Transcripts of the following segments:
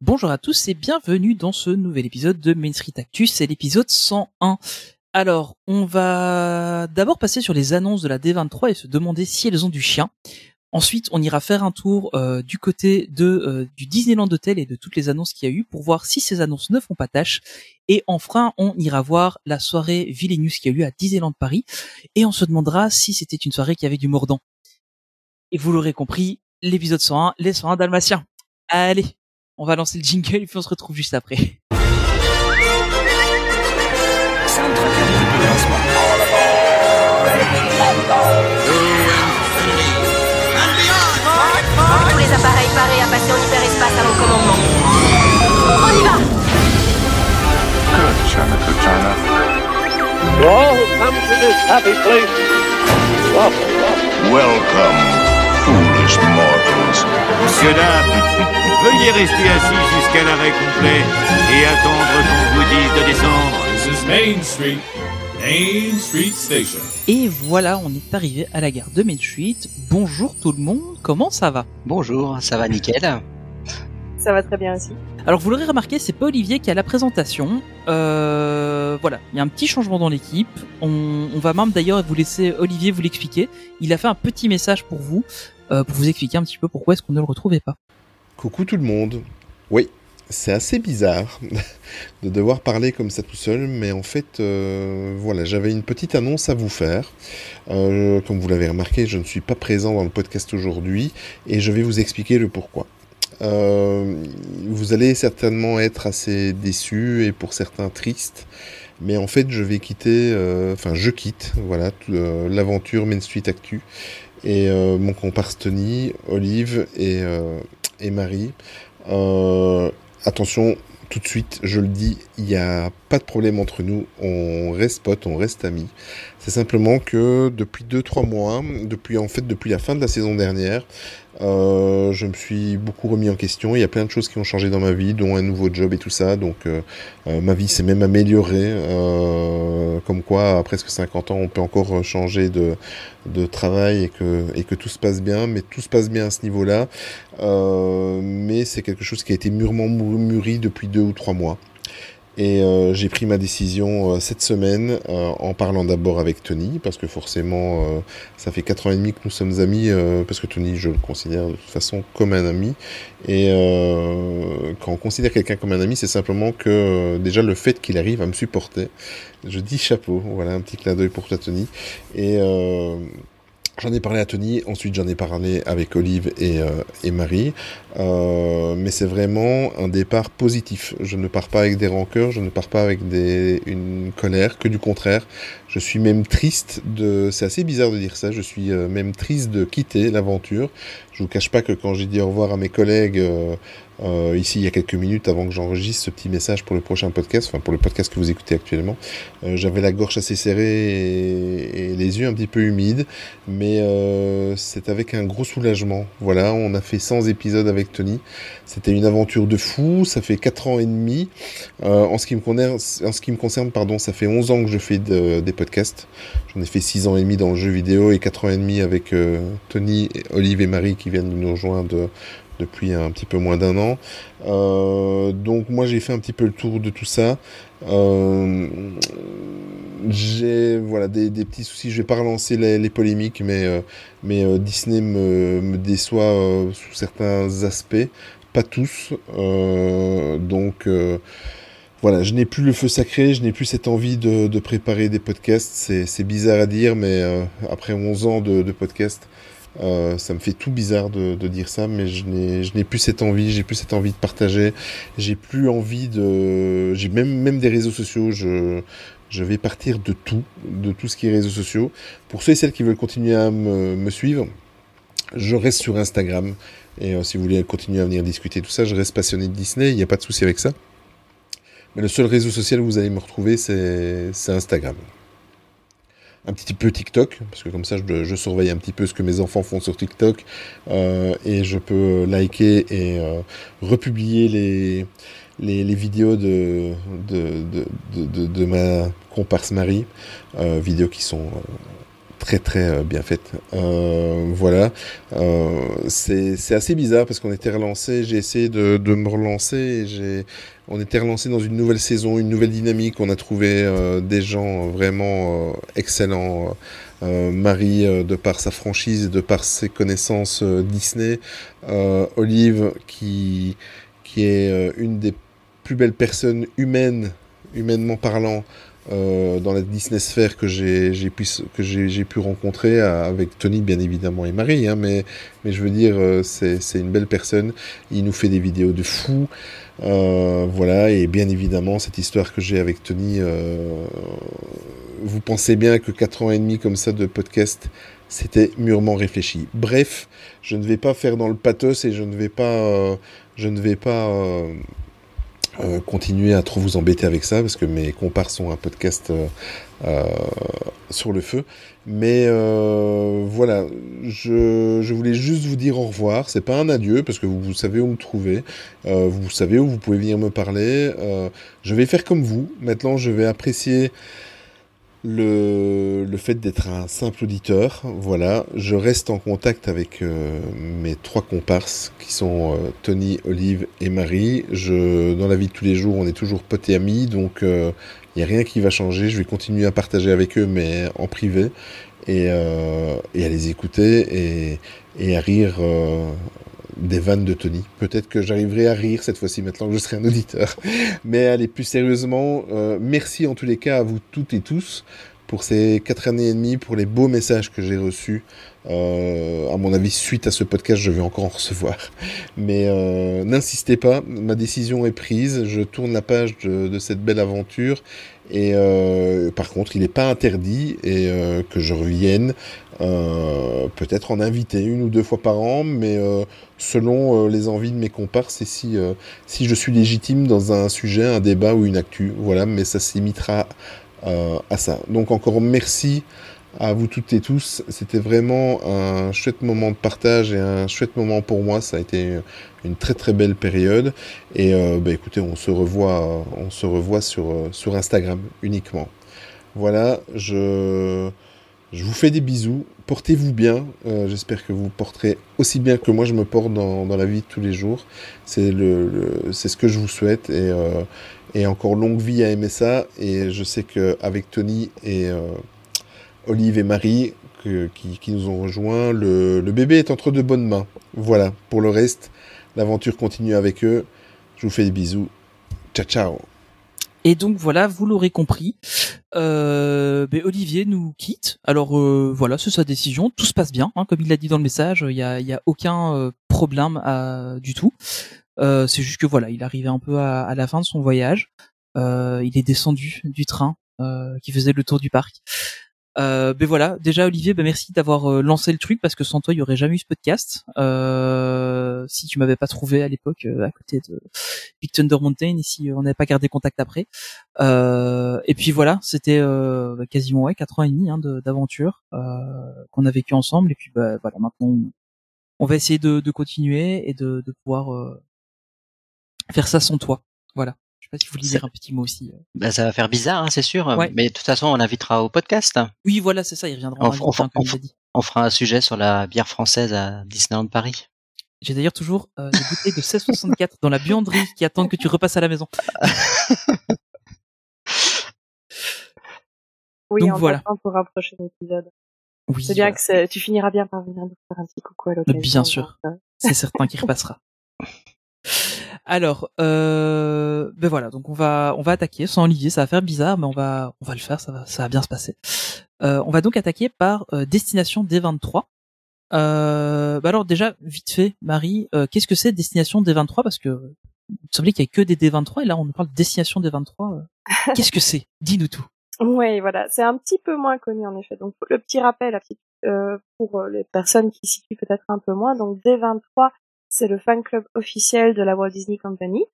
Bonjour à tous et bienvenue dans ce nouvel épisode de Main Street Actus, c'est l'épisode 101. Alors, on va d'abord passer sur les annonces de la D23 et se demander si elles ont du chien. Ensuite, on ira faire un tour euh, du côté de euh, du Disneyland Hotel et de toutes les annonces qu'il y a eu pour voir si ces annonces ne font pas tâche. Et enfin, on ira voir la soirée Villeneuve qui a eu à Disneyland Paris et on se demandera si c'était une soirée qui avait du mordant. Et vous l'aurez compris, l'épisode 101, les 101 dalmatiens. Allez, on va lancer le jingle et puis on se retrouve juste après. Tous les appareils parés à passer en hyperespace à mon commandement. On y va Good, China, good China. all who come to this happy place, welcome. Welcome, foolish. Monsieur, dames, veuillez rester assis jusqu'à l'arrêt complet et attendre qu'on vous dise de descendre. This is Main Street, Main Street Station. Et voilà, on est arrivé à la gare de Main Street. Bonjour tout le monde, comment ça va? Bonjour, ça va nickel Ça va très bien aussi. Alors vous l'aurez remarqué, c'est pas Olivier qui a la présentation. Euh, voilà, il y a un petit changement dans l'équipe. On, on va même d'ailleurs vous laisser Olivier vous l'expliquer. Il a fait un petit message pour vous, pour vous expliquer un petit peu pourquoi est-ce qu'on ne le retrouvait pas. Coucou tout le monde. Oui, c'est assez bizarre de devoir parler comme ça tout seul, mais en fait, euh, voilà, j'avais une petite annonce à vous faire. Euh, comme vous l'avez remarqué, je ne suis pas présent dans le podcast aujourd'hui et je vais vous expliquer le pourquoi. Euh, vous allez certainement être assez déçus et pour certains tristes, mais en fait, je vais quitter, euh, enfin, je quitte, voilà, euh, l'aventure Main Street Actu et euh, mon comparse Tony, Olive et, euh, et Marie. Euh, attention, tout de suite, je le dis, il n'y a pas de problème entre nous. On reste potes, on reste amis. C'est simplement que depuis 2-3 mois, depuis en fait depuis la fin de la saison dernière, euh, je me suis beaucoup remis en question. Il y a plein de choses qui ont changé dans ma vie, dont un nouveau job et tout ça. Donc euh, euh, ma vie s'est même améliorée. Comme quoi, à presque 50 ans, on peut encore changer de, travail et que, et que tout se passe bien. Mais tout se passe bien à ce niveau-là. Mais c'est quelque chose qui a été mûrement mû- mûri depuis deux ou trois mois. Et euh, j'ai pris ma décision euh, cette semaine euh, en parlant d'abord avec Tony, parce que forcément, ça fait quatre ans et demi que nous sommes amis, parce que Tony, je le considère de toute façon comme un ami. Et quand on considère quelqu'un comme un ami, c'est simplement que déjà le fait qu'il arrive à me supporter, je dis chapeau, voilà un petit clin d'œil pour toi Tony. Et J'en ai parlé à Tony, ensuite j'en ai parlé avec Olive et, et Marie, Euh, mais c'est vraiment un départ positif. Je ne pars pas avec des rancœurs, je ne pars pas avec des, une colère, que du contraire. Je suis même triste de... C'est assez bizarre de dire ça, je suis euh, même triste de quitter l'aventure. Je vous cache pas que quand j'ai dit au revoir à mes collègues euh, euh, ici il y a quelques minutes avant que j'enregistre ce petit message pour le prochain podcast, enfin pour le podcast que vous écoutez actuellement, j'avais la gorge assez serrée et, et les yeux un petit peu humides mais c'est avec un gros soulagement. Voilà, on a fait 100 épisodes avec Tony. C'était une aventure de fou. Ça fait 4 ans et demi. Euh, en ce qui me concerne, en ce qui pardon, ça fait 11 ans que je fais de- des podcasts. J'en ai fait 6 ans et demi dans le jeu vidéo et 4 ans et demi avec euh, Tony, Olive et Marie qui viennent nous rejoindre depuis un petit peu moins d'un an. Euh, donc moi j'ai fait un petit peu le tour de tout ça. Euh, j'ai voilà des, petits soucis. Je vais pas relancer les, polémiques, mais euh, mais Disney me, déçoit sous certains aspects, pas tous. Donc voilà, je n'ai plus le feu sacré, je n'ai plus cette envie de, préparer des podcasts. C'est bizarre à dire, mais après 11 ans de podcasts, euh, ça me fait tout bizarre de, de dire ça, mais je n'ai plus cette envie, j'ai plus cette envie de partager, j'ai plus envie de, j'ai même même des réseaux sociaux, je je vais partir de tout, de tout ce qui est réseaux sociaux. Pour ceux et celles qui veulent continuer à me, me suivre, je reste sur Instagram. Et euh, si vous voulez continuer à venir discuter tout ça, je reste passionné de Disney, il n'y a pas de souci avec ça. Mais le seul réseau social où vous allez me retrouver, c'est Instagram. Un petit peu TikTok, parce que comme ça, je, surveille un petit peu ce que mes enfants font sur TikTok. euh, et je peux liker et euh, republier les, les, les vidéos de, de, de, de, ma comparse Marie. Euh, vidéos qui sont euh, très très euh, bien faite. Euh, voilà, c'est assez bizarre parce qu'on était relancé. J'ai essayé de, de me relancer. J'ai on était relancé dans une nouvelle saison, une nouvelle dynamique. On a trouvé euh, des gens vraiment euh, excellents. Euh, Marie, euh, de par sa franchise, et de par ses connaissances euh, Disney, euh, Olive, qui qui est euh, une des plus belles personnes humaines, humainement parlant, euh, dans la Disney sphère que j'ai pu pu rencontrer euh, avec Tony bien évidemment et Marie hein, mais mais je veux dire euh, c'est c'est une belle personne il nous fait des vidéos de fou euh, voilà et bien évidemment cette histoire que j'ai avec Tony euh, vous pensez bien que quatre ans et demi comme ça de podcast c'était mûrement réfléchi. Bref je ne vais pas faire dans le pathos et je ne vais pas euh, je ne vais pas euh, continuer à trop vous embêter avec ça parce que mes compars sont un podcast euh, euh, sur le feu. Mais euh, voilà, je, je voulais juste vous dire au revoir. C'est pas un adieu parce que vous, vous savez où me trouver. Vous savez où vous pouvez venir me parler. Je vais faire comme vous. Maintenant, je vais apprécier le, le fait d'être un simple auditeur. Voilà, je reste en contact avec euh, mes trois comparses qui sont euh, Tony, Olive et Marie. Je, dans la vie de tous les jours, on est toujours potes et amis, donc il n'y a rien qui va changer. Je vais continuer à partager avec eux, mais en privé, et, euh, et à les écouter et, et à rire. Des vannes de Tony. Peut-être que j'arriverai à rire cette fois-ci maintenant que je serai un auditeur. Mais allez, plus sérieusement, euh, merci en tous les cas à vous toutes et tous pour ces quatre années et demie, pour les beaux messages que j'ai reçus. Euh, à mon avis, suite à ce podcast, je vais encore en recevoir. Mais euh, n'insistez pas, ma décision est prise. Je tourne la page de cette belle aventure. Et euh, par contre, il n'est pas interdit et euh, que je revienne euh, peut-être en inviter une ou deux fois par an, mais selon les envies de mes comparses et si, si je suis légitime dans un sujet, un débat ou une actu. Voilà, mais ça se limitera à ça. Donc encore merci à vous toutes et tous. C'était vraiment un chouette moment de partage et un chouette moment pour moi. Ça a été une très très belle période. Et euh, bah, écoutez, on se revoit, on se revoit sur, euh, Instagram uniquement. Voilà, je, vous fais des bisous. Portez-vous bien. Euh, J'espère que vous porterez aussi bien que moi je me porte dans, la vie de tous les jours. C'est le, c'est ce que je vous souhaite. Et, euh, et encore longue vie à MSA. Et je sais qu'avec Tony et euh, Olive et Marie qui, nous ont rejoints, le, bébé est entre de bonnes mains. Voilà, pour le reste, l'aventure continue avec eux. Je vous fais des bisous. Ciao, ciao. Et donc voilà, vous l'aurez compris, euh, ben, Olivier nous quitte. Alors euh, voilà, c'est sa décision. Tout se passe bien, hein, comme il l'a dit dans le message. Il y a, aucun euh, problème du tout. Euh, c'est juste que voilà, il arrivait un peu à, la fin de son voyage. Il est descendu du train qui faisait le tour du parc. Euh, ben voilà, déjà Olivier, ben merci d'avoir euh, lancé le truc parce que sans toi il y aurait jamais eu ce podcast. Euh, si tu m'avais pas trouvé à l'époque euh, à côté de Big Thunder Mountain et si on n'avait pas gardé contact après. Et puis voilà, c'était bah, quasiment ouais quatre ans et demi hein, d'aventure qu'on a vécu ensemble. Et puis bah, voilà, maintenant on, va essayer de, continuer et de, de pouvoir faire ça sans toi. Voilà. Je sais pas si vous voulez dire un petit mot aussi. euh. Ben, ça va faire bizarre, hein, c'est sûr. Ouais. Mais de toute façon, on l'invitera au podcast. Oui, voilà, c'est ça. Il reviendra en Enfin, invité, hein, dit. On fera un sujet sur la bière française à Disneyland Paris. J'ai d'ailleurs toujours euh, des bouteilles de 1664 dans la buanderie qui attendent que tu repasses à la maison. Oui, Donc en voilà. pour un prochain épisode. Oui, c'est bien voilà. que tu finiras bien par venir nous faire un petit coucou à l'occasion. Bien sûr. euh, c'est certain qu'il repassera. Alors, euh, ben voilà, donc on va on va attaquer sans Olivier, ça va faire bizarre, mais on va on va le faire, ça va ça va bien se passer. Euh, on va donc attaquer par euh, Destination D23. Euh, bah alors déjà vite fait, Marie, qu'est-ce que c'est Destination D23? Parce que il me semblait qu'il y a que des D23 et là on nous parle de Destination D23. euh. qu'est-ce que c'est? Dis-nous tout. Oui, voilà, c'est un petit peu moins connu en effet. Donc le petit rappel petite- pour les personnes qui situent peut-être un peu moins. Donc D23, c'est le fan club officiel de la Walt Disney Company.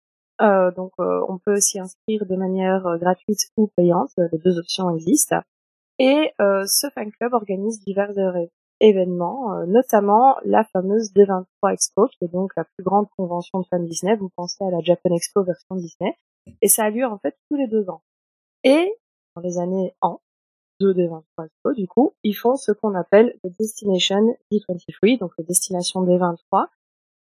Euh, donc euh, on peut s'y inscrire de manière euh, gratuite ou payante. Les deux options existent. Et euh, ce fan club organise divers événements, euh, notamment la fameuse D23 Expo, qui est donc la plus grande convention de fans Disney. Vous pensez à la Japan Expo version Disney. Et ça a lieu en fait tous les deux ans. Et dans les années en, de D23 Expo, du coup, ils font ce qu'on appelle le Destination D23, donc le Destination D23,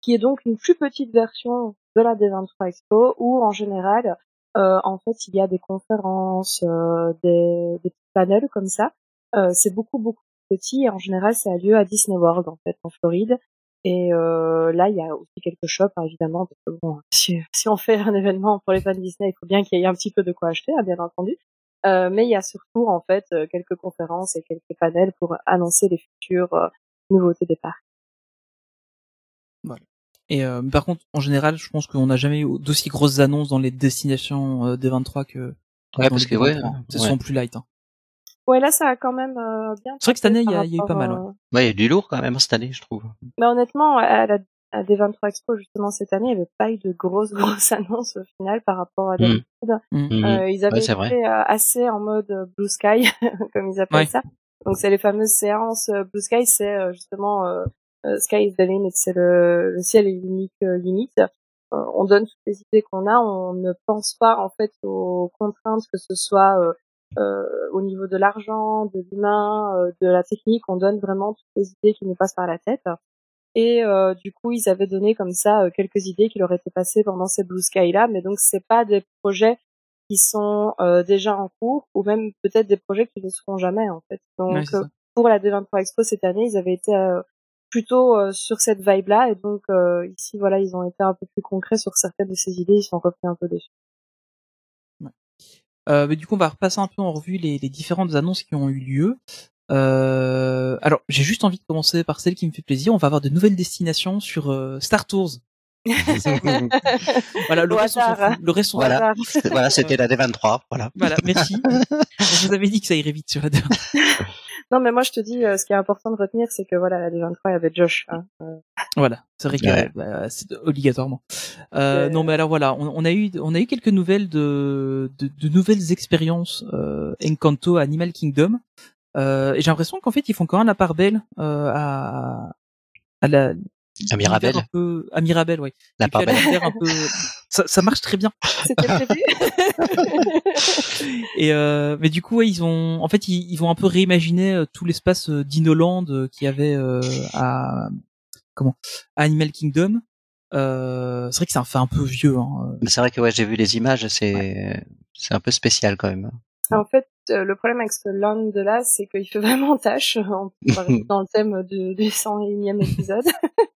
qui est donc une plus petite version de la D23 Expo, où en général, euh, en fait, il y a des conférences, euh, des, des panels comme ça. Euh, c'est beaucoup beaucoup plus petit et en général, ça a lieu à Disney World en fait en Floride. Et euh, là, il y a aussi quelques shops, hein, évidemment, parce que bon, si, si on fait un événement pour les fans Disney, il faut bien qu'il y ait un petit peu de quoi acheter, hein, bien entendu. Euh, mais il y a surtout en fait euh, quelques conférences et quelques panels pour annoncer les futures euh, nouveautés des parcs. Et euh, par contre, en général, je pense qu'on n'a jamais eu d'aussi grosses annonces dans les destinations euh, des 23 que Ouais, dans parce les que ouais, D23. Ce ouais. sont plus light. Hein. Ouais, là, ça a quand même euh, bien. C'est vrai que cette année, il y a- eu pas mal, euh, Ouais, il y a du lourd quand même hein, cette année, je trouve. Mais honnêtement, à la à des 23 Expo justement cette année, il n'y avait pas eu de grosses grosses annonces au final par rapport à Mm. d'habitude. Mhm. Euh, ils avaient Ouais, été vrai. assez en mode blue sky, comme ils appellent Ouais. ça. Donc c'est les fameuses séances blue sky, c'est justement euh, sky is the limit, c'est le, le ciel est l'unique euh, limite. Euh, on donne toutes les idées qu'on a, on ne pense pas en fait aux contraintes que ce soit euh, euh, au niveau de l'argent, de l'humain, euh, de la technique. On donne vraiment toutes les idées qui nous passent par la tête. Et euh, du coup, ils avaient donné comme ça euh, quelques idées qui leur étaient passées pendant ces Blue Sky là, mais donc c'est pas des projets qui sont euh, déjà en cours ou même peut-être des projets qui ne seront jamais en fait. Donc Ouais, euh, pour la D23 Expo cette année, ils avaient été euh, plutôt euh, sur cette vibe là et donc euh, ici voilà, ils ont été un peu plus concrets sur certaines de ces idées, ils sont repris un peu dessus. Euh, mais du coup, on va repasser un peu en revue les, les différentes annonces qui ont eu lieu. Euh, alors, j'ai juste envie de commencer par celle qui me fait plaisir. On va avoir de nouvelles destinations sur euh, Star Tours. Voilà, le reste, hasard. Le reste, Voilà. Voilà, c'était la D23, voilà. Voilà, merci. Je vous avais dit que ça irait vite sur la deux. Non mais moi je te dis, euh, ce qui est important de retenir, c'est que voilà, la D23 il y avait Josh. Hein. Euh, Voilà, c'est vrai que Ouais. bah, c'est obligatoirement. Euh, Euh, Non, mais alors voilà, on, on a eu on a eu quelques nouvelles de de, de nouvelles expériences euh, Encanto Animal Kingdom. Euh, et j'ai l'impression qu'en fait ils font quand même la part belle euh, à à la À Mirabel, un peu à Mirabel, oui. la puis un peu ça, ça marche très bien. C'était prévu. Et euh, mais du coup, ouais, ils ont, en fait, ils, ils vont un peu réimaginer euh, tout l'espace euh, d'Inoland qu'il y avait euh, à comment à Animal Kingdom. Euh, c'est vrai que ça fait un peu vieux. Hein. Mais c'est vrai que ouais, j'ai vu les images, c'est c'est un peu spécial quand même. En fait, le problème avec ce land de là, c'est qu'il fait vraiment tâche parler dans le thème du, du 101e épisode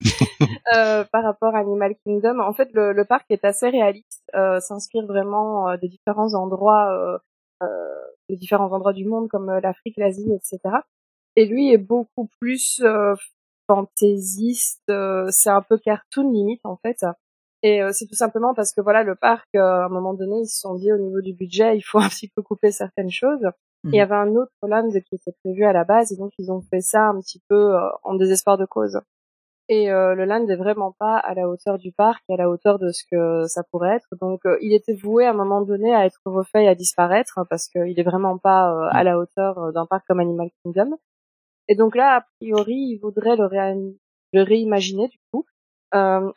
euh, par rapport à Animal Kingdom. En fait, le, le parc est assez réaliste, euh, s'inspire vraiment euh, des différents endroits, euh, euh, des différents endroits du monde comme euh, l'Afrique, l'Asie, etc. Et lui est beaucoup plus euh, fantaisiste. euh, c'est un peu cartoon limite en fait. Et euh, c'est tout simplement parce que voilà, le parc, euh, à un moment donné, ils se sont dit au niveau du budget, il faut un petit peu couper certaines choses. Mhm. Il y avait un autre land qui était prévu à la base, et donc ils ont fait ça un petit peu euh, en désespoir de cause. Et euh, le land n'est vraiment pas à la hauteur du parc, à la hauteur de ce que ça pourrait être. Donc euh, il était voué à un moment donné à être refait et à disparaître, hein, parce qu'il est vraiment pas euh, à la hauteur d'un parc comme Animal Kingdom. Et donc là, a priori, ils voudraient le, le réimaginer du coup,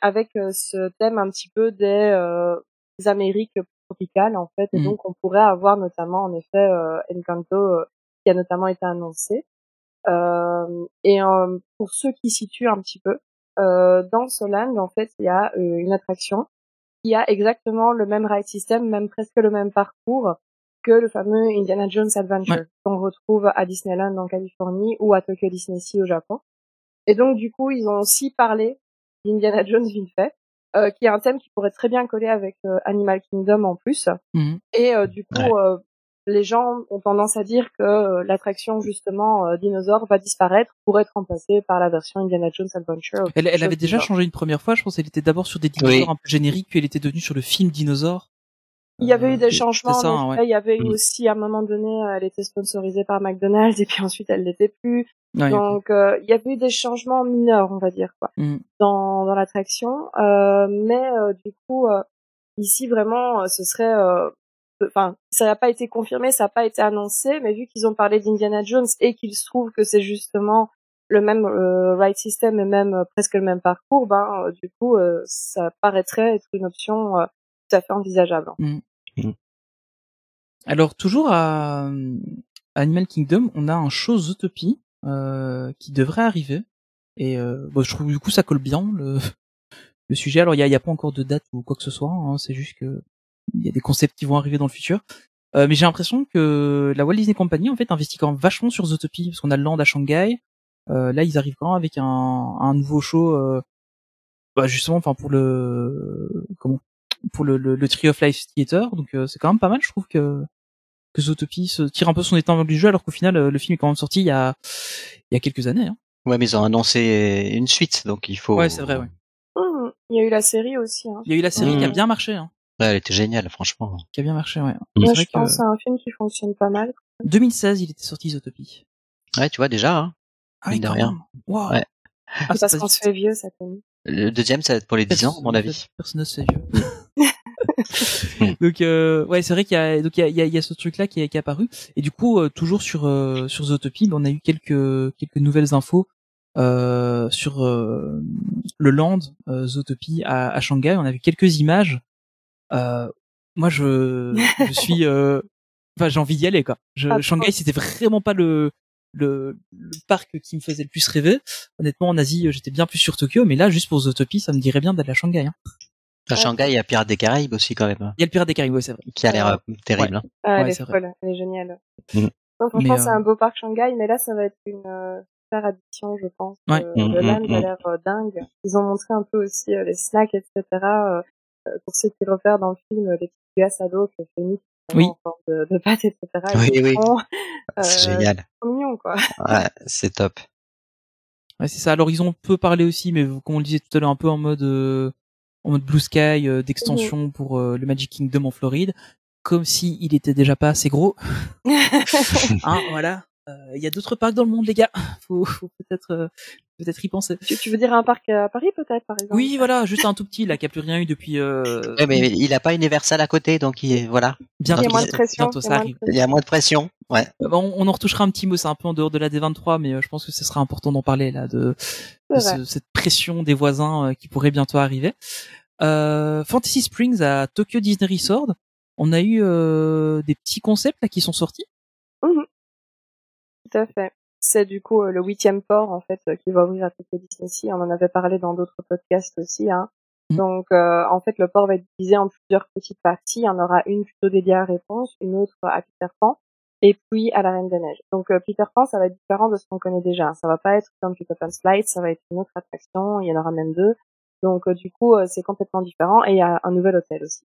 avec euh, ce thème un petit peu des, euh, des Amériques tropicales en fait. Et Mhm. donc on pourrait avoir notamment en effet euh, Encanto euh, qui a notamment été annoncé. Euh, et euh, pour ceux qui situent un petit peu, euh, dans ce land en fait il y a euh, une attraction qui a exactement le même ride system, même presque le même parcours que le fameux Indiana Jones Adventure Ouais. qu'on retrouve à Disneyland en Californie ou à Tokyo Disney Sea au Japon. Et donc du coup, ils ont aussi parlé d'Indiana Jones vite fait, euh, qui est un thème qui pourrait très bien coller avec euh, Animal Kingdom en plus. Mhm. Et euh, du coup, Ouais. euh, les gens ont tendance à dire que euh, l'attraction justement euh, dinosaure va disparaître pour être remplacée par la version Indiana Jones Adventure. Elle, elle avait déjà genre. changé une première fois. Je pense qu'elle était d'abord sur des dinosaures Oui. un peu génériques, puis elle était devenue sur le film dinosaure. Il y avait Euh, eu des c'est- changements. c'est ça, en hein, effet. ouais. Il y avait eu Mm. aussi à un moment donné, euh, elle était sponsorisée par McDonald's et puis ensuite elle l'était plus. Ouais. Donc euh, il y avait eu des changements mineurs, on va dire quoi, Mhm. dans dans l'attraction. Euh, mais euh, du coup euh, ici vraiment, euh, ce serait, euh, enfin ça n'a pas été confirmé, ça n'a pas été annoncé, mais vu qu'ils ont parlé d'Indiana Jones et qu'il se trouve que c'est justement le même euh, ride system et même euh, presque le même parcours, ben euh, du coup euh, ça paraîtrait être une option euh, tout à fait envisageable. Alors toujours à, Animal Kingdom, on a un show Zootopie euh, qui devrait arriver. Et euh, bon, je trouve du coup ça colle bien le, le sujet. Alors il y a, il y a pas encore de date ou quoi que ce soit. Hein, c'est juste que il y a des concepts qui vont arriver dans le futur. Euh, mais j'ai l'impression que la Walt Disney Company en fait investit quand même vachement sur Zootopie parce qu'on a le land à Shanghai. Euh, là ils arrivent quand même avec un, un nouveau show. Euh, bah, justement, enfin pour le comment pour le, le, le Tree of Life Theater. Donc euh, c'est quand même pas mal. Je trouve que que Zootopie se tire un peu son épingle du jeu alors qu'au final euh, le film est quand même sorti il y a il y a quelques années. Hein. Ouais, mais ils ont annoncé une suite, donc il faut. Ouais, c'est vrai. Ouais. Mhm. Il y a eu la série aussi. Hein. Il y a eu la série qui a Mhm. bien marché. Hein. Ouais, elle était géniale, franchement. Qui a bien marché. Ouais. Moi, vrai je pense à un film qui fonctionne pas mal. 2016 il était sorti Zootopie. Ouais, tu vois déjà. Hein. Ah Mine de rien. Wow. Ouais. Ah, parce qu'on se fait vieux, ça fait Le deuxième, ça va être pour les 10 ans, à mon avis. Personne ne se fait vieux. donc euh, ouais, c'est vrai qu'il y a donc il y a, il y a, il y a ce truc là qui est, qui est apparu et du coup euh, toujours sur euh, sur Zootopie, on a eu quelques quelques nouvelles infos euh, sur euh, le land euh, Zootopie à, à Shanghai. On a vu quelques images. Euh, moi, je je suis euh, enfin j'ai envie d'y aller quoi. Je, Ah, Shanghai, c'était vraiment pas le le, le parc qui me faisait le plus rêver. Honnêtement, en Asie, j'étais bien plus sur Tokyo, mais là, juste pour Zootopie, ça me dirait bien d'aller à Shanghai. Hein. À Shanghai, il y a Pirates des Caraïbes aussi, quand même, Il y a le Pirate des Caraïbes, ouais, c'est vrai. qui a l'air euh, terrible. hein. Ah, Ouais, elle est c'est vrai. folle, elle est géniale. Mhm. Non, franchement, c'est euh, un beau parc Shanghai, mais là, ça va être une euh, super addition, je pense. Ouais. Euh, le land mhm. a l'air euh, dingue. Ils ont montré un peu aussi euh, les snacks, etc. euh, euh, pour ceux qui repèrent dans le film, euh, les petites glaces à l'eau que Phoenix Oui. en forme de, de pâte, etc. Oui, oui. C'est euh, génial. trop mignon, quoi. Ouais, c'est top. Ouais, c'est ça. Alors ils ont peu parlé aussi, mais comme on le disait tout à l'heure, un peu en mode euh, en mode Blue Sky euh, d'extension pour euh, le Magic Kingdom en Floride, comme si il était déjà pas assez gros. Hein, voilà. Euh, Il y a d'autres parcs dans le monde, les gars. Faut, faut peut-être euh, peut-être y penser. tu, tu veux dire un parc à Paris, peut-être, par exemple? Oui, voilà, juste un tout petit là qui a plus rien eu depuis. Euh, Ouais, mais il a pas Universal à côté, donc il est, voilà. bientôt, Il y a moins de pression. bientôt il y a ça moins de arrive. Il y a moins de pression. Ouais. Euh, bon, on en retouchera un petit mot, c'est un peu en dehors de la D23, mais euh, je pense que ce sera important d'en parler là de, ce- cette pression des voisins euh, qui pourrait bientôt arriver. Euh, Fantasy Springs à Tokyo Disney Resort, on a eu euh, des petits concepts là qui sont sortis. Mhm. Tout à fait. C'est du coup euh, le huitième port en fait euh, qui va ouvrir à Tokyo Disney. On en avait parlé dans d'autres podcasts aussi. Hein. Mhm. Donc euh, en fait le port va être divisé en plusieurs petites parties. Il y en aura une plutôt dédiée à Réponse, une autre à Peter Pan et puis à la Reine des Neiges. Donc euh, Peter Pan ça va être différent de ce qu'on connaît déjà. Ça va pas être comme Peter Pan Slide, ça va être une autre attraction. Il y en aura même deux. Donc euh, du coup euh, c'est complètement différent et il y a un nouvel hôtel aussi.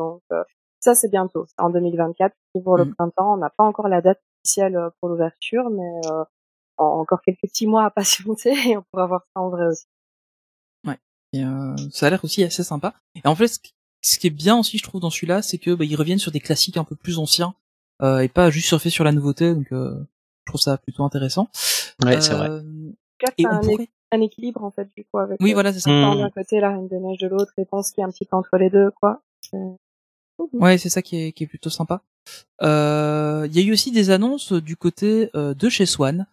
Donc euh, ça c'est bientôt, en 2024 pour le Mhm. printemps. On n'a pas encore la date officielle euh, pour l'ouverture, mais euh, en- encore quelques petits mois à patienter et on pourra voir ça en vrai aussi. Et, euh, ça a l'air aussi assez sympa. Et en fait, ce qui- est bien aussi, je trouve, dans celui-là, c'est que bah, ils reviennent sur des classiques un peu plus anciens euh, et pas juste surfer sur la nouveauté. Donc, euh, je trouve ça plutôt intéressant. Ouais, c'est vrai. Et c'est on un, pourrait... un équilibre en fait du coup avec Oui, voilà, c'est ça. D'un côté, la Reine des Neiges de l'autre, Réponse qui est un petit peu entre les deux quoi. C'est- Ouais, c'est ça qui est, qui est plutôt sympa. Euh, Il y a eu aussi des annonces du côté euh, de chez Swan.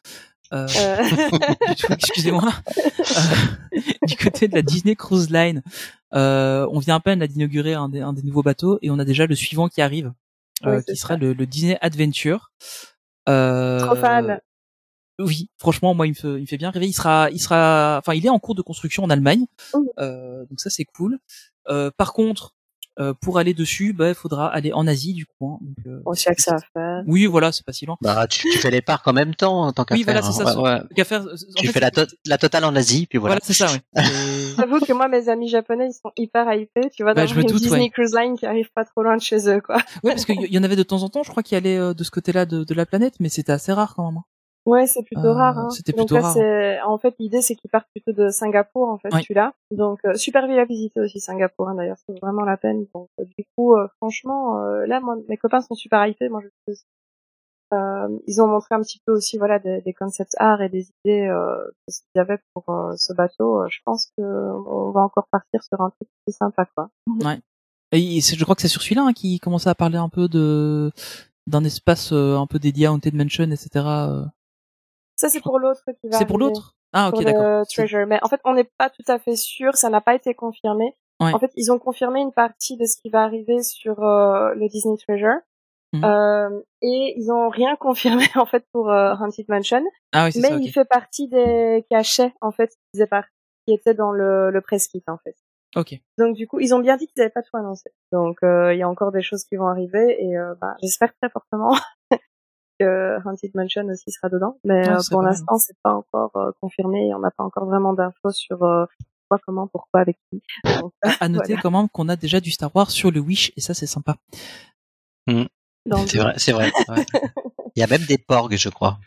Euh, Euh, excusez-moi. Euh, du côté de la Disney Cruise Line, euh, on vient à peine d'inaugurer un, des- un des nouveaux bateaux et on a déjà le suivant qui arrive, euh, qui sera le, le Disney Adventure. Euh, Trop fan. Oui, franchement, moi, il me fait, il me fait bien rêver. Il sera, il sera, enfin, il est en cours de construction en Allemagne, euh, donc ça c'est cool. Euh, par contre, euh, pour aller dessus, bah, il faudra aller en Asie du coup. hein. donc, euh, Bon, c'est que ça faire. oui, voilà, c'est pas si loin. Bah, tu, tu fais les parcs en même temps, en tant qu'à Oui, voilà, c'est hein. ça. Ouais, ouais. Qu'à faire, en Tu fait, fais la, to- la totale en Asie, puis voilà. Voilà, c'est ça, ouais. J'avoue que moi, mes amis japonais, ils sont hyper hypés. Tu vois, Bah, dans je me une doute, Disney ouais. Cruise Line qui arrive pas trop loin de chez eux, quoi. Ouais, parce qu'il y y en avait de temps en temps, je crois qu'il allait euh, de ce côté-là de, de la planète, mais c'était assez rare quand même. Ouais, c'est plutôt Euh, rare. Hein. c'était Donc plutôt là, rare. c'est en fait l'idée, c'est qu'ils partent plutôt de Singapour, en fait, Ouais. celui-là. Donc euh, super ville à visiter aussi Singapour. Hein, D'ailleurs, c'est vraiment la peine. Donc euh, du coup, euh, franchement, euh, là, moi, mes copains sont super hypés. Moi, je. Euh, ils ont montré un petit peu aussi, voilà, des, des concepts art et des idées euh, de ce qu'ils avaient pour euh, ce bateau. Je pense que on va encore partir sur un truc plus sympa, quoi. Et il- c'est- je crois que c'est sur celui-là hein, qui commençait à parler un peu de d'un espace euh, un peu dédié à Haunted Mansion, etc. Ça, c'est pour l'autre qui va. C'est pour l'autre? Ah, ok, d'accord. Treasure. Mais en fait, on n'est pas tout à fait sûr, ça n'a pas été confirmé. Ouais. En fait, ils ont confirmé une partie de ce qui va arriver sur euh, le Disney Treasure. Mhm. Euh, et ils ont rien confirmé en fait pour euh, Haunted Mansion, Ah oui, mais ça. ok. il fait partie des cachets en fait qui étaient dans le, le press kit en fait. Ok. Donc du coup, ils ont bien dit qu'ils n'avaient pas tout annoncé. Donc euh, il y a encore des choses qui vont arriver et bah, j'espère très fortement que Haunted Mansion aussi sera dedans. Mais Ouais, euh, pour l'instant, c'est pas encore euh, confirmé. et On n'a pas encore vraiment d'infos sur euh, quoi, comment, pourquoi, avec qui. Donc, À noter voilà. quand même qu'on a déjà du Star Wars sur le Wish et ça c'est sympa. Donc, C'est vrai, c'est vrai. ouais. Il y a même des porgs, je crois.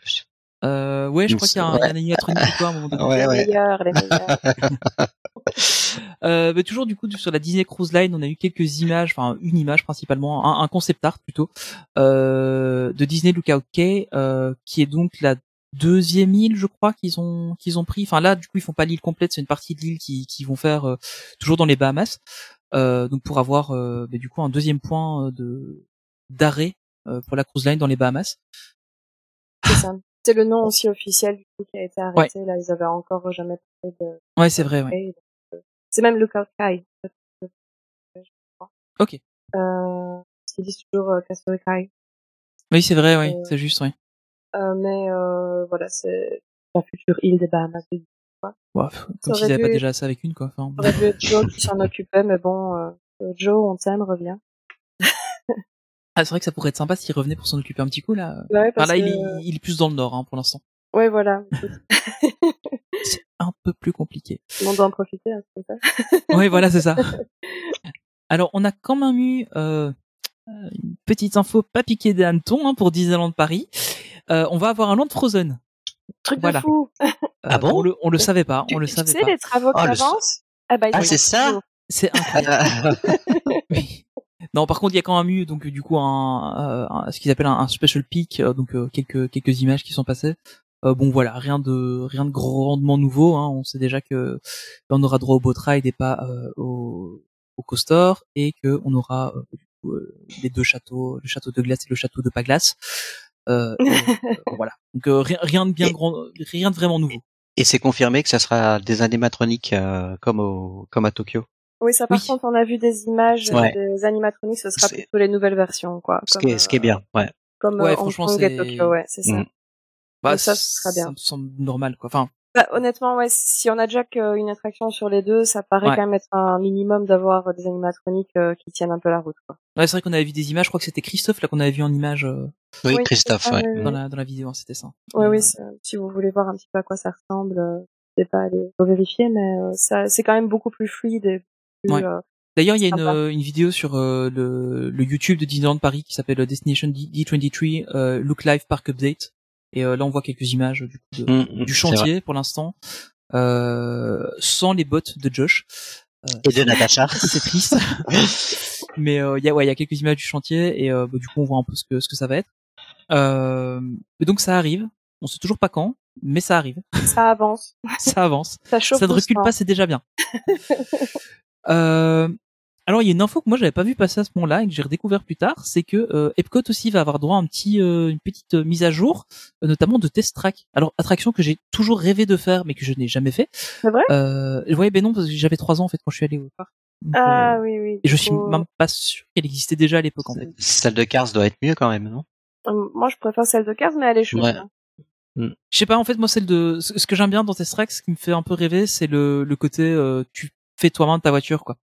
Euh, ouais, je crois qu'il y a un, un animatronique ou quoi à un moment donné. Ouais, les ouais. meilleurs, les meilleurs. Euh, mais toujours du coup sur la Disney Cruise Line, on a eu quelques images, enfin une image principalement, un, un concept art plutôt, euh, de Disney Lookout Cay, euh, qui est donc la deuxième île, je crois qu'ils ont qu'ils ont pris. Enfin là, du coup, ils font pas l'île complète, c'est une partie de l'île qui qui vont faire euh, toujours dans les Bahamas. Euh, donc pour avoir euh, bah, du coup un deuxième point de d'arrêt euh, pour la cruise line dans les Bahamas. C'est ça. C'est le nom aussi officiel du coup qui a été arrêté. Là, ils avaient encore jamais parlé de. Ouais, c'est vrai. Ouais. Euh, C'est même Lookout Kai. Ok. Euh, ils disent toujours euh, Kai. Oui, c'est vrai. Oui, Euh, c'est juste. Oui. Euh, mais euh, voilà, c'est la future île des Bahamas. Ouais, comme s'ils aurait avaient pas déjà ça avec une quoi. Enfin, aurait dû être Joe qui s'en occupait, mais bon, euh, Joe, on t'aime, reviens. Ah, c'est vrai que ça pourrait être sympa s'il revenait pour s'en occuper un petit coup là. Ouais, Enfin, parce là, il, est, il est plus dans le nord hein, pour l'instant. Ouais, voilà. C'est un peu plus compliqué. On doit en profiter, hein, c'est comme ça. Oui, voilà, c'est ça. Alors, on a quand même eu euh, une petite info pas piquée des hannetons hein, pour Disneyland Paris. Euh, on va avoir un land Frozen. Truc Voilà. de fou. Euh, Ah bon on le, on le savait pas, on le tu savait sais, pas. les travaux qui Oh, le- avancent? Ah, bah, Ah, c'est ça? C'est incroyable. Oui. Non, par contre, il y a quand même eu donc du coup un, euh, un- ce qu'ils appellent un, un special peak, euh, donc euh, quelques quelques images qui sont passées. Euh, bon voilà, rien de rien de grandement nouveau. Hein. On sait déjà que on aura droit au boat ride et pas euh, au, au coaster, et que on aura les deux châteaux, le château de glace et le château de pas glace. Euh, euh, voilà. Donc euh, rien, rien de bien Et- grand, rien de vraiment nouveau. Et c'est confirmé que ça sera des animatroniques euh, comme au comme à Tokyo? Oui, ça par Oui. contre, on a vu des images Ouais. des animatroniques, ce sera plutôt les nouvelles versions, quoi. Ce Comme, qui est, ce qui est euh, bien. Ouais. Comme Ouais, euh, Hong franchement, Kong et Tokyo, ouais, c'est ça. Mm. Bah, ça, ce sera bien. Ça me semble normal, quoi. Enfin, Bah, honnêtement, ouais, si on a déjà qu'une attraction sur les deux, ça paraît Ouais. quand même être un minimum d'avoir des animatroniques euh, qui tiennent un peu la route, quoi. ouais, c'est vrai qu'on avait vu des images. Je crois que c'était Christophe là qu'on avait vu en image euh, Oui, Oui, Christophe. ouais. oui, dans la dans la vidéo. hein, c'était ça. Oui, Euh, oui, si vous voulez voir un petit peu à quoi ça ressemble, euh, n'hésitez pas à aller vérifier, mais euh, ça, c'est quand même beaucoup plus fluide et Ouais. euh, D'ailleurs, il y a une, euh, une vidéo sur euh, le, le YouTube de Disneyland Paris qui s'appelle Destination D- D23 euh, Look Live Park Update. Et euh, là, on voit quelques images du, coup, de- Mm, mm, du chantier pour l'instant, euh, sans les bottes de Josh. Euh, Et de Natacha. c'est triste. Mais euh, il y a ouais, il y a quelques images du chantier et euh, bah, du coup, on voit un peu ce que ce que ça va être. Euh, et donc ça arrive. On sait toujours pas quand, mais ça arrive. ça avance, ça avance. ça chauffe ça ne recule pas, c'est déjà bien. euh, alors il y a une info que moi j'avais pas vu passer à ce moment-là et que j'ai redécouvert plus tard, c'est que euh, Epcot aussi va avoir droit à un petit, euh, une petite euh, mise à jour, euh, notamment de Test Track. Alors attraction que j'ai toujours rêvé de faire mais que je n'ai jamais fait. C'est vrai? Euh, ouais, ben non parce que j'avais trois ans en fait quand je suis allé au parc. Donc, Ah euh, oui, oui. et je suis même pas sûr qu'elle existait déjà à l'époque en fait. Celle de Cars doit être mieux quand même, non? Euh, Moi, je préfère celle de Cars, mais elle est chouette. Ouais. hein. Je sais pas, en fait, moi, celle de, ce ce que j'aime bien dans Test Track, ce qui me fait un peu rêver, c'est le, le côté, euh, tu fais toi-même ta voiture, quoi.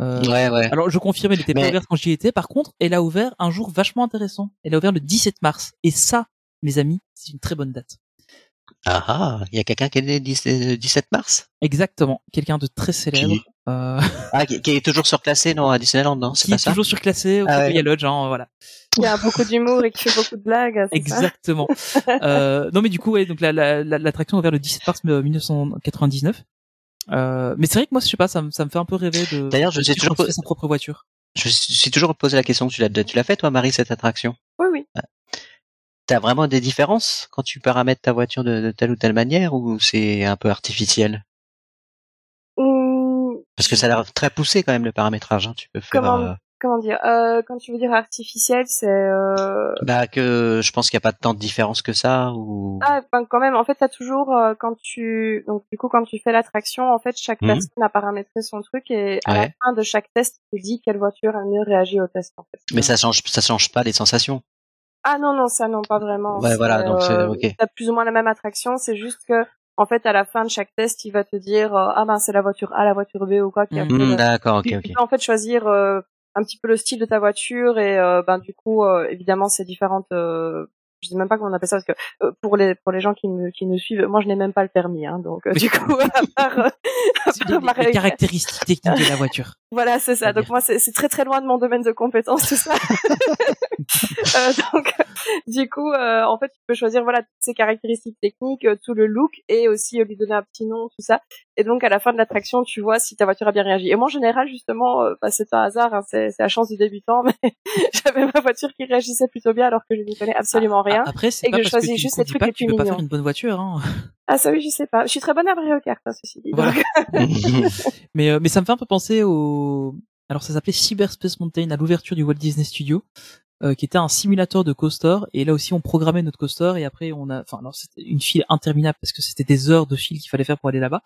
Euh, Ouais, ouais. Alors, je confirme, elle était pas ouverte quand j'y étais. Par contre, elle a ouvert un jour vachement intéressant. Elle a ouvert le 17 mars. Et ça, mes amis, c'est une très bonne date. Ah ah, il y a quelqu'un qui est né le 17 17 mars? Exactement. Quelqu'un de très célèbre. Qui Euh, Ah, qui, qui est toujours surclassé, non, à Disneyland, non C'est qui pas est ça? toujours surclassé au Ah ouais. Lodge, hein, voilà. Il y a beaucoup d'humour et qui fait beaucoup de blagues. ça? Exactement. euh, non, mais du coup, ouais, donc la, la, la- l'attraction a ouvert le 17 mars euh, 1999. Euh, mais c'est vrai que moi, je sais pas, ça, me- ça me fait un peu rêver de. D'ailleurs, je de sais toujours sa propre voiture. Je me suis toujours posé la question, tu l'as, tu l'as fait toi, Marie, cette attraction? Oui, oui. T'as vraiment des différences quand tu paramètres ta voiture de, de telle ou telle manière ou c'est un peu artificiel? Hum, Parce que ça a l'air très poussé quand même le paramétrage. Hein. Tu peux faire. Comment? euh, comment dire euh, Quand tu veux dire artificiel, c'est euh... Bah que je pense qu'il n'y a pas tant de différence que ça ou. ah, enfin, quand même. En fait, t'as toujours euh, quand tu donc du coup quand tu fais l'attraction, en fait, chaque Mhm. personne a paramétré son truc et à la fin de chaque test, tu te dis quelle voiture a mieux réagi au test. En fait. Mais ça change, ça change pas les sensations. Ah non non, ça non, pas vraiment. Ouais, voilà, donc c'est- ok. T'as plus ou moins la même attraction, c'est juste que en fait, à la fin de chaque test, il va te dire euh, ah ben c'est la voiture A, la voiture B ou quoi qui a le- D'accord, ok, ok. tu peux en fait choisir euh, un petit peu le style de ta voiture et euh, ben du coup euh, évidemment c'est différentes euh, je sais même pas comment on appelle ça parce que euh, pour les pour les gens qui nous qui nous suivent moi je n'ai même pas le permis hein, donc euh, du coup à part, euh, à part les, ma les règle- caractéristiques techniques de la voiture. voilà c'est ça. Donc moi c'est très très loin de mon domaine de compétence tout ça. Euh, donc du coup en fait tu peux choisir voilà toutes ces caractéristiques techniques tout le look et aussi lui donner un petit nom tout ça. Et donc à la fin de l'attraction tu vois si ta voiture a bien réagi. Et moi en général justement bah, c'est un hasard hein, c'est c'est la chance du débutant mais j'avais ma voiture qui réagissait plutôt bien alors que je n'y connais absolument rien Ah, Après, c'est Et pas que je parce que choisis tu juste les trucs pas les que tu plus peux pas mignons. faire une bonne voiture. Hein. ah ça oui je sais pas je suis très bonne à Mario Kart hein, ceci dit Voilà. mais euh, mais ça me fait un peu penser au alors ça s'appelait Cyberspace Mountain à l'ouverture du Walt Disney Studio euh, qui était un simulateur de coaster et là aussi on programmait notre coaster et après on a enfin alors c'était une file interminable parce que c'était des heures de file qu'il fallait faire pour aller là-bas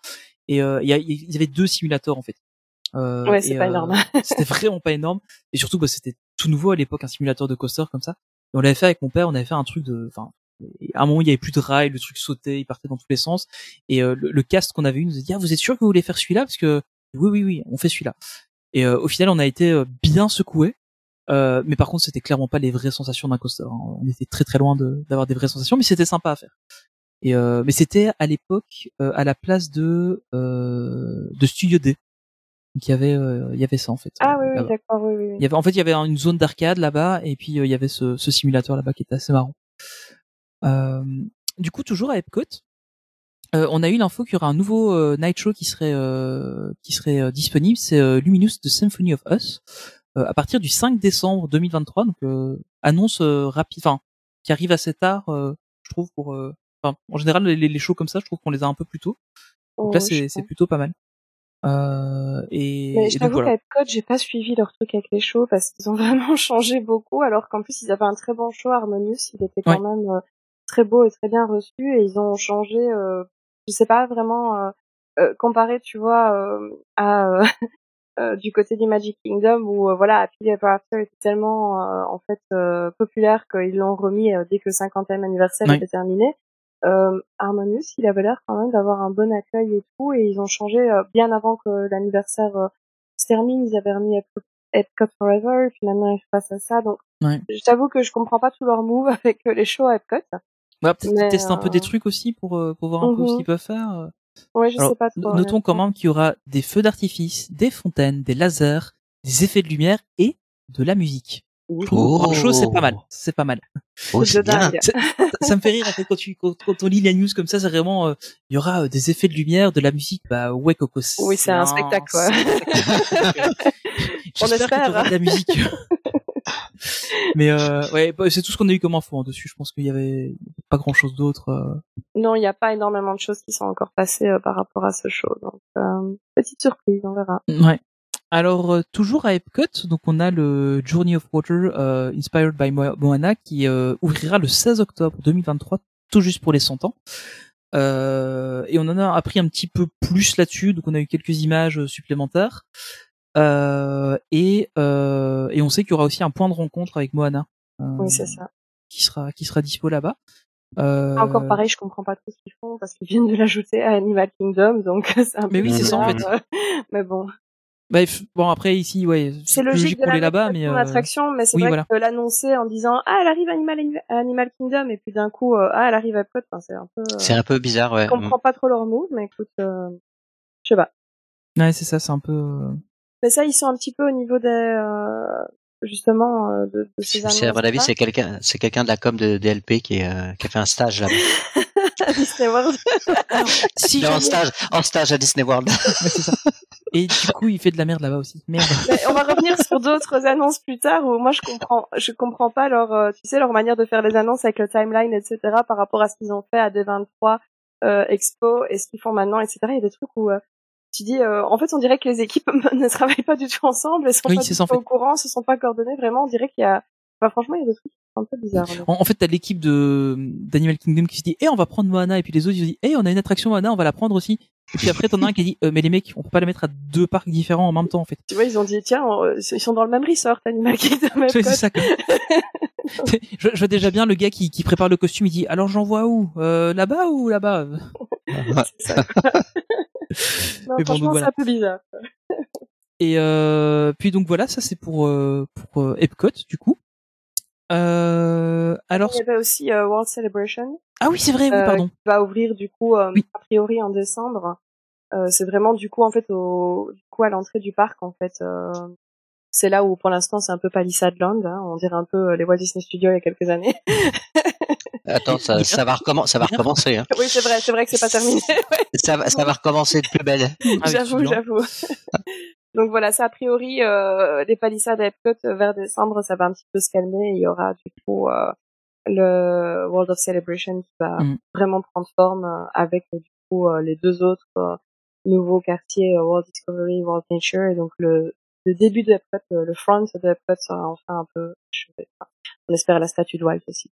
et euh, il y, avait deux simulateurs en fait euh, Ouais, c'est pas euh, énorme. c'était vraiment pas énorme et surtout bah, c'était tout nouveau à l'époque un simulateur de coaster comme ça et on l'avait fait avec mon père on avait fait un truc de enfin à un moment il y avait plus de rails le truc sautait il partait dans tous les sens. Et euh, le, le cast qu'on avait eu nous a dit ah vous êtes sûr que vous voulez faire celui-là? Parce que oui oui oui on fait celui-là. Et euh, au final on a été euh, bien secoué euh, mais par contre c'était clairement pas les vraies sensations d'un coaster hein. on était très très loin d'avoir des vraies sensations mais c'était sympa à faire. Et mais c'était à l'époque à la place de Studio D donc il y avait euh, il y avait ça en fait ah oui d'accord oui, oui. Il y avait, en fait, il y avait une zone d'arcade là-bas, et puis euh, il y avait ce, ce simulateur là-bas qui était assez marrant. Euh, du coup, toujours à Epcot, euh, on a eu l'info qu'il y aura un nouveau euh, night show qui serait euh, qui serait disponible. C'est euh, Luminous The Symphony of Us euh, à partir du 5 décembre 2023. Donc euh, annonce rapide, enfin qui arrive assez tard, euh, je trouve. Pour, euh, enfin, en général, les, les shows comme ça, je trouve qu'on les a un peu plus tôt. Donc là, Oh, c'est plutôt pas mal. Euh, et, Mais je t'avoue voilà. qu'à Epcot, j'ai pas suivi leur truc avec les shows parce qu'ils ont vraiment changé beaucoup, alors qu'en plus ils avaient un très bon show Harmonious, il était quand même euh, très beau et très bien reçu, et ils ont changé, euh, je sais pas vraiment euh, euh, comparé, tu vois, euh, à du côté du Magic Kingdom où voilà Happy Ever After était tellement euh, en fait euh, populaire qu'ils l'ont remis dès que le 50e anniversaire Ouais. était terminé. Euh, Harmonious, il avait l'air quand même d'avoir un bon accueil et tout, et ils ont changé euh, bien avant que l'anniversaire euh, se termine. Ils avaient remis Epcot Forever, et puis maintenant ils passent à ça. Donc, Ouais. je t'avoue que je comprends pas tous leurs moves avec euh, les shows à Epcot. Bah, peut-être qu'ils testent un peu euh, des trucs aussi pour, euh, pour voir un peu ce Mhm. qu'ils peuvent faire. euh. Ouais, je Alors, sais pas trop. no- notons quand même qu'il y aura des feux d'artifice, des fontaines, des lasers, des effets de lumière et de la musique. Pour un show, c'est pas mal. C'est pas mal. Oh, de c'est bien. dingue. Ça, ça me fait rire en fait quand tu quand, quand on lit la news comme ça, c'est vraiment euh, il y aura euh, des effets de lumière, de la musique. Bah ouais, Coco. Oui, c'est un spectacle, quoi. spectacle. On espère. auras de la musique. Mais euh, ouais, bah, c'est tout ce qu'on a eu comme info hein, dessus. Je pense qu'il y avait pas grand chose d'autre. euh. Non, il n'y a pas énormément de choses qui sont encore passées euh, par rapport à ce show. Donc, euh, petite surprise, on verra. Ouais. Alors euh, toujours à Epcot, donc on a le Journey of Water euh, inspired by Mo- Moana qui euh, ouvrira le 16 octobre 2023, tout juste pour les 100 ans. Euh, et on en a appris un petit peu plus là-dessus, donc on a eu quelques images euh, supplémentaires. Euh, et euh, et on sait qu'il y aura aussi un point de rencontre avec Moana. Oui, c'est ça. Qui sera qui sera dispo là-bas. Euh, Encore pareil, je comprends pas trop ce qu'ils font parce qu'ils viennent de l'ajouter à Animal Kingdom, donc c'est un peu Mais oui, c'est ça, en euh, Mais bon, Bref, bon après ici, ouais, c'est logique de qu'on la est là-bas, mais mettre euh, attraction, mais c'est oui, vrai voilà. que l'annoncer en disant ah elle arrive à Animal, Kingdom et puis d'un coup euh, ah elle arrive à Epcot, enfin, c'est un peu. euh, C'est un peu bizarre, ouais. Je comprends pas trop leur move, mais écoute, euh, je sais pas. ouais, c'est ça, c'est un peu. Mais ça, ils sont un petit peu au niveau des euh, justement de, de ces annonces. C'est à mon avis, c'est quelqu'un, c'est quelqu'un de la com de DLP qui, est, euh, qui a fait un stage là-bas. à Disney World. Si en stage, en stage à Disney World. Ouais, c'est ça. Et du coup, il fait de la merde là-bas aussi. Merde. Mais on va revenir sur d'autres annonces plus tard où moi je comprends, je comprends pas leur, euh, tu sais, leur manière de faire les annonces avec le timeline, etc. par rapport à ce qu'ils ont fait à D23 euh, Expo et ce qu'ils font maintenant, etc. Il y a des trucs où euh, tu dis, euh, en fait, on dirait que les équipes ne travaillent pas du tout ensemble, elles sont Oui, pas du tout au courant, se sont pas coordonnées. Vraiment, on dirait qu'il y a, enfin, franchement, il y a des trucs un peu bizarres. En, en fait, t'as l'équipe de d'Animal Kingdom qui se dit, eh, on va prendre Moana, et puis les autres ils se disent, eh, on a une attraction Moana, on va la prendre aussi. Et puis après, t'en as un qui dit, euh, mais les mecs, on peut pas la mettre à deux parcs différents en même temps, en fait. Tu vois, ils ont dit, tiens, on- ils sont dans le même resort, Animal Kingdom. C'est ça. quoi. je, je vois déjà bien le gars qui, qui prépare le costume, il dit, alors j'envoie où? Euh, Là-bas ou là-bas? C'est ça, quoi. non, Mais bon, franchement, voilà. c'est un peu bizarre. Et euh, puis donc voilà, ça c'est pour euh, pour euh, Epcot du coup. Euh, alors Il y avait aussi euh, World Celebration. ah oui c'est vrai, oui, euh, pardon. qui va ouvrir du coup euh, Oui. a priori en décembre. Euh, c'est vraiment du coup en fait au du coup à l'entrée du parc en fait. euh, c'est là où pour l'instant c'est un peu Palisade Land, hein, on dirait un peu les Walt Disney Studios il y a quelques années. Attends, ça, ça va recommencer, ça va recommencer. Hein. oui c'est vrai, c'est vrai que c'est pas terminé. ouais, Ça, va- ça va recommencer de plus belle. Avec j'avoue, j'avoue. Donc voilà, ça a priori euh, les palissades à Epcot euh, vers décembre, ça va un petit peu se calmer. Il y aura du coup euh, le World of Celebration qui va Mm. vraiment prendre forme euh, avec du coup euh, les deux autres euh, nouveaux quartiers World Discovery, World Nature et donc le, le début de Epcot, le front de Epcot sera enfin un peu achevé. Enfin, on espère la statue de Walt aussi.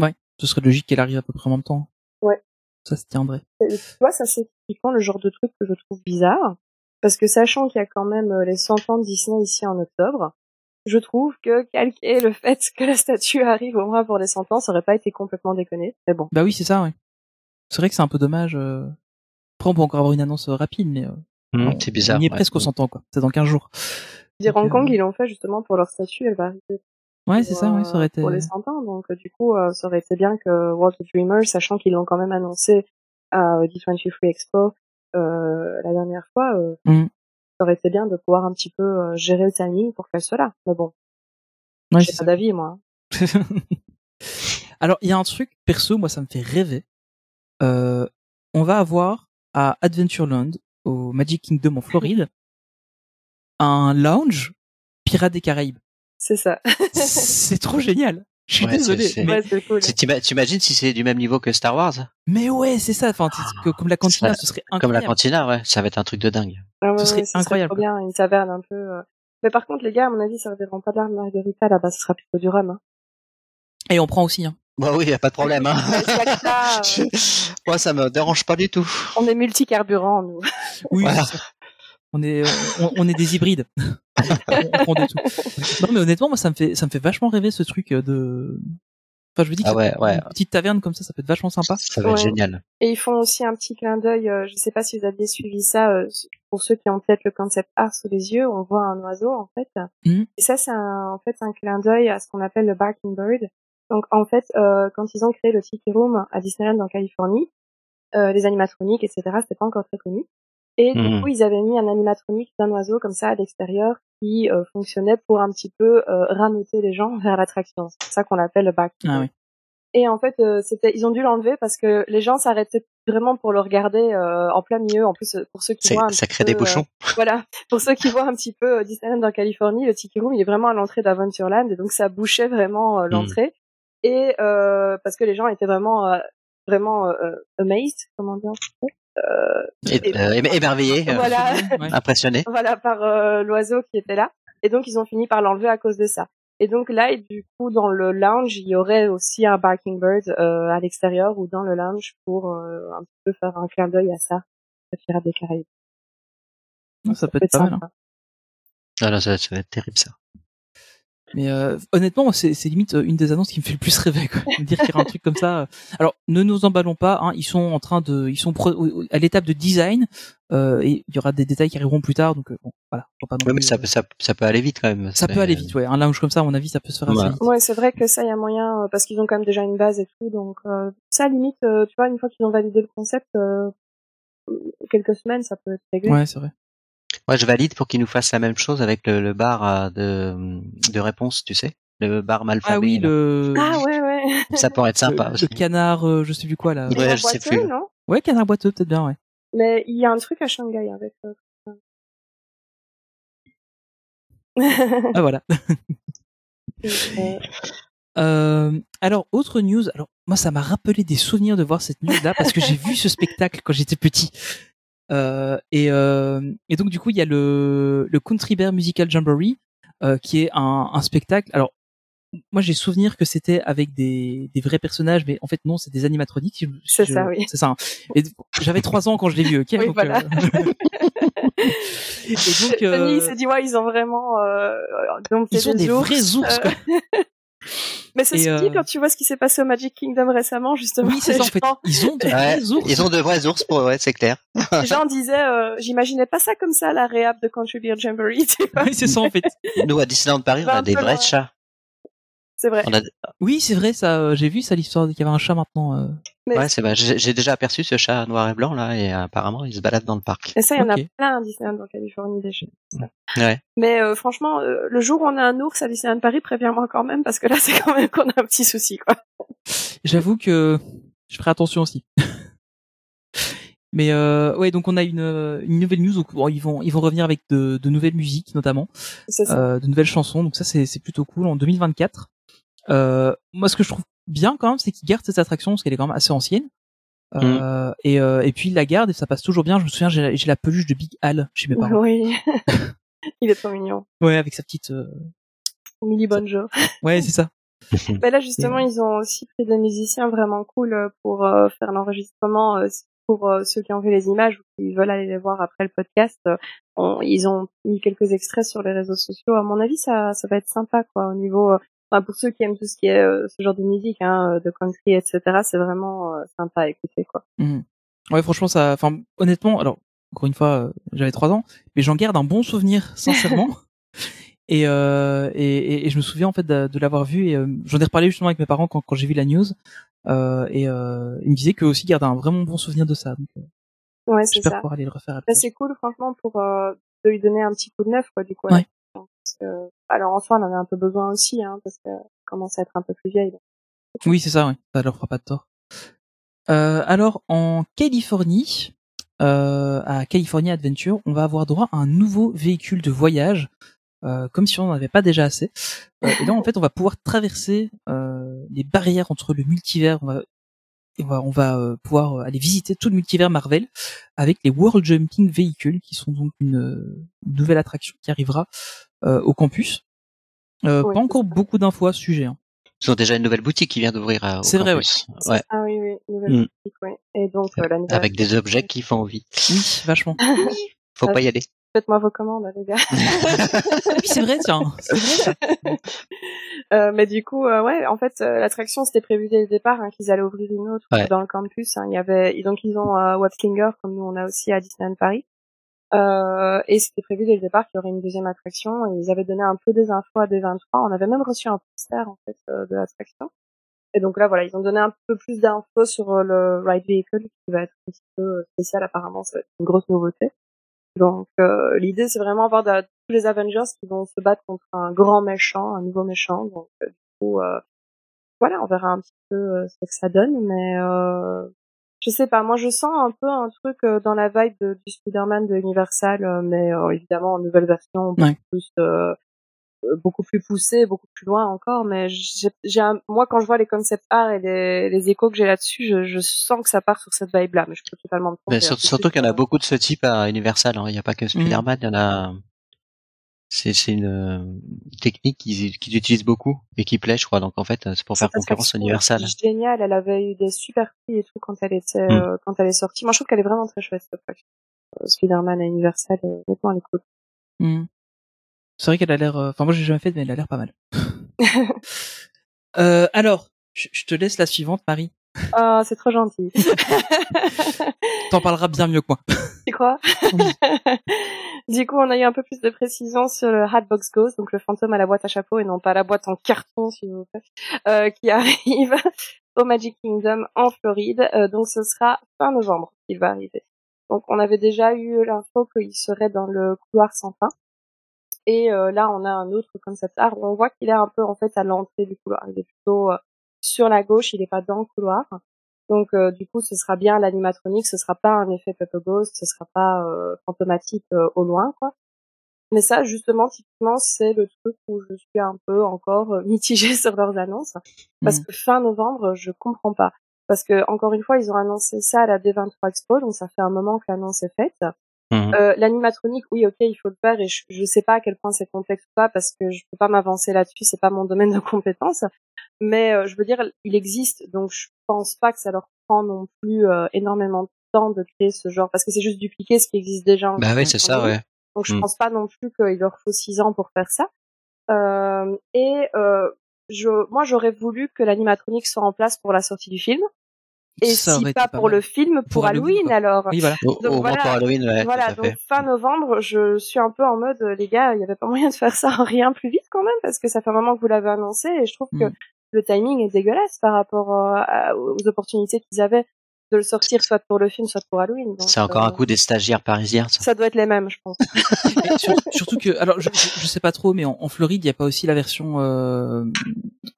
Ouais, ce serait logique qu'elle arrive à peu près en même temps. Ouais. Ça se tiendrait. Et tu vois, ça c'est typiquement le genre de truc que je trouve bizarre. Parce que sachant qu'il y a quand même euh, les 100 ans de Disney ici en octobre, je trouve que calquer le fait que la statue arrive au moins pour les 100 ans, ça aurait pas été complètement déconné. Mais bon. Bah oui c'est ça, ouais. C'est vrai que c'est un peu dommage. Euh... Après on peut encore avoir une annonce euh, rapide, mais on- c'est bizarre. On y est ouais. presque aux 100 ans quoi. C'est dans 15 jours. Dire, Hong Kong, euh, ils l'ont fait justement pour leur statue, elle va arriver Ouais c'est ça, ouais, euh, ça aurait été. pour les 100 ans. Donc du coup, euh, ça aurait été bien que World of Dreamers, sachant qu'ils l'ont quand même annoncé à euh, D23 Free Expo euh, la dernière fois, euh, Mm. ça aurait été bien de pouvoir un petit peu euh, gérer le timing pour qu'elle soit là. Mais bon, Ouais, j'ai pas d'avis moi. Alors, il y a un truc, perso, moi, ça me fait rêver. Euh, on va avoir à Adventureland, au Magic Kingdom en Floride, un lounge Pirates des Caraïbes. C'est ça. C'est trop génial. Je suis Ouais, désolé. c'est- Mais, Ouais, c'est cool. T'imagines si c'est du même niveau que Star Wars? Mais ouais, c'est ça. Enfin, c'est que comme la cantina, Ça- ce serait Comme la incroyable. cantina, ouais, ça va être un truc de dingue. Ah ouais, Ce serait incroyable, trop bien, une taverne un peu. euh. Mais par contre, les gars, à mon avis, ça serviront pas de la margarita là-bas, ce sera plutôt du rhum. Hein. Et on prend aussi. Hein. Bah oui, y a pas de problème. Hein. Euh, Moi, ça me dérange pas du tout. on est multicarburant, nous. Oui, Voilà. c'est ça. On est, on, on est des hybrides. on, prend de tout. Non, mais honnêtement, moi, ça me fait, ça me fait vachement rêver ce truc de. Enfin, je me dis que Ah ouais, ouais. une petite taverne comme ça, ça peut être vachement sympa. Ça va être Ouais. génial. Et ils font aussi un petit clin d'œil, euh, je sais pas si vous aviez suivi ça, euh, pour ceux qui ont peut-être le concept art sous les yeux, on voit un oiseau en fait. Mhm. Et ça c'est un, en fait un clin d'œil à ce qu'on appelle le barking bird. Donc en fait, euh, quand ils ont créé le Tiki Room à Disneyland en Californie, euh, les animatroniques, etc., c'était pas encore très connu. Et du Mhm. coup, ils avaient mis un animatronique d'un oiseau comme ça à l'extérieur qui euh, fonctionnait pour un petit peu euh, rameuter les gens vers l'attraction. C'est ça qu'on appelle le barking Ah oui. Et en fait, euh, c'était, ils ont dû l'enlever parce que les gens s'arrêtaient vraiment pour le regarder euh, en plein milieu. En plus, euh, pour ceux qui C'est- voient un Ça crée des peu, bouchons. euh, voilà, pour ceux qui voient un petit peu euh, Disneyland en Californie, le Tiki Room, il est vraiment à l'entrée d'Aventureland et donc ça bouchait vraiment euh, l'entrée. Et euh, parce que les gens étaient vraiment, euh, vraiment euh, euh, amazed, comment dire en Euh, émer- émerveillé, euh, Voilà. Ouais. impressionné. voilà par euh, l'oiseau qui était là et donc ils ont fini par l'enlever à cause de ça et donc là et du coup dans le lounge il y aurait aussi un barking bird euh, à l'extérieur ou dans le lounge pour euh, un petit peu faire un clin d'œil à ça le Pirates des Caraïbes Non, ça peut être pas mal. hein. Ah non, ça, ça va être terrible ça. Mais euh, honnêtement, c'est c'est limite euh, une des annonces qui me fait le plus rêver. Quoi. Me dire qu'il y aura un truc comme ça. euh. Alors, ne nous emballons pas. Hein, ils sont en train de, ils sont à l'étape de design euh, et il y aura des détails qui arriveront plus tard. Donc euh, bon, voilà. faut pas non Ouais, mais ça, euh, peut- ça, ça peut aller vite quand même. ça peut aller vite. Ouais, un lounge comme ça, à mon avis, ça peut se faire assez vite. ouais c'est vrai que ça il y a moyen euh, parce qu'ils ont quand même déjà une base et tout donc euh, ça limite euh, tu vois une fois qu'ils ont validé le concept euh, quelques semaines ça peut être réglé Ouais, c'est vrai. Moi, je valide pour qu'ils nous fassent la même chose avec le, le bar euh, de, de réponse, tu sais. Le bar malfamé. Ah oui, là. le, ah ouais ouais Ça pourrait être sympa le, aussi. le canard, euh, je sais plus quoi là. Ouais, en je sais boiteux, plus. non? Ouais, canard boiteux, peut-être bien. Ouais. mais il y a un truc à Shanghai avec euh, Ah voilà. euh, alors, autre news. Alors, moi, ça m'a rappelé des souvenirs de voir cette news-là parce que j'ai vu ce spectacle quand j'étais petit. Euh, et, euh, et donc du coup il y a le, le Country Bear Musical Jamboree euh, qui est un, un spectacle. Alors moi j'ai souvenir que c'était avec des, des vrais personnages, mais en fait non, c'est des animatroniques. si C'est ça, oui. C'est ça. hein. Et j'avais trois ans quand je l'ai vu. Ok. Oui, donc, voilà. euh, et donc euh, il s'est dit ouais ils ont vraiment euh, donc ils sont des ours, vrais ours. quoi. Mais ceci Et, dit, euh, quand tu vois ce qui s'est passé au Magic Kingdom récemment, justement, Oui, c'est les ça en fait. gens- Ils ont de Ouais, vrais ours. ils ont de vrais ours pour, ouais, c'est clair. les gens disaient, euh, j'imaginais pas ça comme ça, la réhab de Country Beer Jamboree, tu vois. Oui, c'est ça en fait. Nous, à Disneyland Paris, on a des vrais loin. chats. C'est vrai. On a... Oui, c'est vrai, ça. euh, J'ai vu ça l'histoire qu'il y avait un chat maintenant. euh. Mais, Ouais, c'est vrai. J'ai déjà aperçu ce chat noir et blanc, là, et euh, apparemment, il se balade dans le parc. et ça, il y en a plein à Disneyland en Californie déjà. Ouais. Mais euh, franchement, euh, le jour où on a un ours à Disneyland Paris, préviens-moi quand même, parce que là, c'est quand même qu'on a un petit souci, quoi. J'avoue que je ferai attention aussi. Mais euh, ouais, donc on a une, une nouvelle news. Donc bon, ils vont ils vont revenir avec de, de nouvelles musiques notamment, C'est ça. euh, de nouvelles chansons. Donc ça c'est plutôt cool en 2024. Euh, moi, ce que je trouve bien quand même, c'est qu'ils gardent cette attraction parce qu'elle est quand même assez ancienne. Euh, et, euh, et puis ils la gardent et ça passe toujours bien. Je me souviens, j'ai la peluche de Big Al chez mes parents. Oui. il est trop mignon. Ouais, avec sa petite. euh, Millie Bonjour. Ouais, c'est ça. Mais là, justement, ils ont aussi pris des musiciens vraiment cool euh, pour euh, faire l'enregistrement. pour ceux qui ont vu les images ou qui veulent aller les voir après le podcast, on- ils ont mis quelques extraits sur les réseaux sociaux. À mon avis, ça, ça va être sympa, quoi, au niveau. Enfin, pour ceux qui aiment tout ce qui est euh, ce genre de musique, hein, euh, de country, etc. C'est vraiment euh, sympa à écouter, quoi. Mhm. Ouais, franchement, ça. Enfin, honnêtement, alors encore une fois, euh, j'avais trois ans, mais j'en garde un bon souvenir, sincèrement. et, euh, et, et- et je me souviens en fait de, de l'avoir vu et j'en ai reparlé justement avec mes parents quand, quand j'ai vu la news. Et euh, ils me disaient qu'eux aussi gardaient un vraiment bon souvenir de ça. Donc, Ouais, c'est j'espère ça. pouvoir aller le refaire après. c'est cool, franchement, pour euh, de lui donner un petit coup de neuf, quoi, du coup. Ouais. Parce que, alors, en soi, on en a un peu besoin aussi, hein, parce que commence à être un peu plus vieille. Oui, c'est ça, ouais. Ça leur fera pas de tort. Euh, alors, en Californie, euh, à California Adventure, on va avoir droit à un nouveau véhicule de voyage, euh, comme si on n'en avait pas déjà assez. Euh, et là, en fait, on va pouvoir traverser euh, les barrières entre le multivers. On va, on va, on va euh, pouvoir aller visiter tout le multivers Marvel avec les World Jumping Vehicles, qui sont donc une, nouvelle attraction qui arrivera au campus. Euh, Oui, pas encore beaucoup d'infos à ce sujet. hein. Ils ont déjà une nouvelle boutique qui vient d'ouvrir à- au C'est vrai, campus. Ouais. Ah oui, oui, nouvelle Mm. boutique, oui. Et donc, euh, la nouvelle... Avec des objets qui font envie. Oui, vachement. Faut Ah pas oui. y aller. Faites-moi vos commandes, les gars. oui, c'est vrai, tiens. C'est vrai. Euh, mais du coup, euh, ouais, en fait, euh, l'attraction, c'était prévu dès le départ hein, qu'ils allaient ouvrir une autre Ouais. dans le campus. hein. Il y avait, donc ils ont euh, Watslinger, comme nous on a aussi à Disneyland Paris. Euh, et c'était prévu dès le départ qu'il y aurait une deuxième attraction. Et ils avaient donné un peu des infos à D23. On avait même reçu un poster en fait euh, de l'attraction. Et donc là, voilà, ils ont donné un peu plus d'infos sur euh, le ride vehicle qui va être un petit peu euh, spécial. Apparemment, être une grosse nouveauté. Donc euh, l'idée, c'est vraiment avoir tous les Avengers qui vont se battre contre un grand méchant, un nouveau méchant. Donc du coup, voilà, on verra un petit peu ce que ça donne. Mais je sais pas, moi je sens un peu un truc euh, dans la vibe de, du Spider-Man de Universal, euh, mais euh, évidemment en nouvelle version, beaucoup Ouais. plus euh, euh, beaucoup plus poussé, beaucoup plus loin encore. Mais j'ai, j'ai un- moi quand je vois les concept art et les, les échos que j'ai là-dessus, je, je sens que ça part sur cette vibe-là. Mais je peux totalement me tromper. Sur- hein, surtout qu'il y en a beaucoup de ce type à Universal. hein. Il n'y a pas que Spider-Man, il y en a. C'est c'est une euh, technique qu'ils qu'ils utilisent beaucoup et qui plaît, je crois. Donc en fait, euh, c'est pour faire concurrence Universal. est Génial, elle avait eu des super prix et tout quand elle était Mm. euh, quand elle est sortie. Moi, je trouve qu'elle est vraiment très chouette cette attraction. Euh, Spider-Man et Universal, honnêtement, elle est cool. Hmm. C'est vrai qu'elle a l'air. euh, Enfin, moi, j'ai jamais fait, mais elle a l'air pas mal. euh, alors, je te laisse la suivante, Marie. Ah, c'est trop gentil. T'en parleras bien mieux que moi. tu crois? Du coup, on a eu un peu plus de précision sur le Hatbox Ghost, donc le fantôme à la boîte à chapeau et non pas la boîte en carton, s'il vous plaît, euh, qui arrive au Magic Kingdom en Floride. Euh, donc, ce sera fin novembre qu'il va arriver. Donc, on avait déjà eu l'info qu'il serait dans le couloir sans fin. Et euh, là, on a un autre concept art où on voit qu'il est un peu en fait à l'entrée du couloir. Il est plutôt euh, sur la gauche, il n'est pas dans le couloir. Donc euh, du coup, ce sera bien l'animatronique, ce sera pas un effet Ghost, ce sera pas euh, fantomatique euh, au loin, quoi. Mais ça, justement, typiquement, c'est le truc où je suis un peu encore euh, mitigée sur leurs annonces, parce Mhm. que fin novembre, je comprends pas. parce que encore une fois, ils ont annoncé ça à la D23 Expo, donc ça fait un moment que l'annonce est faite. Mhm. Euh, L'animatronique, oui, ok, il faut le faire, et je, je sais pas à quel point c'est complexe ou pas, parce que je peux pas m'avancer là-dessus, c'est pas mon domaine de compétence. Mais euh, je veux dire, il existe, donc je pense pas que ça leur prend non plus euh, énormément de temps de créer ce genre, parce que c'est juste dupliquer ce qui existe déjà. en Bah oui, c'est ça, ouais. Donc je Mm. pense pas non plus qu'il leur faut six ans pour faire ça. Euh, et euh, je, moi j'aurais voulu que l'animatronique soit en place pour la sortie du film. Et Ça si pas pas pour mal. le film, pour, Halloween, alors. Oui, voilà. Au, Donc au voilà. pour Halloween, ouais, voilà, donc fait. fin novembre, je suis un peu en mode les gars, il y avait pas moyen de faire ça rien plus vite quand même parce que ça fait un moment que vous l'avez annoncé et je trouve que Mm. le timing est dégueulasse par rapport euh, à- aux opportunités qu'ils avaient de le sortir soit pour le film, soit pour Halloween. C'est encore un euh, coup des stagiaires parisiens, ça. Ça doit être les mêmes, je pense. Sur- surtout que, alors je, je, sais pas trop, mais en, en Floride, il y a pas aussi la version euh,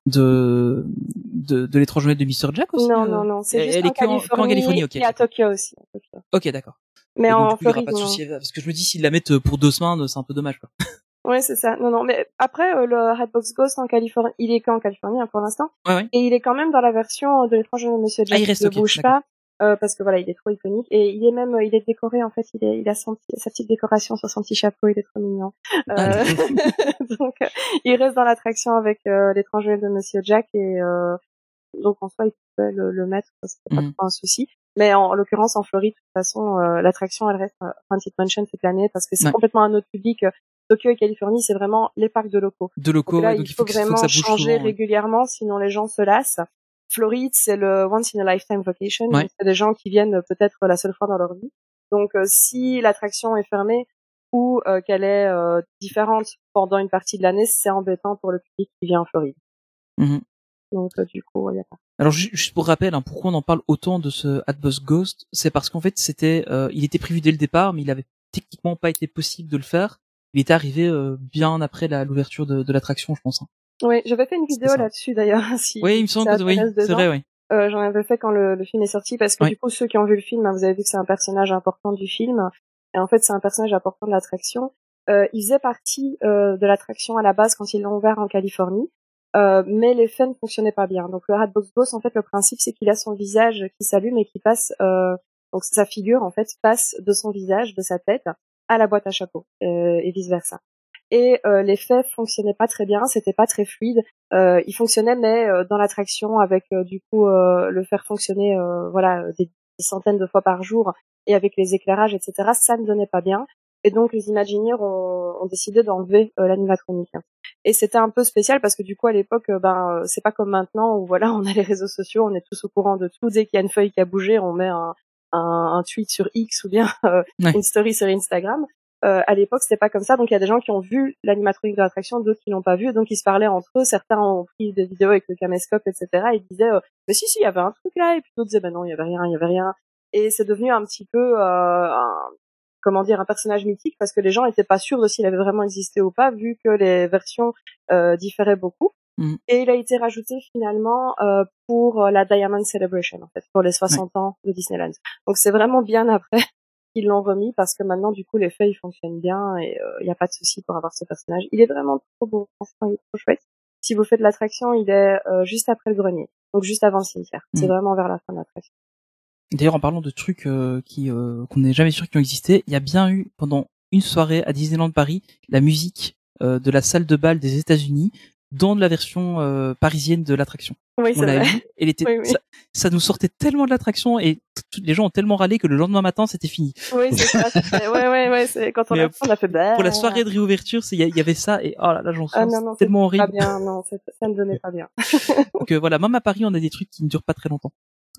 de de, de l'étrange Noël de Mr Jack aussi non, euh non, non, c'est Elle- juste elle en, est que en- Californie, qu'en Californie, ok. et à Tokyo aussi. à Tokyo. Ok, d'accord. Mais donc, en coup, il y aura Floride, pas de souci parce que je me dis s'ils la mettent pour deux semaines, c'est un peu dommage quoi. Ouais, c'est ça. Non, non, mais après, euh, le Redbox Ghost en Californie, il est qu'en Californie hein, pour l'instant. Ouais, ouais. Et il est quand même dans la version de l'étrange Noël de Monsieur Jack Ah, il reste, ne ok, bouge pas. Euh, parce que voilà, il est trop iconique et il est même, il est décoré en fait, il, est, il a son sa petite décoration sur son petit chapeau, il est trop mignon. Ah, Euh, donc, euh, il reste dans l'attraction avec euh, l'étrange Noël de Monsieur Jack et euh, donc en soi, il pouvait le, le mettre, c'est pas trop un souci. Mais en, en l'occurrence, en Floride, de toute façon, euh, l'attraction, elle reste euh, Haunted Mansion toute l'année parce que c'est Ouais. complètement un autre public. Tokyo et Californie, c'est vraiment les parcs de locaux. De locaux, Donc là, ouais, donc il faut, vraiment faut que ça bouge changer souvent, ouais. régulièrement, sinon les gens se lassent. Floride, c'est le once in a lifetime vacation. Ouais. C'est des gens qui viennent peut-être la seule fois dans leur vie. Donc, euh, si l'attraction est fermée ou euh, qu'elle est euh, différente pendant une partie de l'année, c'est embêtant pour le public qui vient en Floride. Mhm. Donc, euh, du coup, il y a pas. Alors ju- juste pour rappel, hein, pourquoi on en parle autant de ce Hatbox Ghost, c'est parce qu'en fait c'était, euh, il était prévu dès le départ, mais il avait techniquement pas été possible de le faire. Il était arrivé euh, bien après l'ouverture de, de l'attraction, je pense. hein. Oui, j'avais fait une vidéo là-dessus d'ailleurs. Si Oui, il me semble que oui, c'est vrai, oui. Euh, J'en avais fait quand le, le film est sorti parce que Oui. du coup ceux qui ont vu le film, hein, vous avez vu que c'est un personnage important du film et en fait c'est un personnage important de l'attraction. Euh, il faisait partie euh, de l'attraction à la base quand ils l'ont ouvert en Californie, euh, mais l'effet ne fonctionnait pas bien. Donc le Hatbox Ghost en fait le principe c'est qu'il a son visage qui s'allume et qui passe euh, donc sa figure en fait passe de son visage, de sa tête à la boîte à chapeau euh, et vice versa. Et euh, l'effet fonctionnait pas très bien, c'était pas très fluide. Euh, il fonctionnait mais euh, dans l'attraction avec euh, du coup euh, le faire fonctionner euh, voilà des, des centaines de fois par jour et avec les éclairages etc ça ne donnait pas bien et donc les Imagineers ont, ont décidé d'enlever euh, l'animatronique et c'était un peu spécial parce que du coup à l'époque ben c'est pas comme maintenant où voilà on a les réseaux sociaux on est tous au courant de tout dès qu'il y a une feuille qui a bougé on met un, un, un tweet sur X ou bien euh, Ouais. une story sur Instagram euh, à l'époque, c'était pas comme ça. Donc, il y a des gens qui ont vu l'animatronique de l'attraction, d'autres qui l'ont pas vu. Donc, ils se parlaient entre eux. Certains ont pris des vidéos avec le caméscope, etc. Et ils disaient, euh, mais si, si, il y avait un truc là. Et puis d'autres disaient, ben non, il y avait rien, il y avait rien. Et c'est devenu un petit peu, euh, un- comment dire, un personnage mythique parce que les gens étaient pas sûrs de s'il avait vraiment existé ou pas, vu que les versions euh, différaient beaucoup. Mhm. Et il a été rajouté finalement euh, pour la Diamond Celebration, en fait, pour les 60 ans de Disneyland. Donc, c'est vraiment bien après ils l'ont remis parce que maintenant du coup les feuilles fonctionnent bien et il n'y a pas de souci pour avoir ce personnage. Il est vraiment trop beau, franchement il est trop chouette. Si vous faites l'attraction, il est euh, juste après le grenier, donc juste avant le cimetière. C'est Mm. vraiment vers la fin de l'attraction. D'ailleurs, en parlant de trucs euh, qui euh, qu'on n'est jamais sûr qui ont existé, il y a bien eu pendant une soirée à Disneyland Paris la musique euh, de la salle de bal des États-Unis dans la version euh, parisienne de l'attraction. Oui, On c'est l'a vu, elle était, Oui, oui. Ça, ça nous sortait tellement de l'attraction et les gens ont tellement râlé que le lendemain matin c'était fini. Oui, c'est ça. Ouais, ouais, ouais. Quand on a, on a fait. bah, Pour la soirée de réouverture, il y, avait ça et oh là là j'en suis Ah non, tellement c'était pas horrible. bien. Non, ça ne donnait pas bien. Donc euh, voilà, même à Paris on a des trucs qui ne durent pas très longtemps.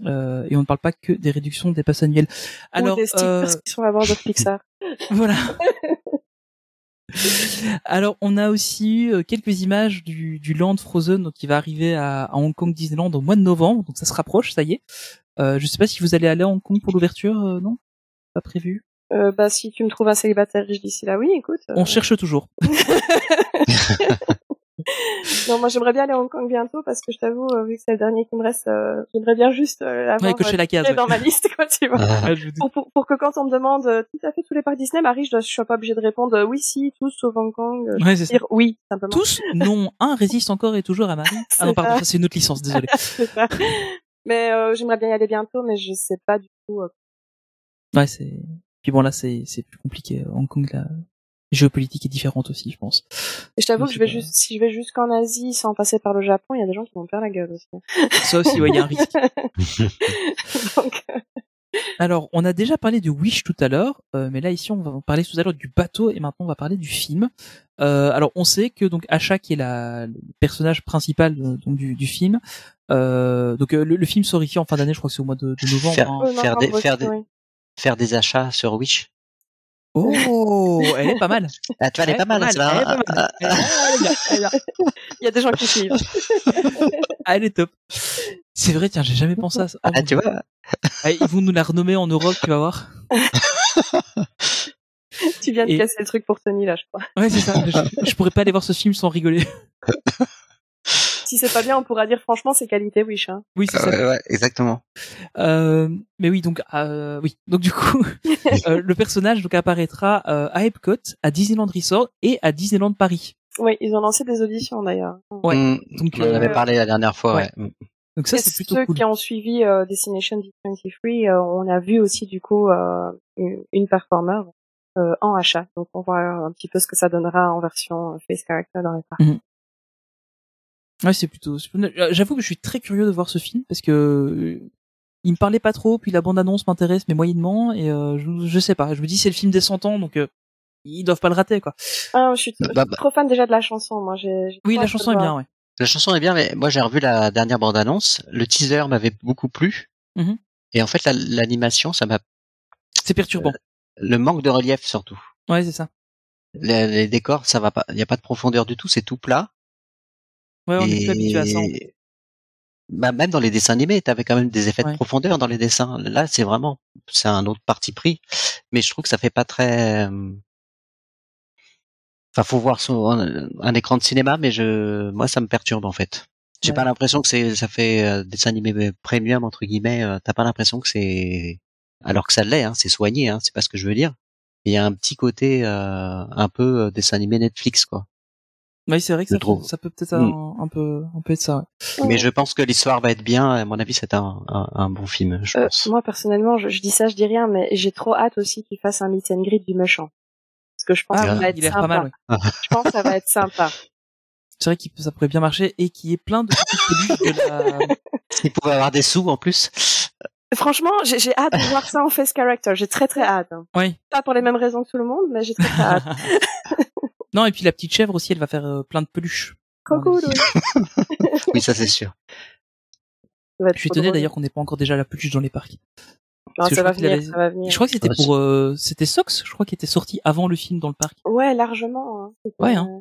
Euh, et on ne parle pas que des réductions des passes annuelles. Alors Ou des stickers euh, qui sont à bord de Pixar. Voilà. Alors, on a aussi eu euh, quelques images du, du Land Frozen donc, qui va arriver à, à Hong Kong Disneyland au mois de novembre. Donc, ça se rapproche, ça y est. Euh, je sais pas si vous allez aller à Hong Kong pour l'ouverture, euh, non? Pas prévu? Euh, bah si tu me trouves un célibataire riche d'ici là, oui, écoute. euh, On cherche toujours. Non, moi j'aimerais bien aller à Hong Kong bientôt parce que je t'avoue, euh, vu que c'est le dernier qui me reste, euh, j'aimerais bien juste euh, avoir Ouais, cocher euh, la case, ouais. dans ma liste, quoi, tu vois. Dis. pour, pour, pour que quand on me demande tout à fait tous les parcs Disney, Marie, je, je sois pas obligée de répondre oui, si, tous sauf Hong Kong. Je Ouais, peux c'est ça. dire oui, simplement. Tous Non, un résiste encore et toujours à Marie. Ah non, pardon, c'est une autre licence, désolé. Ça. Mais euh, j'aimerais bien y aller bientôt, mais je sais pas du tout. euh, Ouais, c'est. Puis bon là, c'est c'est plus compliqué. Hong Kong, la géopolitique est différente aussi, je pense. Et je t'avoue que je vais pas. juste, si je vais jusqu'en Asie sans passer par le Japon, il y a des gens qui vont me faire la gueule aussi. Ça aussi, ouais, il y a un risque. Donc, euh, Alors, on a déjà parlé de Wish tout à l'heure, euh, mais là ici on va parler tout à l'heure du bateau et maintenant on va parler du film. Euh, alors, on sait que donc Asha qui est la, le personnage principal euh, donc, du, du film, euh, donc euh, le, le film sort ici en fin d'année, je crois que c'est au mois de, de novembre. Faire- hein. faire des- faire des-. Faire des achats sur Wish? Oh, elle est pas mal. Ah, tu vois, elle est pas mal, c'est elle est là. pas mal. Elle est bien, elle est bien. Il y a des gens qui suivent. Ah, elle est top. C'est vrai, tiens, j'ai jamais pensé à ça. Oh, Ah, mon tu vois, Ah, ils vont nous la renommer en Europe, tu vas voir. tu viens de Et- casser le truc pour Tony là, je crois. Ouais, c'est ça. Je, je pourrais pas aller voir ce film sans rigoler. Si c'est pas bien, on pourra dire franchement c'est qualité Wish. Hein. Oui, c'est ça. Ouais, ouais, exactement. Euh, mais oui, donc euh, oui, donc du coup, euh, le personnage donc apparaîtra euh, à Epcot, à Disneyland Resort et à Disneyland Paris. Oui, ils ont lancé des auditions d'ailleurs. Ouais. Mm, Donc, on en avait euh, parlé la dernière fois, ouais. ouais. Donc ça c'est plutôt ceux cool. qui ont suivi euh, Destination D23, euh, on a vu aussi du coup euh, une, une performer euh, en achat. Donc on voit un petit peu ce que ça donnera en version euh, face character dans les parcs. Ouais, c'est plutôt. euh, J'avoue que je suis très curieux de voir ce film parce que euh, il me parlait pas trop, puis la bande annonce m'intéresse mais moyennement et euh, je, je sais pas. Je me dis c'est le film des 100 ans donc euh, ils doivent pas le rater quoi. Ah, je suis, Bah, je suis bah. trop fan déjà de la chanson. Moi, j'ai. j'ai Oui, la chanson est bien, ouais. La chanson est bien, mais moi j'ai revu la dernière bande-annonce. Le teaser m'avait beaucoup plu. Mhm. Et en fait, la- l'animation, ça m'a. C'est perturbant. Le manque de relief surtout. Ouais, c'est ça. Les, les décors, ça va pas. Il y a pas de profondeur du tout. C'est tout plat. Ouais, on est plus habitué à ça. en fait. Bah, même dans les dessins animés, t'avais quand même des effets Ouais. de profondeur dans les dessins. Là, c'est vraiment, c'est un autre parti pris. Mais je trouve que ça fait pas très. Enfin, faut voir sur un, un écran de cinéma, mais je, moi, ça me perturbe en fait. J'ai Ouais. pas l'impression que c'est, ça fait euh, dessin animé premium entre guillemets. euh, T'as pas l'impression que c'est, alors que ça l'est, hein, c'est soigné, hein, c'est pas ce que je veux dire. Il y a un petit côté euh, un peu euh, dessin animé Netflix, quoi. Ouais, c'est vrai que ça, trouve. peut- ça peut peut-être Mm. un, un peu un peu être ça. Ouais. Mais je pense que l'histoire va être bien. À mon avis, c'est un, un, un bon film, je Euh, pense. moi personnellement, je, je dis ça, je dis rien, mais j'ai trop hâte aussi qu'ils fassent un meet and greet du méchant. Parce que je pense Ah, que ça oui, va être il a l'air sympa. pas mal. Ouais. Je pense que ça va être sympa. C'est vrai que ça pourrait bien marcher et qu'il y ait plein de petites la. S'il pouvait avoir des sous en plus. Franchement, j'ai j'ai hâte de voir ça en face character. J'ai très très hâte. hein. Ouais. Pas pour les mêmes raisons que tout le monde, mais j'ai très très hâte. non, et puis la petite chèvre aussi, elle va faire euh, plein de peluches. Cool, oui. Oui, ça c'est sûr. Ça Je suis étonné d'ailleurs qu'on n'ait pas encore déjà la peluche dans les parcs. Non, ça je va venir, avait- ça va venir. Je crois que c'était Ouais, pour, euh, c'était Sox, je crois, qui était sorti avant le film dans le parc. Ouais, largement. Hein. Ouais, hein. euh,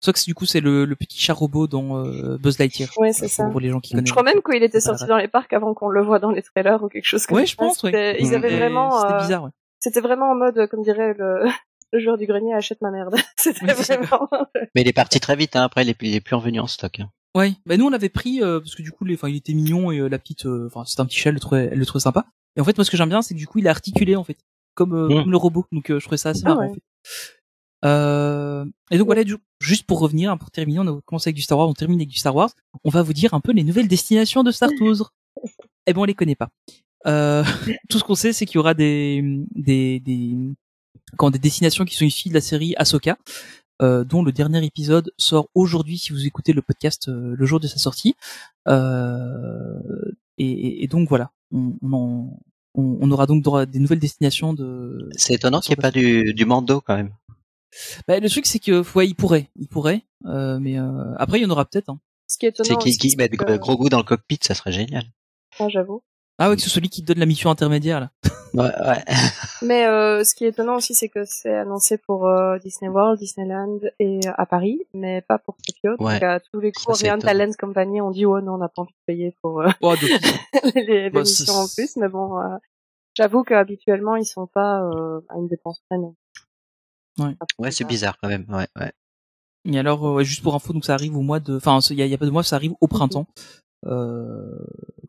Sox, du coup, c'est le, le petit chat robot dans euh, Buzz Lightyear. Ouais, c'est ça. Pour les gens qui connaissent. Je crois même qu'il était sorti dans les parcs avant qu'on le voit dans les trailers ou quelque chose comme Ouais, ça. je pense, ouais. C'était- Ils Mm. avaient vraiment. C'était euh, bizarre, ouais. C'était vraiment en mode, comme dirait le, le joueur du grenier, achète ma merde. C'était Oui, vraiment. Mais il est parti très vite. Hein. Après, il est, il est plus revenu en stock. hein. Ouais, bah nous on l'avait pris euh, parce que du coup, les, il était mignon et euh, la petite, euh, enfin, c'était un petit chat, elle le trouvait, elle le trouvait sympa. Et en fait, moi, ce que j'aime bien, c'est que du coup, il est articulé en fait, comme, euh, Mm. comme le robot. Donc, euh, je trouvais ça assez Ah marrant. ouais. En fait. Euh, et donc voilà, du- juste pour revenir, hein, pour terminer, on a commencé avec du Star Wars, on termine avec du Star Wars. On va vous dire un peu les nouvelles destinations de Star Tours. Eh ben, on les connaît pas. Euh, tout ce qu'on sait, c'est qu'il y aura des, des, des, quand des destinations qui sont issues de la série Ahsoka, euh, dont le dernier épisode sort aujourd'hui si vous écoutez le podcast euh, le jour de sa sortie. Euh, et, donc voilà, on, on, en- on- on aura donc droit à des nouvelles destinations de. C'est étonnant qu'il n'y ait pas du, du Mando quand même. Bah, le truc c'est que ouais, il pourrait, il pourrait, euh, mais euh, après il y en aura peut-être. Hein. Ce qui est C'est étonnant. aussi, qui c'est met que- gros goût dans le cockpit, ça serait génial. Ah, j'avoue. Ah ouais, que c'est celui qui te donne la mission intermédiaire là. Ouais, ouais. Mais euh, ce qui est étonnant aussi, c'est que c'est annoncé pour euh, Disney World, Disneyland et euh, à Paris, mais pas pour Tokyo. Ouais. Donc à tous les coups, Orient étonnant. Talent Company ont dit oh non, on n'a pas envie de payer pour euh, Oh, de- les, les Bah, missions en plus. Mais bon, euh, j'avoue qu'habituellement ils sont pas euh, à une dépense près. Ouais. Ouais, c'est bizarre quand même. Ouais, ouais. Et alors, euh, ouais, juste pour info, donc ça arrive au mois de, enfin, il y y a pas de mois, ça arrive au printemps. Euh,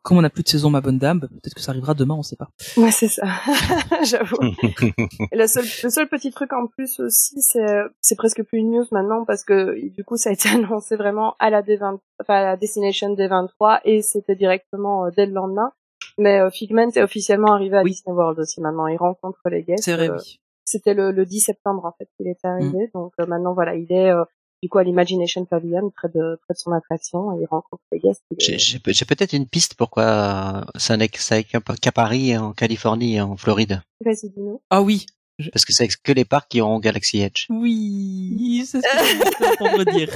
comme on n'a plus de saison, ma bonne dame, bah, peut-être que ça arrivera demain, on sait pas. Ouais, c'est ça. J'avoue. Et le seul, le seul petit truc en plus aussi, c'est, c'est presque plus une news maintenant parce que du coup, ça a été annoncé vraiment à la D20, enfin à la Destination D23 et c'était directement euh, dès le lendemain. Mais euh, Figment est officiellement arrivé à Oui. Disney World aussi maintenant. Il rencontre les guests. C'est vrai, Euh, oui. C'était le, le 10 septembre en fait qu'il est Mm. arrivé. Donc euh, maintenant voilà, il est euh, du coup à l'Imagination Pavilion près de près de son attraction et il rencontre les guests. J'ai peut-être une piste pourquoi euh, ça n'est que- ça est qu'à Paris, en Californie et en Floride. Vas-y, dis-nous. Ah oui, Parce que c'est que les parcs qui auront Galaxy Edge. oui, c'est ce que je dire.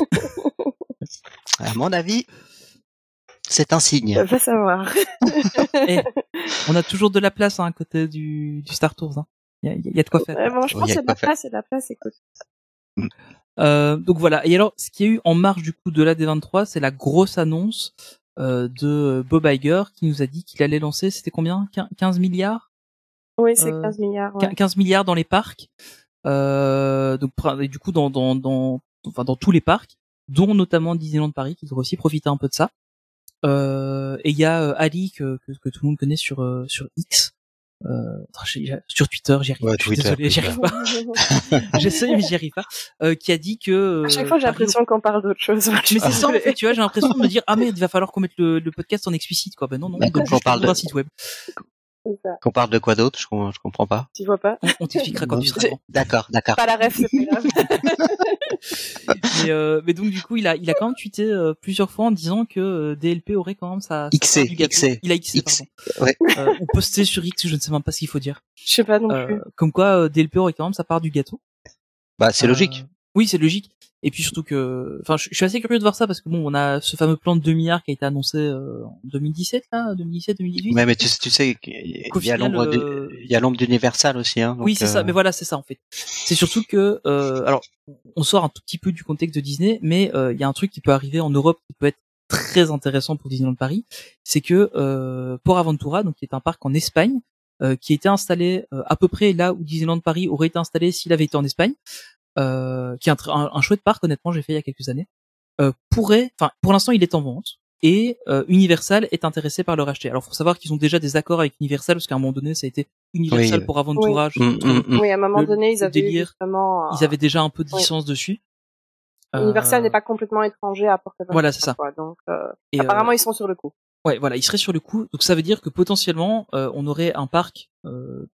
À mon avis, c'est un signe. Va savoir. Eh, on a toujours de la place hein, à côté du, du Star Tours. hein. Il y, a, il y a de quoi faire. Bon, je pense y y a de la place, y a de la place, écoute. Euh, donc voilà. Et alors, ce qu'il y a eu en marge du coup de la D23, c'est la grosse annonce euh, de Bob Iger qui nous a dit qu'il allait lancer, c'était combien? 15 milliards? Oui, c'est Euh, 15 milliards. ouais. 15 milliards dans les parcs. Euh, donc et du coup dans dans dans enfin dans tous les parcs, dont notamment Disneyland Paris qui devrait aussi profiter un peu de ça. Euh, et il y a Ali que, que que tout le monde connaît sur sur X. Euh, sur Twitter, j'y arrive. Ouais, pas, je suis Twitter, désolé, j'y arrive pas. J'essaye mais j'y arrive pas. Euh, qui a dit que à chaque euh, fois, j'ai l'impression qu'on parle d'autre chose. mais c'est ça en fait, tu vois, j'ai l'impression de me dire ah merde, il va falloir qu'on mette le, le podcast en explicite quoi. Ben non non, Bah, on parle d'un site web. Ça. Qu'on parle de quoi d'autre? Je, com- je comprends pas. Tu vois pas? On, on t'expliquera quand tu seras grand. D'accord, d'accord. Pas la ref, c'est grave. mais, euh, mais donc du coup, il a, il a quand même tweeté euh, plusieurs fois en disant que euh, DLP aurait quand même sa, XC, Il a XC, X. pardon. Ouais. Euh, on postait sur X, je ne sais même pas ce qu'il faut dire. Je sais pas non Euh, plus. comme quoi, euh, DLP aurait quand même sa part du gâteau. Bah, c'est Euh, logique. Oui, c'est logique. Et puis surtout que, enfin, je suis assez curieux de voir ça parce que bon, on a ce fameux plan de 2 milliards qui a été annoncé euh, en 2017 là, 2017, 2018. Ouais, mais tu, sais- tu sais Qu'au y a l'ombre euh, il y a l'ombre d'Universal aussi. Hein, oui, c'est ça. euh, Mais voilà, c'est ça en fait. C'est surtout que, euh, alors, on sort un tout petit peu du contexte de Disney, mais euh, il y a un truc qui peut arriver en Europe qui peut être très intéressant pour Disneyland Paris, c'est que euh, Port Aventura, donc qui est un parc en Espagne, euh, qui a été installé euh, à peu près là où Disneyland Paris aurait été installé s'il avait été en Espagne, euh, qui est un, un, un chouette parc honnêtement, j'ai fait il y a quelques années, euh, pourrait, enfin pour l'instant il est en vente. Et euh, Universal est intéressé par le racheter. Alors, faut savoir qu'ils ont déjà des accords avec Universal parce qu'à un moment donné, ça a été Universal Oui. pour Aventura. je sais Mm, mm, mm. Oui, à un moment le- donné, ils avaient eu délire, justement. euh, ils avaient déjà un peu de Oui. licence dessus. Universal Euh, n'est pas complètement étranger à Porte Voilà, c'est ça. Quoi, donc, euh, et, euh, apparemment, ils sont sur le coup. ouais, voilà, ils seraient sur le coup. Donc ça veut dire que potentiellement, euh, on aurait un parc euh,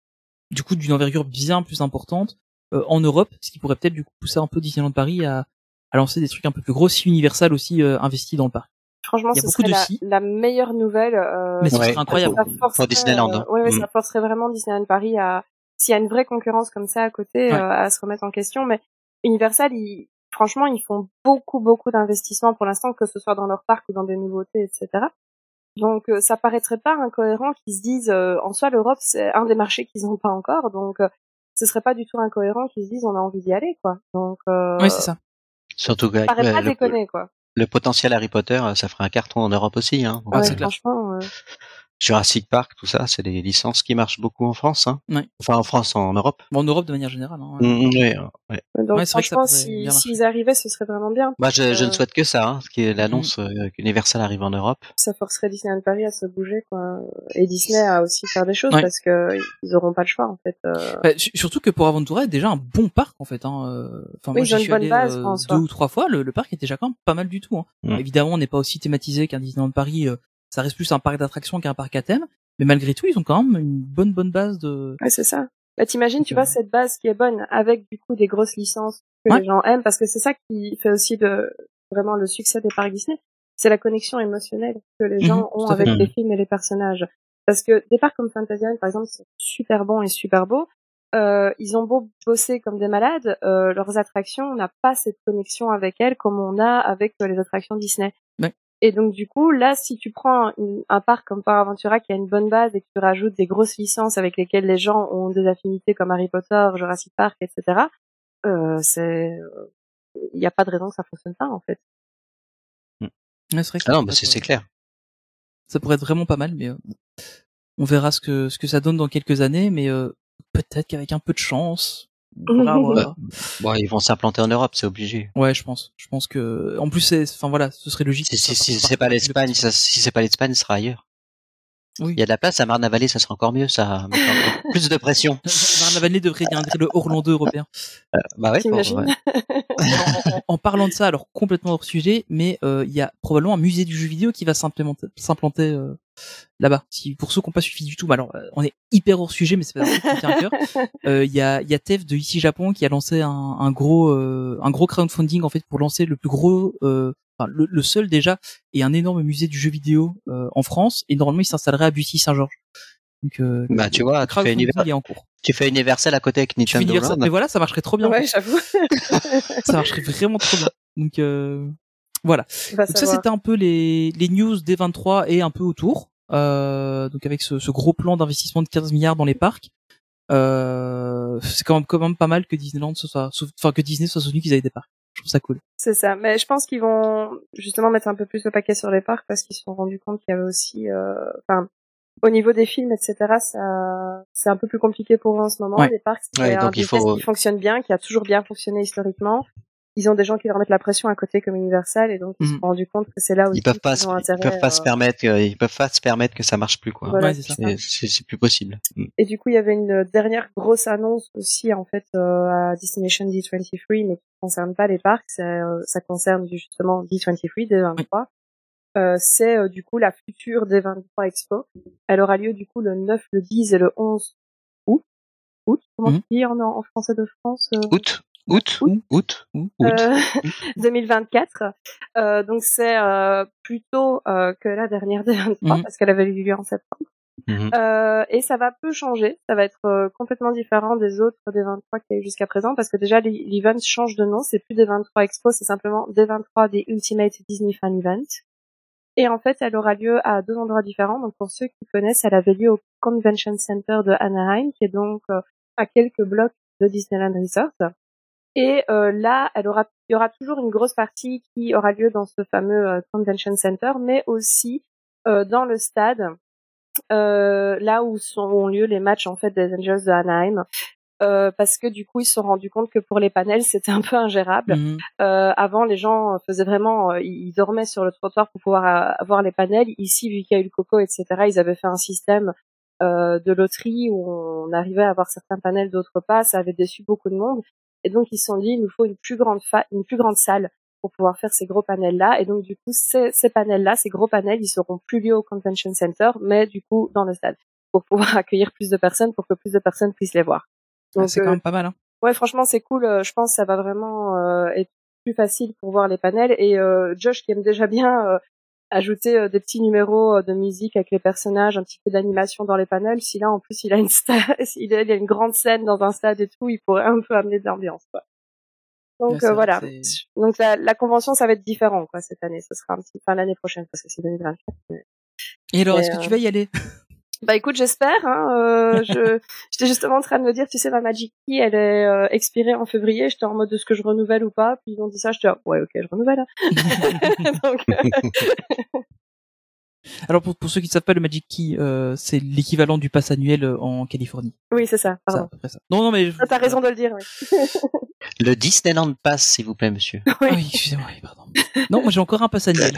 du coup d'une envergure bien plus importante en Europe, ce qui pourrait peut-être du coup pousser un peu Disneyland Paris à, à lancer des trucs un peu plus gros si Universal aussi euh, investit dans le parc. Franchement, il y a ce beaucoup serait de la, si. la meilleure nouvelle. Euh, Mais ce Ouais, serait incroyable. pour- Disneyland. hein. euh, ouais, ouais, Mm. ça forcerait vraiment Disneyland Paris à, s'il y a une vraie concurrence comme ça à côté, Ouais. euh, à se remettre en question. Mais Universal, ils, franchement, ils font beaucoup, beaucoup d'investissements pour l'instant, que ce soit dans leur parc ou dans des nouveautés, etc. Donc, euh, ça paraîtrait pas incohérent qu'ils se disent, euh, en soi, l'Europe, c'est un des marchés qu'ils n'ont pas encore. Donc, euh, ce serait pas du tout incohérent qu'ils se disent, on a envie d'y aller, quoi. Donc, euh, Oui, c'est ça. Surtout qu'avec paraît pas le, déconner, quoi. le potentiel Harry Potter, euh, ça ferait un carton en Europe aussi. Hein. Ah, ouais, c'est clair. franchement, euh, Jurassic Park, tout ça, c'est des licences qui marchent beaucoup en France. Hein. Ouais. Enfin, en France, en Europe. Bon, en Europe de manière générale. Hein, Mm, mm, ouais, ouais. donc franchement, si, s'ils arrivaient, ce serait vraiment bien. Moi, je, je ne souhaite que ça, hein, qui est Mm. l'annonce euh, qu'Universal arrive en Europe. ça forcerait Disneyland Paris à se bouger quoi et Disney à aussi faire des choses Ouais. parce que ils auront pas le choix en fait euh. Bah, su- surtout que pour Aventura est déjà un bon parc en fait. Hein. euh, Enfin, moi Oui, ils ont une suis bonne allé base, euh, deux ou trois fois. Le, le parc est déjà quand même pas mal du tout. Hein. Mm. Évidemment, on n'est pas aussi thématisé qu'un Disneyland Paris. Ça reste plus un parc d'attractions qu'un parc à thème. Mais malgré tout, ils ont quand même une bonne bonne base de. ouais c'est ça bah t'imagines tu vois cette base qui est bonne avec du coup des grosses licences que Ouais. les gens aiment parce que c'est ça qui fait aussi de vraiment le succès des parcs Disney c'est la connexion émotionnelle que les gens Mhm, ont avec les films et les personnages parce que des parcs comme Fantasyland par exemple sont super bons et super beaux euh, ils ont beau bosser comme des malades, euh, leurs attractions, on n'a pas cette connexion avec elles comme on a avec euh, les attractions Disney. Ouais. Et donc du coup, là, si tu prends une- un parc comme Port Aventura qui a une bonne base et que tu rajoutes des grosses licences avec lesquelles les gens ont des affinités comme Harry Potter, Jurassic Park, etc., euh, c'est, il n'y a pas de raison que ça fonctionne pas en fait. Ouais, c'est vrai que Ah non, mais c'est clair. Ça pourrait être vraiment pas mal, mais euh, on verra ce que ce que ça donne dans quelques années. Mais euh, peut-être qu'avec un peu de chance, Bon, ils vont s'implanter en Europe, c'est obligé. Ouais, je pense. Je pense que, en plus, c'est, enfin voilà, ce serait logique. Si, si, si c'est pas l'Espagne, si c'est pas l'Espagne, ce sera ailleurs. Oui. Il y a de la place à Marne-la-Vallée, ça sera encore mieux, ça. encore plus de pression. Marne-la-Vallée devrait devenir le Orlando européen. Euh, bah ouais, pour- ouais. en, en- en parlant de ça, alors complètement hors sujet, mais euh, il y a probablement un musée du jeu vidéo qui va s'implémenter- s'implanter euh, là-bas. Si pour ceux qui n'ont pas suivi du tout, bah alors euh, on est hyper hors sujet, mais c'est pas grave, ça me tient à cœur. Euh, Il y a il y a Tev de ici Japon qui a lancé un, un gros euh, un gros crowdfunding en fait pour lancer le plus gros, euh, enfin le, le seul déjà et un énorme musée du jeu vidéo euh, en France. Et normalement il s'installerait à Bussy-Saint-Georges. Donc euh, Bah, tu vois, tu fais, crowdfunding Univer- est en cours. tu fais Universal à côté avec Nintendo Universal- Land. mais voilà, ça marcherait trop bien. Ouais, j'avoue. ça marcherait vraiment trop bien. Donc euh, voilà. Donc ça c'était un peu les, les news des 23 et un peu autour. Euh, donc avec ce, ce gros plan d'investissement de 15 milliards dans les parcs, euh, c'est quand même, quand même pas mal que Disneyland se soit, enfin que Disney soit soutenu qu'ils aient des parcs. Je trouve ça cool. C'est ça. Mais je pense qu'ils vont justement mettre un peu plus le paquet sur les parcs parce qu'ils se sont rendus compte qu'il y avait aussi, euh, enfin, au niveau des films, etc. Ça, c'est un peu plus compliqué pour eux en ce moment. Ouais. Les parcs, c'est Ouais, un donc il business faut- qui fonctionne bien, qui a toujours bien fonctionné historiquement. Ils ont des gens qui leur mettent la pression à côté comme Universal et donc ils se Mhm. sont rendus compte que c'est là où Ils peuvent pas, se- ont ils peuvent pas se permettre, que- ils peuvent pas se permettre que ça marche plus, quoi. Voilà, Ouais, c'est plus possible. Mm. Et du coup, il y avait une dernière grosse annonce aussi en fait euh, à Destination D23, mais qui concerne pas les parcs, ça, euh, ça concerne justement D23, D23. Euh, c'est euh, du coup la future D23 Expo. Elle aura lieu du coup le 9, le 10 et le 11 août. Août, comment Mhm. tu dis en, en français de France euh, Août, août, Août. août, Août. août. euh, 2024. Euh, donc c'est euh, plus tôt euh, que la dernière D23 Mhm. parce qu'elle avait eu lieu en septembre. Euh, et ça va peu changer, ça va être euh, complètement différent des autres des 23 qu'il y a eu jusqu'à présent parce que déjà l'e- l'event change de nom, c'est plus des 23 Expo, c'est simplement des 23 des Ultimate Disney Fan Event. Et en fait, elle aura lieu à deux endroits différents. Donc pour ceux qui connaissent, elle avait lieu au Convention Center de Anaheim, qui est donc euh, à quelques blocs de Disneyland Resort. Et euh, là, elle aura, il y aura toujours une grosse partie qui aura lieu dans ce fameux euh, Convention Center, mais aussi euh, dans le stade, euh, là où sont, ont lieu les matchs en fait des Angels de Anaheim. Euh, parce que du coup ils se sont rendus compte que pour les panels c'était un peu ingérable. Mhm. Euh, avant les gens faisaient vraiment, ils dormaient sur le trottoir pour pouvoir avoir les panels. Ici vu qu'il y a eu le coco etc, ils avaient fait un système euh, de loterie où on arrivait à avoir certains panels d'autres pas. Ça avait déçu beaucoup de monde et donc ils se sont dit il nous faut une plus grande fa- une plus grande salle pour pouvoir faire ces gros panels là et donc du coup ces, ces panels là ces gros panels ils seront plus liés au convention center mais du coup dans le stade pour pouvoir accueillir plus de personnes pour que plus de personnes puissent les voir Ah, donc c'est quand euh, même pas mal. Hein. ouais franchement c'est cool Euh, je pense que ça va vraiment euh, être plus facile pour voir les panels et euh, Josh qui aime déjà bien euh, ajouter euh, des petits numéros euh, de musique avec les personnages un petit peu d'animation dans les panels. Si là en plus il a une il a, il a une grande scène dans un stade et tout il pourrait un peu amener de l'ambiance quoi. Donc c'est euh, voilà. donc la, la convention ça va être différent quoi cette année. Ce sera un petit enfin l'année prochaine parce que c'est 2024 mais- Et alors, Mais, est-ce que tu euh, vas y aller? Bah écoute, j'espère. Hein, euh, je j'étais justement en train de me dire, tu sais, ma Magic Key, elle est euh, expirée en février. J'étais en mode de ce que je renouvelle ou pas. Puis ils ont dit ça, j'étais ah, ouais, ok, je renouvelle. hein. Donc, euh, Alors pour, pour ceux qui ne savent pas, le Magic Key, euh, c'est l'équivalent du pass annuel en Californie. oui, c'est ça. C'est à Pardon. peu près ça. Non, non, mais Ah, T'as raison de le dire. Oui. Le Disneyland Pass, s'il vous plaît, monsieur. Ah oui, excusez-moi, oui, pardon. Non, moi j'ai encore un pass annuel.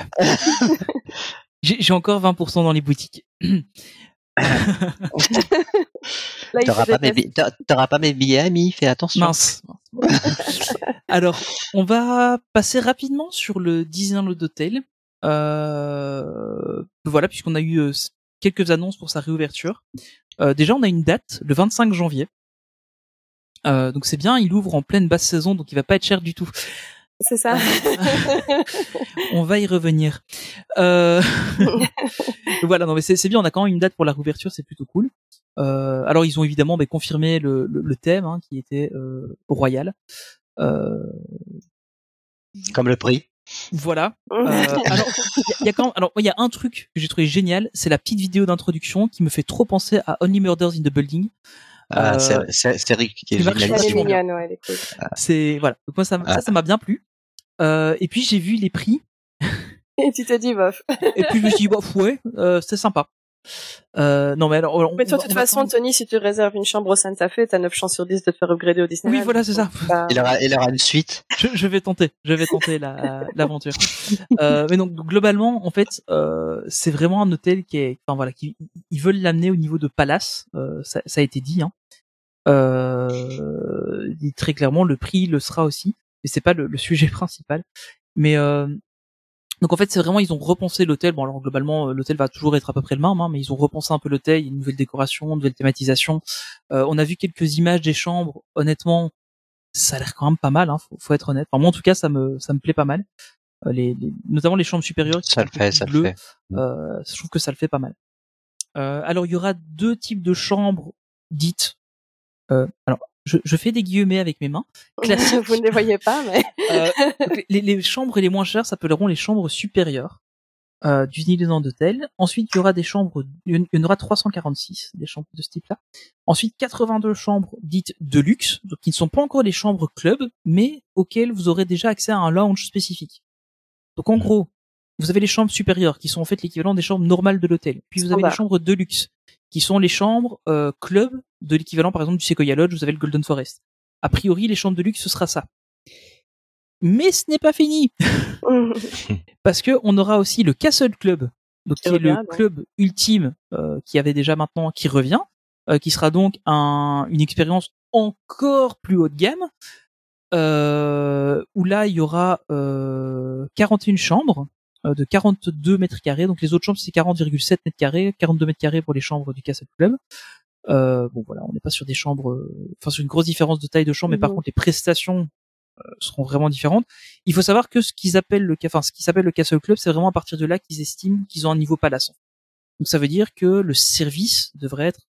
J'ai j'ai encore 20% dans les boutiques. T'auras pas, des mes pas billets, Ami, fais attention. Mince. Alors, on va passer rapidement sur le Disneyland Hotel. Euh, voilà, puisqu'on a eu euh, quelques annonces pour sa réouverture. Euh, déjà, on a une date, le 25 janvier. Euh, donc c'est bien, il ouvre en pleine basse saison, donc il va pas être cher du tout. C'est ça. On va y revenir. Euh... voilà, non mais c'est c'est bien, on a quand même une date pour la réouverture, c'est plutôt cool. Euh, alors ils ont évidemment bah, confirmé le, le, le thème hein, qui était euh, royal. Euh, Comme le prix. voilà. Euh, alors il y, a- quand même, alors il y a un truc que j'ai trouvé génial, c'est la petite vidéo d'introduction qui me fait trop penser à Only Murders in the Building. Ah, Euh, c'est- c'est c'est Rick qui est est bien. mignonne, ouais, elle est cool. C'est voilà. Donc moi ça, Ah. ça ça m'a bien plu. Euh, et puis j'ai vu les prix Et tu te dis, bof. et puis je me suis dit bah ouais, euh, c'est sympa. Euh, non mais alors, on- Mais toi, de toute façon, attendre- Tony, si tu réserves une chambre au Santa Fe, t'as 9 chances sur 10 de te faire upgrader au Disney. Oui, voilà, c'est ça. Il aura, il aura une suite. je, je vais tenter, je vais tenter la l'aventure. Euh, mais donc globalement, en fait, euh, c'est vraiment un hôtel qui est, enfin voilà, qui ils veulent l'amener au niveau de palace. Euh, ça, ça a été dit. Hein. Euh, dit très clairement, le prix le sera aussi, mais c'est pas le, le sujet principal. Mais euh, donc en fait, c'est vraiment ils ont repensé l'hôtel. Bon alors globalement, euh, l'hôtel va toujours être à peu près le même, hein, mais ils ont repensé un peu l'hôtel, une nouvelle décoration, une nouvelle thématisation. Euh, on a vu quelques images des chambres. Honnêtement, ça a l'air quand même pas mal. Hein, faut, faut être honnête. Enfin, moi en tout cas, ça me ça me plaît pas mal. Euh, les, les- notamment les chambres supérieures. qui Ça le fait, ça le bleues. fait. Euh, je trouve que ça le fait pas mal. Euh, alors il y aura deux types de chambres dites. Euh, alors je, je fais des guillemets avec mes mains. Classique. Vous ne les voyez pas, mais. Euh, les, les chambres les moins chères s'appelleront les chambres supérieures euh, du Disneyland Hotel. Ensuite, il y aura des chambres, il y en aura 346 des chambres de ce type-là. Ensuite, 82 chambres dites de luxe, donc qui ne sont pas encore les chambres club, mais auxquelles vous aurez déjà accès à un lounge spécifique. Donc en gros, vous avez les chambres supérieures qui sont en fait l'équivalent des chambres normales de l'hôtel. Puis vous avez les chambres de luxe qui sont les chambres euh, club de l'équivalent par exemple du Sequoia Lodge, vous avez le Golden Forest. A priori, les chambres de luxe ce sera ça. Mais ce n'est pas fini parce que on aura aussi le Castle Club, donc qui est le club ultime euh, qui avait déjà maintenant qui revient, euh, qui sera donc un, une expérience encore plus haut de gamme, euh, où là il y aura euh, 41 chambres euh, de 42 mètres carrés, donc les autres chambres c'est 40,7 mètres carrés, 42 mètres carrés pour les chambres du Castle Club. Euh, bon voilà, on n'est pas sur des chambres, euh, enfin sur une grosse différence de taille de chambre, mais par contre les prestations euh, seront vraiment différentes. Il faut savoir que ce qu'ils appellent le, enfin ce qui s'appelle le Castle Club, c'est vraiment à partir de là qu'ils estiment qu'ils ont un niveau palace. Donc ça veut dire que le service devrait être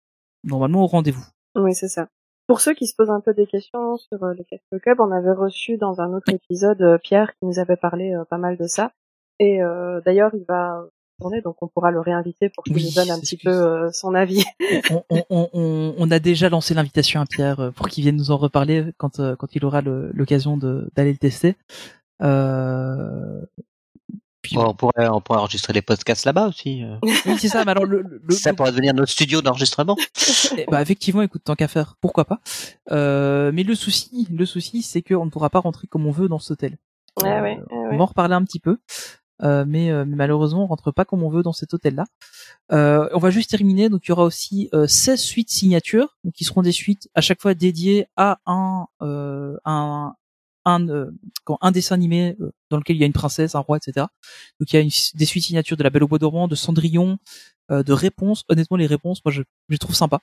normalement au rendez-vous. Oui, c'est ça. Pour ceux qui se posent un peu des questions sur euh, le Castle Club, on avait reçu dans un autre épisode euh, Pierre qui nous avait parlé euh, pas mal de ça. Et euh, d'ailleurs, il va tourner, donc on pourra le réinviter pour qu'il Oui, nous donne un petit peu euh, son avis. on, on, on- on, on a déjà lancé l'invitation à Pierre euh, pour qu'il vienne nous en reparler quand euh, quand il aura l'occasion de- d'aller le tester. Euh, puis, On pourrait, on pourrait enregistrer les podcasts là-bas aussi. oui, c'est ça. Mais alors le, le- le- ça pourrait devenir notre studio d'enregistrement. Eh bah effectivement, écoute, tant qu'à faire, pourquoi pas. Euh, mais le souci, le souci, c'est qu'on ne pourra pas rentrer comme on veut dans cet hôtel. Ouais, Euh, ouais, ouais, On ouais. va en reparler un petit peu. Euh, mais, euh, mais malheureusement, on rentre pas comme on veut dans cet hôtel-là. Euh, on va juste terminer. Donc, il y aura aussi euh, 16 suites signatures, donc qui seront des suites à chaque fois dédiées à un euh, un un, euh, quand- un dessin animé euh, dans lequel il y a une princesse, un roi, etc. Donc, il y a une, des suites signatures de La Belle au Bois dormant, de Cendrillon, euh, de Réponses. Honnêtement, les réponses, moi, je, je les trouve sympas.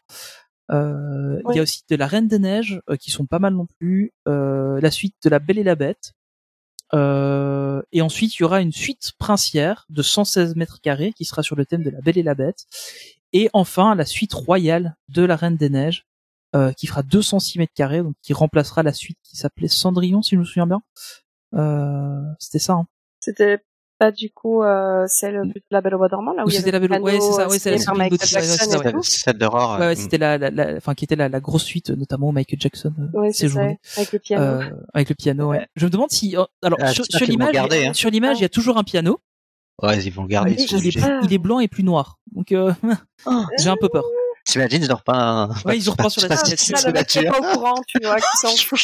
Euh, Il y a aussi de La Reine des Neiges, euh, qui sont pas mal non plus. Euh, la suite de La Belle et la Bête. Euh, et ensuite, il y aura une suite princière de 116 mètres carrés qui sera sur le thème de la Belle et la Bête. Et enfin, la suite royale de la Reine des Neiges, euh, qui fera 206 mètres carrés, donc qui remplacera la suite qui s'appelait Cendrillon, si je me souviens bien. Euh, c'était ça. Hein. C'était pas du coup euh, celle de la Belle au Bois dormant là où y c'était avait la Belle ouais, c'est ça, ouais, c'est la ouais, ouais, c'est ça. Celle d'horreur. Ouais, ouais, c'était la, la, la- enfin, qui était la, la grosse suite, notamment où Michael Jackson euh, c'est ça, séjournait. avec le piano. Euh, avec le piano, ouais. Je me demande si, euh, alors, Ah, sur, l'image, hein. sur l'image, il y a toujours un piano. Ouais, ils vont le garder. c'est il, est, obligé. pas- il est blanc et plus noir. Donc, euh, j'ai un peu peur. T'imagines, ils dorment pas. un- Ouais, ils ont repas sur la pas- sur Ah, la le mec qui est pas au courant, tu vois, qui s'en fout.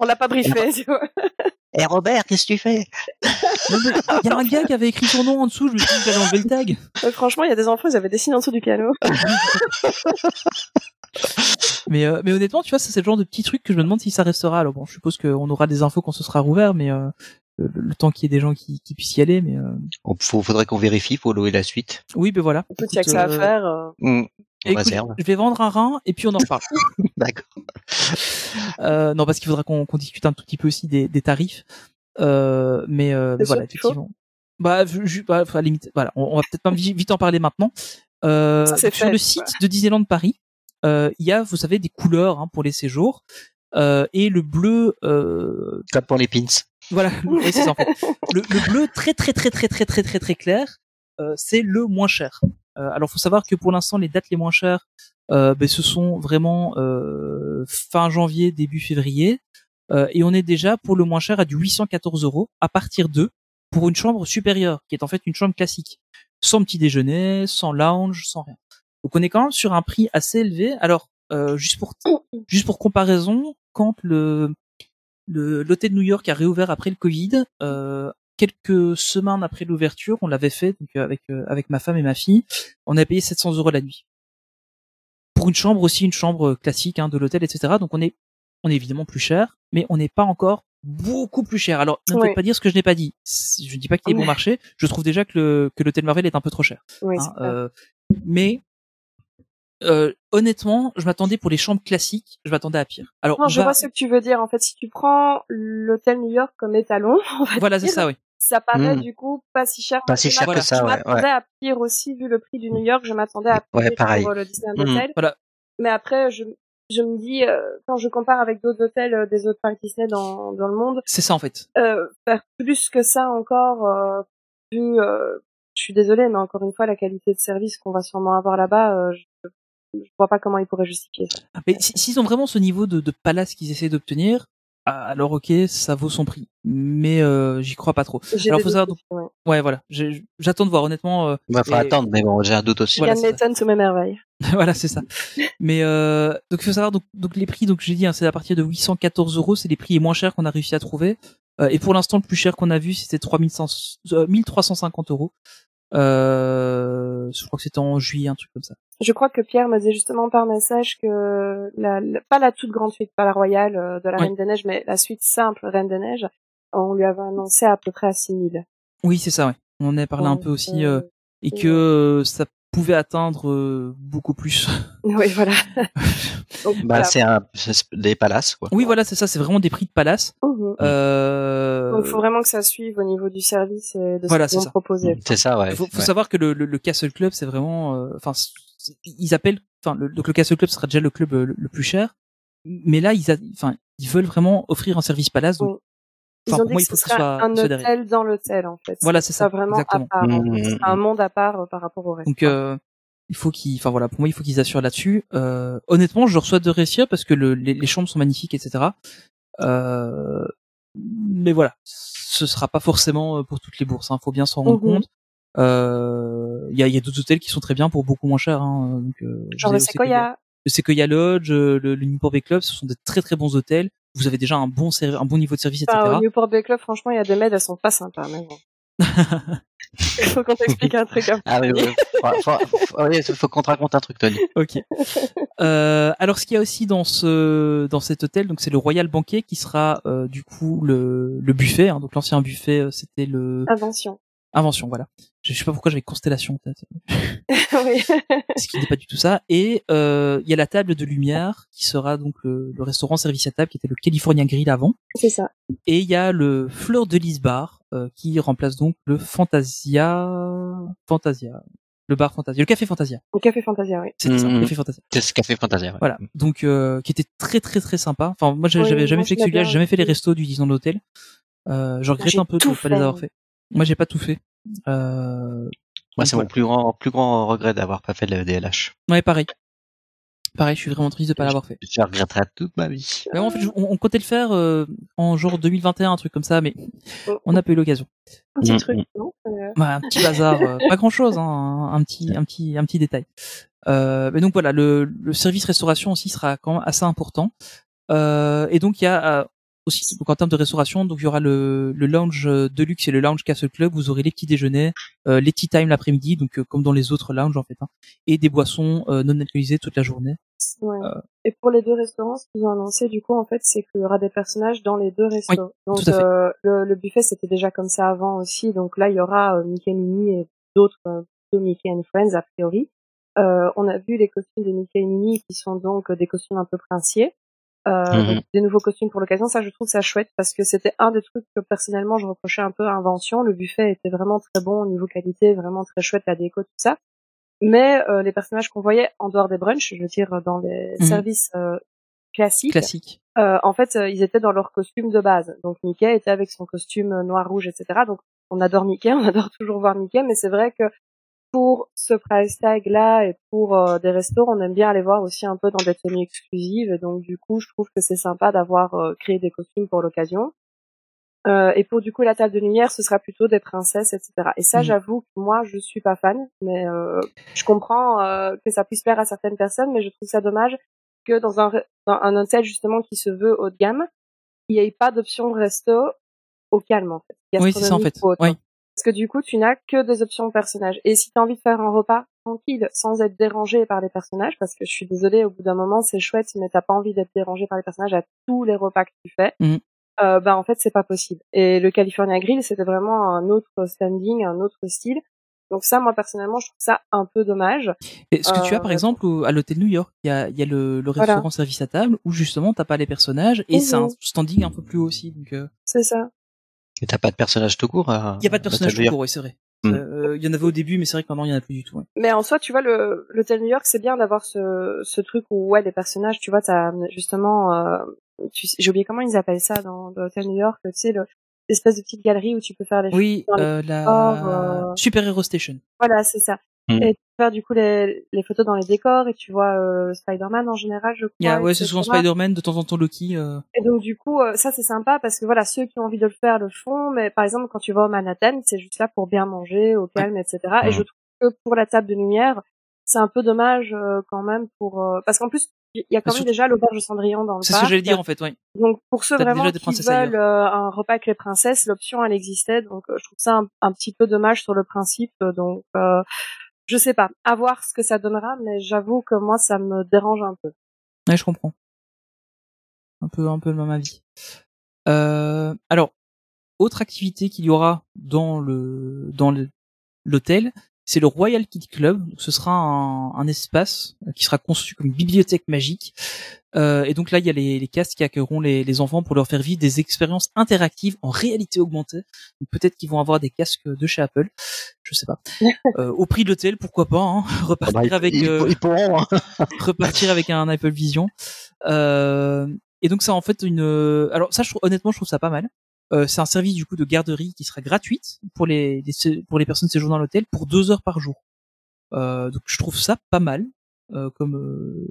On l'a pas briefé, tu vois. Eh Robert, qu'est-ce que tu fais? Il y a un gars qui avait écrit son nom en dessous, je me suis dit qu'il allait enlever le tag. Euh, franchement, il y a des enfants, ils avaient dessiné en dessous du piano. Mais, euh, mais honnêtement, tu vois, c'est le genre de petit truc que je me demande si ça restera. Alors bon, je suppose qu'on aura des infos quand ce sera rouvert, mais euh, le, le temps qu'il y ait des gens qui, qui puissent y aller. Mais euh, Il faudrait qu'on vérifie pour louer la suite. oui, ben voilà. Écoute, il y a que ça à faire. euh. Écoute, je vais vendre un rein et puis on en reparle. D'accord. Euh, non, parce qu'il faudra qu'on discute un tout petit peu aussi des, des tarifs. Euh, mais, euh, mais voilà, effectivement. Bah, je, bah, à la limite, voilà, on, on va peut-être pas vi- vite en parler maintenant. Euh, Ça, sur fait, le site de Disneyland Paris, euh, il y a, vous savez, des couleurs hein, pour les séjours. Euh, et le bleu, euh, Comme pour les pins. voilà, oui, c'est ça, en fait. Le, le bleu très très très très très très très très clair, euh, c'est le moins cher. Euh, alors, faut savoir que pour l'instant, les dates les moins chères, euh, ben, ce sont vraiment euh, fin janvier, début février, Euh, et on est déjà pour le moins cher à du 814 euros à partir de pour une chambre supérieure, qui est en fait une chambre classique. sans petit déjeuner, sans lounge, sans rien. Donc on est quand même sur un prix assez élevé. Alors euh, juste pour juste pour comparaison, quand le le l'hôtel de New York a réouvert après le Covid, euh, quelques semaines après l'ouverture, on l'avait fait donc euh, avec euh, avec ma femme et ma fille, on a payé 700 euros la nuit pour une chambre aussi, une chambre classique hein, de l'hôtel, etc. Donc on est on est évidemment plus cher, mais on n'est pas encore beaucoup plus cher. Alors, ne me Oui. faites pas dire ce que je n'ai pas dit. Je ne dis pas qu'il est bon marché. Je trouve déjà que le que l'hôtel Marvel est un peu trop cher. Oui, hein, euh, mais euh, honnêtement, je m'attendais pour les chambres classiques, je m'attendais à pire. Alors, Non, je va- vois ce que tu veux dire. En fait, si tu prends l'hôtel New York comme étalon, on va voilà, c'est ça, oui. ça paraît Mm. du coup pas si cher. Pas si Je cher m'attendais- que ça, Je ouais, m'attendais ouais. à pire aussi vu le prix du New York. Je m'attendais à pire Ouais, pareil. pour le Disneyland Mm. Hotel. Voilà. Mais après, je je me dis euh, quand je compare avec d'autres hôtels euh, des autres parcs Disney dans dans le monde, C'est ça en fait. euh, faire plus que ça encore euh, vu euh, je suis désolée mais encore une fois la qualité de service qu'on va sûrement avoir là-bas euh, je, je vois pas comment ils pourraient justifier ça. Mais si- s'ils ont vraiment ce niveau de, de palace qu'ils essaient d'obtenir, ah, alors ok, ça vaut son prix. Mais euh, j'y crois pas trop. J'ai Alors faut savoir donc, ouais. ouais voilà, j'attends de voir honnêtement. euh, Bah, faut et- attendre, mais bon, j'ai un doute aussi. Voilà, m'étonne sous mes merveilles. voilà, c'est ça. Mais euh, donc il faut savoir donc, donc les prix donc j'ai dit hein, c'est à partir de 814 euros, c'est les prix les moins chers qu'on a réussi à trouver. Euh, et pour l'instant le plus cher qu'on a vu c'était 3100 euh, 1350 euros. Euh, je crois que c'était en juillet un truc comme ça. Je crois que Pierre me disait justement par message que la, la- pas la toute grande suite, pas la royale euh, de la Oui. Reine des Neiges, mais la suite simple Reine des Neiges, on lui avait annoncé à peu près à 6000. Oui c'est ça ouais. On en a parlé un peu aussi euh, et que ça pouvait atteindre euh, beaucoup plus. Oui, voilà. Donc, Bah, voilà. c'est un, c'est des palaces, quoi. oui voilà c'est ça, c'est vraiment des prix de palace. Mhm. Euh, Donc, il faut vraiment que ça suive au niveau du service et de Voilà, ce qu'ils ça. proposer. C'est ça, ouais. faut, faut ouais. savoir que le, le, le Castle Club, c'est vraiment, euh, enfin, ils appellent, enfin, le, donc le Castle Club sera déjà le club euh, le, le plus cher, mais là, ils, a- enfin, ils veulent vraiment offrir un service palace. Donc, Oui. Ils enfin, ont pour moi, dit il faut ce que ce soit un fédéré. hôtel dans l'hôtel, en fait. Voilà, c'est ça, vraiment exactement. à part. en fait. C'est un monde à part euh, par rapport au reste. Donc, euh, il faut qu'ils, enfin voilà, pour moi, il faut qu'ils assurent là-dessus. Euh, honnêtement, je leur souhaite de réussir parce que le, les, les chambres sont magnifiques, etc. Euh, mais voilà, ce sera pas forcément euh, pour toutes les bourses. Hein, faut bien s'en rendre Mhm. compte. Euh, Il y a, il y a d'autres hôtels qui sont très bien pour beaucoup moins cher. Hein, donc, euh, Genre le Sequoia. Le Sequoia Lodge, le, le Newport Bay Club, ce sont des très très bons hôtels. Vous avez déjà un bon un bon niveau de service, etc. Enfin, au Newport Bay Club, franchement, il y a des maids, elles sont pas sympas, mais bon. Il faut qu'on t'explique un truc un peu. Ah oui, oui. Faut, faut, faut, oui, faut qu'on te raconte un truc, Tony. ok. Euh, alors, ce qu'il y a aussi dans ce dans cet hôtel, donc c'est le Royal Banquet qui sera euh, du coup le, le buffet. hein. donc l'ancien buffet, euh, c'était le Invention. Invention, voilà. Je, je sais pas pourquoi j'avais Constellation ce qui n'est pas du tout ça. Et euh, il y a la table de lumière qui sera donc le, le restaurant service à table qui était le California Grill avant. C'est ça. Et il y a le Fleur de Lys bar euh, qui remplace donc le Fantasia, Fantasia, le bar Fantasia, le café Fantasia. Au Café Fantasia, oui. C'était ça, Mhm. café Fantasia. C'est ce Café Fantasia, ouais. Voilà. Donc euh, qui était très très très sympa. Enfin moi j'ai- Oui, j'avais jamais moi, fait celui-là, j'ai jamais fait les restos du Disneyland Hotel. Euh, je regrette un peu de ne pas les avoir fait. Moi j'ai pas tout fait. Euh, Moi, c'est mon plus grand, plus grand regret d'avoir pas fait le DLH. Ouais pareil. Pareil, je suis vraiment triste de pas l'avoir fait. Je regretterai toute ma vie. Mais en fait, on, on comptait le faire euh, en genre 2021, un truc comme ça, mais Oh. on n'a pas eu l'occasion. Un petit Mm, truc, mm. non Euh, Ouais, un petit bazar, euh, pas grand chose, hein, un, un petit, un petit, un petit détail. Euh, mais donc voilà, le, le service restauration aussi sera quand même assez important. Euh, et donc il y a aussi donc en termes de restauration, donc il y aura le, le lounge euh, deluxe et le lounge Castle Club. Vous aurez les petits déjeuners, euh, les tea time l'après-midi, donc euh, comme dans les autres lounges en fait, hein, et des boissons euh, non alcoolisées toute la journée. Ouais. Euh. Et pour les deux restaurants, ce qu'ils ont annoncé, du coup, en fait, c'est qu'il y aura des personnages dans les deux donc, à fait. euh, le, le buffet, c'était déjà comme ça avant aussi. Donc là, il y aura Mickey Minnie et d'autres, euh, plutôt Mickey and Friends, a priori. Euh, on a vu les costumes de Mickey et Minnie qui sont donc des costumes un peu princiers. Euh, Mhm. des nouveaux costumes pour l'occasion. Ça, je trouve ça chouette parce que c'était un des trucs que personnellement je reprochais un peu à Invention. Le buffet était vraiment très bon au niveau qualité, vraiment très chouette, la déco, tout ça. Mais euh, les personnages qu'on voyait en dehors des brunchs, je veux dire dans les Mhm. services euh, classiques, Classique. euh, en fait, euh, ils étaient dans leur costume de base. Donc Mickey était avec son costume euh, noir, rouge, etc. Donc on adore Mickey, on adore toujours voir Mickey, mais c'est vrai que pour ce price tag là et pour euh, des restos, on aime bien aller voir aussi un peu dans des tenues exclusives. Et donc du coup, je trouve que c'est sympa d'avoir euh, créé des costumes pour l'occasion. Euh, et pour du coup la table de lumière, ce sera plutôt des princesses, etc. Et ça, Mhm. j'avoue que moi, je suis pas fan, mais euh, je comprends que ça puisse plaire à certaines personnes, mais je trouve ça dommage que dans un, dans un hôtel justement qui se veut haut de gamme, il n'y ait pas d'option resto au calme en fait. Oui, c'est ça en fait. Oui. Parce que du coup, tu n'as que des options personnages. Et si tu as envie de faire un repas tranquille, sans être dérangé par les personnages, parce que je suis désolée, au bout d'un moment, c'est chouette, mais t'as pas envie d'être dérangé par les personnages à tous les repas que tu fais, Mhm. euh, bah en fait, c'est pas possible. Et le California Grill, c'était vraiment un autre standing, un autre style. Donc ça, moi personnellement, je trouve ça un peu dommage. Et ce que tu as Euh, par exemple au- à l'hôtel New York, il y a, y a le, le Voilà. restaurant service à table où justement t'as pas les personnages et c'est un Mhm. standing un peu plus haut aussi. Donc euh, C'est ça. Et t'as pas de personnage tout court. à- il y a pas de personnage tout court, ouais, c'est vrai. Mm. Euh, Il y en avait au début, mais c'est vrai que maintenant il y en a plus du tout. ouais. Mais en soi, tu vois, le l'hôtel New York, c'est bien d'avoir ce, ce truc où ouais, les personnages, tu vois, t'as justement, euh, tu sais- j'ai oublié comment ils appellent ça dans, dans l'hôtel New York, tu sais, le- l'espèce de petite galerie où tu peux faire les Oui, dans les euh, la euh, Super Hero Station. Voilà, c'est ça. Mm. Et tu peux faire du coup les, les photos dans les décors et tu vois euh, Spider-Man en général, je crois. Il y a, ouais, c'est souvent Spider-Man, de temps en temps Loki. Euh... Et donc du coup, euh, ça c'est sympa parce que voilà, ceux qui ont envie de le faire le font, mais par exemple quand tu vas au Manhattan, c'est juste là pour bien manger, au calme, etc. Et Mhm. je trouve que pour la table de lumière, c'est un peu dommage euh, quand même pour euh, parce qu'en plus il y a quand même surtout- déjà l'auberge de Cendrillon dans le C'est ce que j'allais dire en fait, ouais. Donc pour ceux vraiment qui veulent euh, un repas avec les princesses, l'option elle existait. Donc euh, je trouve ça un, un petit peu dommage sur le principe. Donc euh, je sais pas, à voir ce que ça donnera, mais j'avoue que moi ça me dérange un peu. Ouais, je comprends. Un peu, un peu même avis. Euh, alors, autre activité qu'il y aura dans le dans l'hôtel, c'est le Royal Kid Club. Donc, ce sera un, un espace qui sera conçu comme une bibliothèque magique. Euh, et donc là, il y a les, les castes qui accueilleront les, les enfants pour leur faire vivre des expériences interactives en réalité augmentée. Donc, Peut-être qu'ils vont avoir des casques de chez Apple, je sais pas. Euh, au prix de l'hôtel, pourquoi pas hein, Ah Repartir bah, ils- avec ils, euh, ils pourront. hein. repartir avec un Apple Vision. Euh, et donc ça en fait une. Alors ça, je trouve, honnêtement, je trouve ça pas mal. Euh, c'est un service du coup de garderie qui sera gratuite pour les, pour les personnes séjournant à l'hôtel pour deux heures par jour. Euh, donc je trouve ça pas mal euh, comme euh,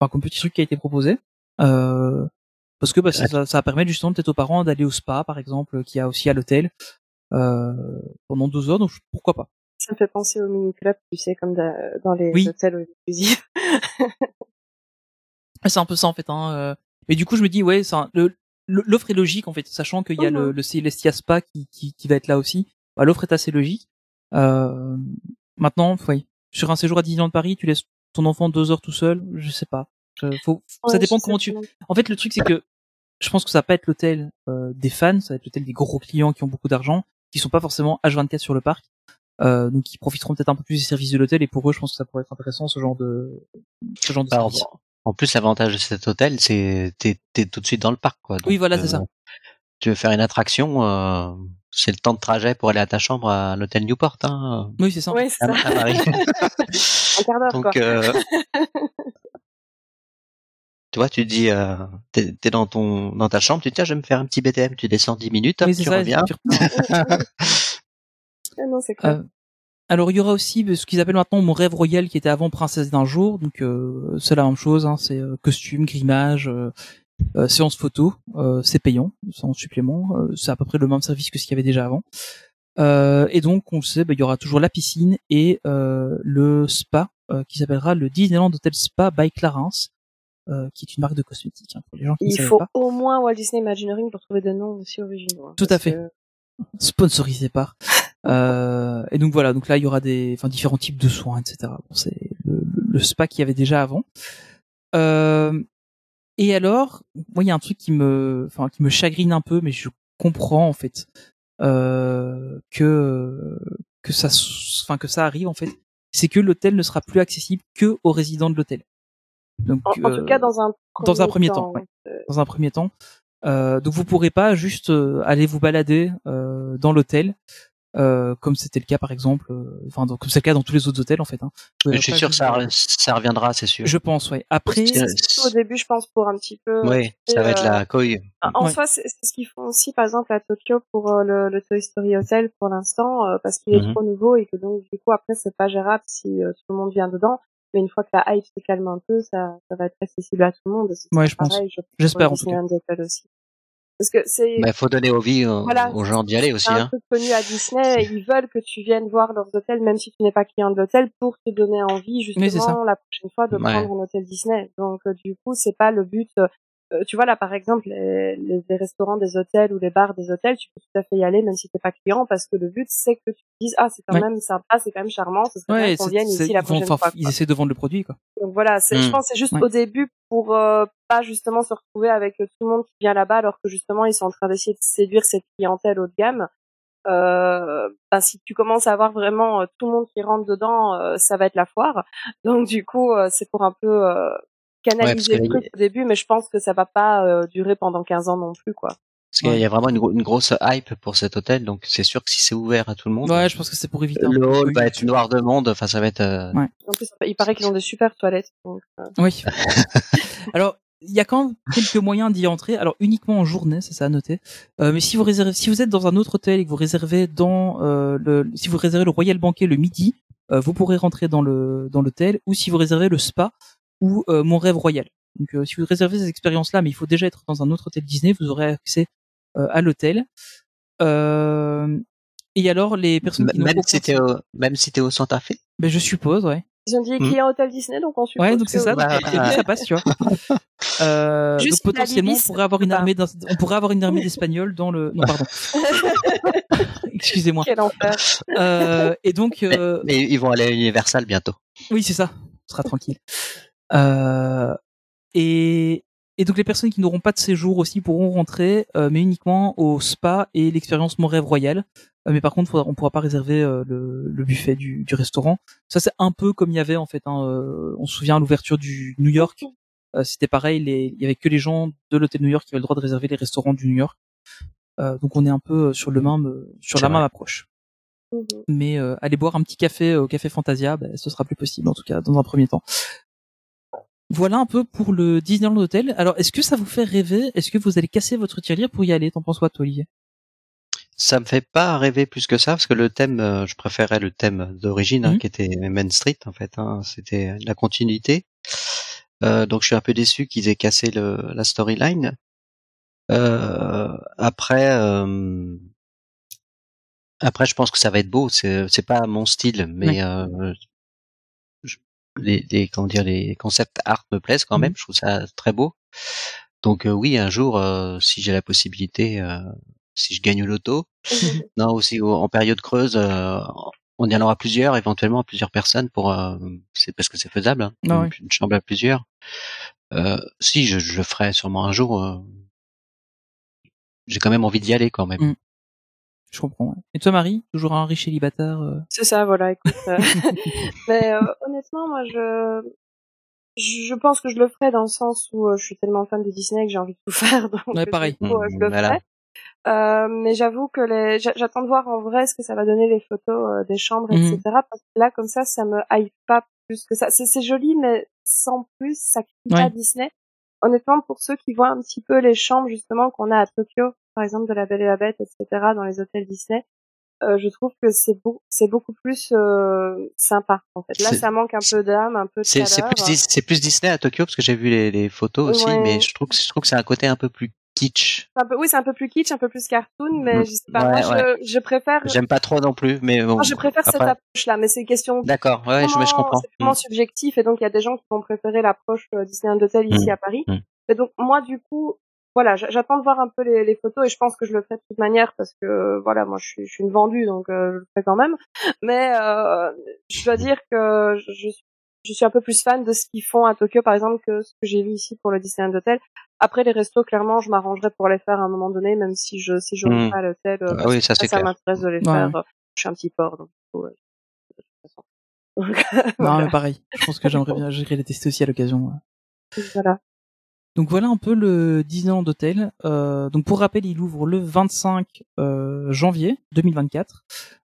enfin, comme petit truc qui a été proposé. Euh, parce que bah, ça, ça, ça permet justement peut-être aux parents d'aller au spa par exemple qui a aussi à l'hôtel euh, pendant deux heures. Donc pourquoi pas? Ça me fait penser au mini club, tu sais, comme da- dans les Oui. hôtels exclusifs. C'est un peu ça en fait. Hein. euh. Mais du coup, je me dis ouais, c'est un- le- le- l'offre est logique en fait, sachant qu'il y a le, Mhm. le Celestia Spa qui, qui, qui va être là aussi. Bah, l'offre est assez logique. Euh, maintenant, oui, sur un séjour à Disneyland Paris, tu laisses ton enfant deux heures tout seul, je sais pas. Je- faut, ça dépend comment tu. En fait, le truc c'est que je pense que ça va pas être l'hôtel euh, des fans, ça va être l'hôtel des gros clients qui ont beaucoup d'argent, qui sont pas forcément H24 sur le parc. Euh, donc ils profiteront peut-être un peu plus des services de l'hôtel et pour eux je pense que ça pourrait être intéressant ce genre de ce genre de Alors, service. En plus, l'avantage de cet hôtel, c'est t'es t'es tout de suite dans le parc, quoi. Oui, voilà, c'est euh, ça. Tu veux faire une attraction, euh, c'est le temps de trajet pour aller à ta chambre à l'hôtel Newport, hein, Oui, c'est ça. Oui, c'est ça. à Paris. Un quart d'heure, quoi. Donc, euh, tu vois, tu dis, euh, t'es t'es dans ton dans ta chambre, tu dis tiens, je vais me faire un petit BTM, tu descends 10 minutes, hop, Oui, tu ça, reviens. tu. Ah non, c'est clair. Alors il y aura aussi euh, ce qu'ils appellent maintenant mon rêve royal qui était avant princesse d'un jour donc euh, c'est la même chose hein, c'est euh, costume grimage euh, euh, séance photo euh, c'est payant c'est en supplément euh, c'est à peu près le même service que ce qu'il y avait déjà avant Euh, et donc on le sait bah, il y aura toujours la piscine et euh, le spa euh, qui s'appellera le Disneyland Hotel Spa by Clarence euh, qui est une marque de cosmétiques hein, pour les gens qui ne Il savaient faut pas au moins Walt Disney Imagineering pour trouver des noms aussi originaux. hein, Tout à fait. que- sponsorisé par. Euh, et donc voilà, donc là il y aura des, enfin différents types de soins, etc. Bon, c'est le, le- le spa qu'il y avait déjà avant. Euh, et alors, moi il y a un truc qui me, enfin qui me chagrine un peu, mais je comprends en fait euh, que que ça, enfin que ça arrive en fait, c'est que l'hôtel ne sera plus accessible que aux résidents de l'hôtel. Donc En, en euh, tout cas, dans un dans un premier temps, ouais. euh, dans un premier temps. Euh, donc vous pourrez pas juste euh, aller vous balader euh, dans l'hôtel euh, comme c'était le cas par exemple, euh, enfin donc, comme c'est le cas dans tous les autres hôtels en fait. Hein. Je suis sûr que ça, re- ça reviendra, c'est sûr. Je pense, ouais. Après, surtout au début, je pense, pour un petit peu. Oui, ça va être euh, la couille. En Ouais. soi, c'est ce qu'ils font aussi, par exemple, à Tokyo pour euh, le, le Toy Story Hotel pour l'instant, euh, parce qu'il est Mhm. trop nouveau et que donc du coup après c'est pas gérable si euh, tout le monde vient dedans. Mais une fois que la hype se calme un peu, ça, ça va être accessible à tout le monde. Ouais, je pense. pareil, J'espère, en tout aussi. Parce que c'est Bah, faut donner envie aux, Voilà. aux gens d'y aller aussi. c'est un Hein. truc connu à Disney. Ils veulent que tu viennes voir leurs hôtels, même si tu n'es pas client de l'hôtel, pour te donner envie justement Oui, la prochaine fois de Ouais. prendre un hôtel Disney. Donc euh, du coup, c'est pas le but. Euh, tu vois là, par exemple, les, les, les restaurants des hôtels ou les bars des hôtels, tu peux tout à fait y aller, même si t'es pas client, parce que le but c'est que tu te dises ah c'est quand Ouais. même sympa, c'est quand même charmant, ce serait bien Ouais, qu'on c'est- vienne ici la prochaine fois. ils essaient de vendre le produit, quoi. Donc voilà, c'est, je Hmm. pense que c'est juste Ouais. au début pour euh, pas justement se retrouver avec tout le monde qui vient là-bas alors que justement ils sont en train d'essayer de séduire cette clientèle haut de gamme. Euh, ben, si tu commences à avoir vraiment euh, tout le monde qui rentre dedans, euh, ça va être la foire. Donc du coup, euh, c'est pour un peu euh, canaliser que le truc au début, mais je pense que ça va pas euh, durer pendant 15 ans non plus, quoi. Parce qu'il y a vraiment une, gro- une grosse hype pour cet hôtel, donc c'est sûr que si c'est ouvert à tout le monde, Ouais, je pense que c'est pour éviter. le hall va être noir de monde. Enfin, ça va être. euh, Ouais. En plus, il paraît qu'ils ont des super toilettes. Donc, euh, Oui. Alors, il y a quand même quelques moyens d'y entrer. Alors, uniquement en journée, ça, c'est à noter. Euh, mais si vous réservez, si vous êtes dans un autre hôtel et que vous réservez dans euh, le, si vous réservez le Royal Banquet le midi, euh, vous pourrez rentrer dans le dans l'hôtel. Ou si vous réservez le spa ou euh, Mon Rêve Royal. Donc, euh, si vous réservez ces expériences-là, mais il faut déjà être dans un autre hôtel Disney, vous aurez accès euh, à l'hôtel. Euh, et alors, les personnes qui Même si t'es au, même si t'es au Santa Fe? ben, je suppose, ouais. ils ont dit Hmm. client hôtel Disney, donc on suppose. Ouais, donc c'est ça, oui. donc, Bah, ça passe, tu vois. Euh, donc potentiellement, on Libis, pourrait avoir une bah. armée, d'in- on pourrait avoir une armée d'espagnols dans le, non pardon, excusez-moi. Quel enfer. Euh, et donc, euh, Mais ils vont aller à Universal bientôt. oui, c'est ça, on sera tranquille. Euh, et, et donc les personnes qui n'auront pas de séjour aussi pourront rentrer, euh, mais uniquement au spa et l'expérience Mon Rêve Royal. Euh, mais par contre, faudra- on pourra pas réserver euh, le, le buffet du, du restaurant. Ça, c'est un peu comme il y avait en fait. Hein, euh, on se souvient à l'ouverture du New York. Euh, c'était pareil, les, il y avait que les gens de l'hôtel New York qui avaient le droit de réserver les restaurants du New York. Euh, donc on est un peu sur le même, sur la vrai. même approche. Mhm. Mais euh, aller boire un petit café au café Fantasia, ben, ce sera plus possible en tout cas dans un premier temps. Voilà un peu pour le Disneyland Hotel. Alors est-ce que ça vous fait rêver? Est-ce que vous allez casser votre tirelire pour y aller? T'en penses quoi, toi, Olivier? Ça me fait pas rêver plus que ça parce que le thème, euh, je préférais le thème d'origine hein, Mhm. qui était Main Street en fait. Hein, C'était la continuité. Euh, donc je suis un peu déçu qu'ils aient cassé le, la storyline. Euh, après, après, je pense que ça va être beau. C'est c'est pas mon style, mais Ouais. Les, les comment dire les concepts art me plaisent quand même. Je trouve ça très beau. Donc euh, oui, un jour, euh, si j'ai la possibilité, euh, si je gagne au loto, non aussi au- en période creuse, euh, on y en aura plusieurs, éventuellement plusieurs personnes pour, euh, c'est parce que c'est faisable, hein, Ah une, ouais. une chambre à plusieurs. Euh, si je, je le ferai sûrement un jour. euh, j'ai quand même envie d'y aller quand même. Mm. Je comprends. ouais. Et toi, Marie, toujours un riche célibataire euh, C'est ça, voilà, écoute. euh, mais euh, honnêtement, moi, je je pense que je le ferai dans le sens où euh, je suis tellement fan de Disney que j'ai envie de tout faire, donc Ouais, euh, pareil. coup, euh, je le voilà. ferai. Euh, mais j'avoue que les, j'a- j'attends de voir en vrai ce que ça va donner les photos euh, des chambres, etc. Parce que là, comme ça, ça me hype pas plus que ça. C'est, c'est joli, mais sans plus, ça crie Ouais. pas Disney. Honnêtement, pour ceux qui voient un petit peu les chambres justement qu'on a à Tokyo, par exemple de la Belle et la Bête, etc., dans les hôtels Disney, euh, je trouve que c'est beau, c'est beaucoup plus euh, sympa en fait. Là, ça manque un peu d'âme, un peu de C'est plus, Disney à Tokyo parce que j'ai vu les, les photos aussi, Ouais. mais je trouve que je trouve que c'est un côté un peu plus kitsch. C'est un peu, oui, c'est un peu plus kitsch, un peu plus cartoon, mais Mm. je sais pas. Ouais, moi, je, je préfère, J'aime pas trop non plus, mais bon. moi, je préfère cette approche-là, mais c'est une question D'accord, ouais, je, je comprends. C'est purement Mm. subjectif et donc il y a des gens qui vont préférer l'approche euh, Disneyland Hotel ici Mm. à Paris. Et donc moi du coup, voilà, j'attends de voir un peu les, les photos et je pense que je le ferai de toute manière parce que voilà, moi je suis, je suis une vendue donc euh, je le ferai quand même. Mais euh, je dois dire que je, je suis un peu plus fan de ce qu'ils font à Tokyo par exemple que ce que j'ai vu ici pour le Disneyland Hotel. Après les restos, clairement, je m'arrangerai pour les faire à un moment donné, même si je si je Mm. pas à l'hôtel. euh, Ah oui, ça, c'est ça m'intéresse de les Ouais, faire. euh, Je suis un petit porc donc. ouais, de toute façon. Donc, Non, voilà. mais pareil. Je pense que j'aimerais bien, j'irai les tester aussi à l'occasion. Voilà. Donc voilà un peu le Disneyland Hotel. Euh, donc pour rappel, il ouvre le 25 euh, janvier 2024.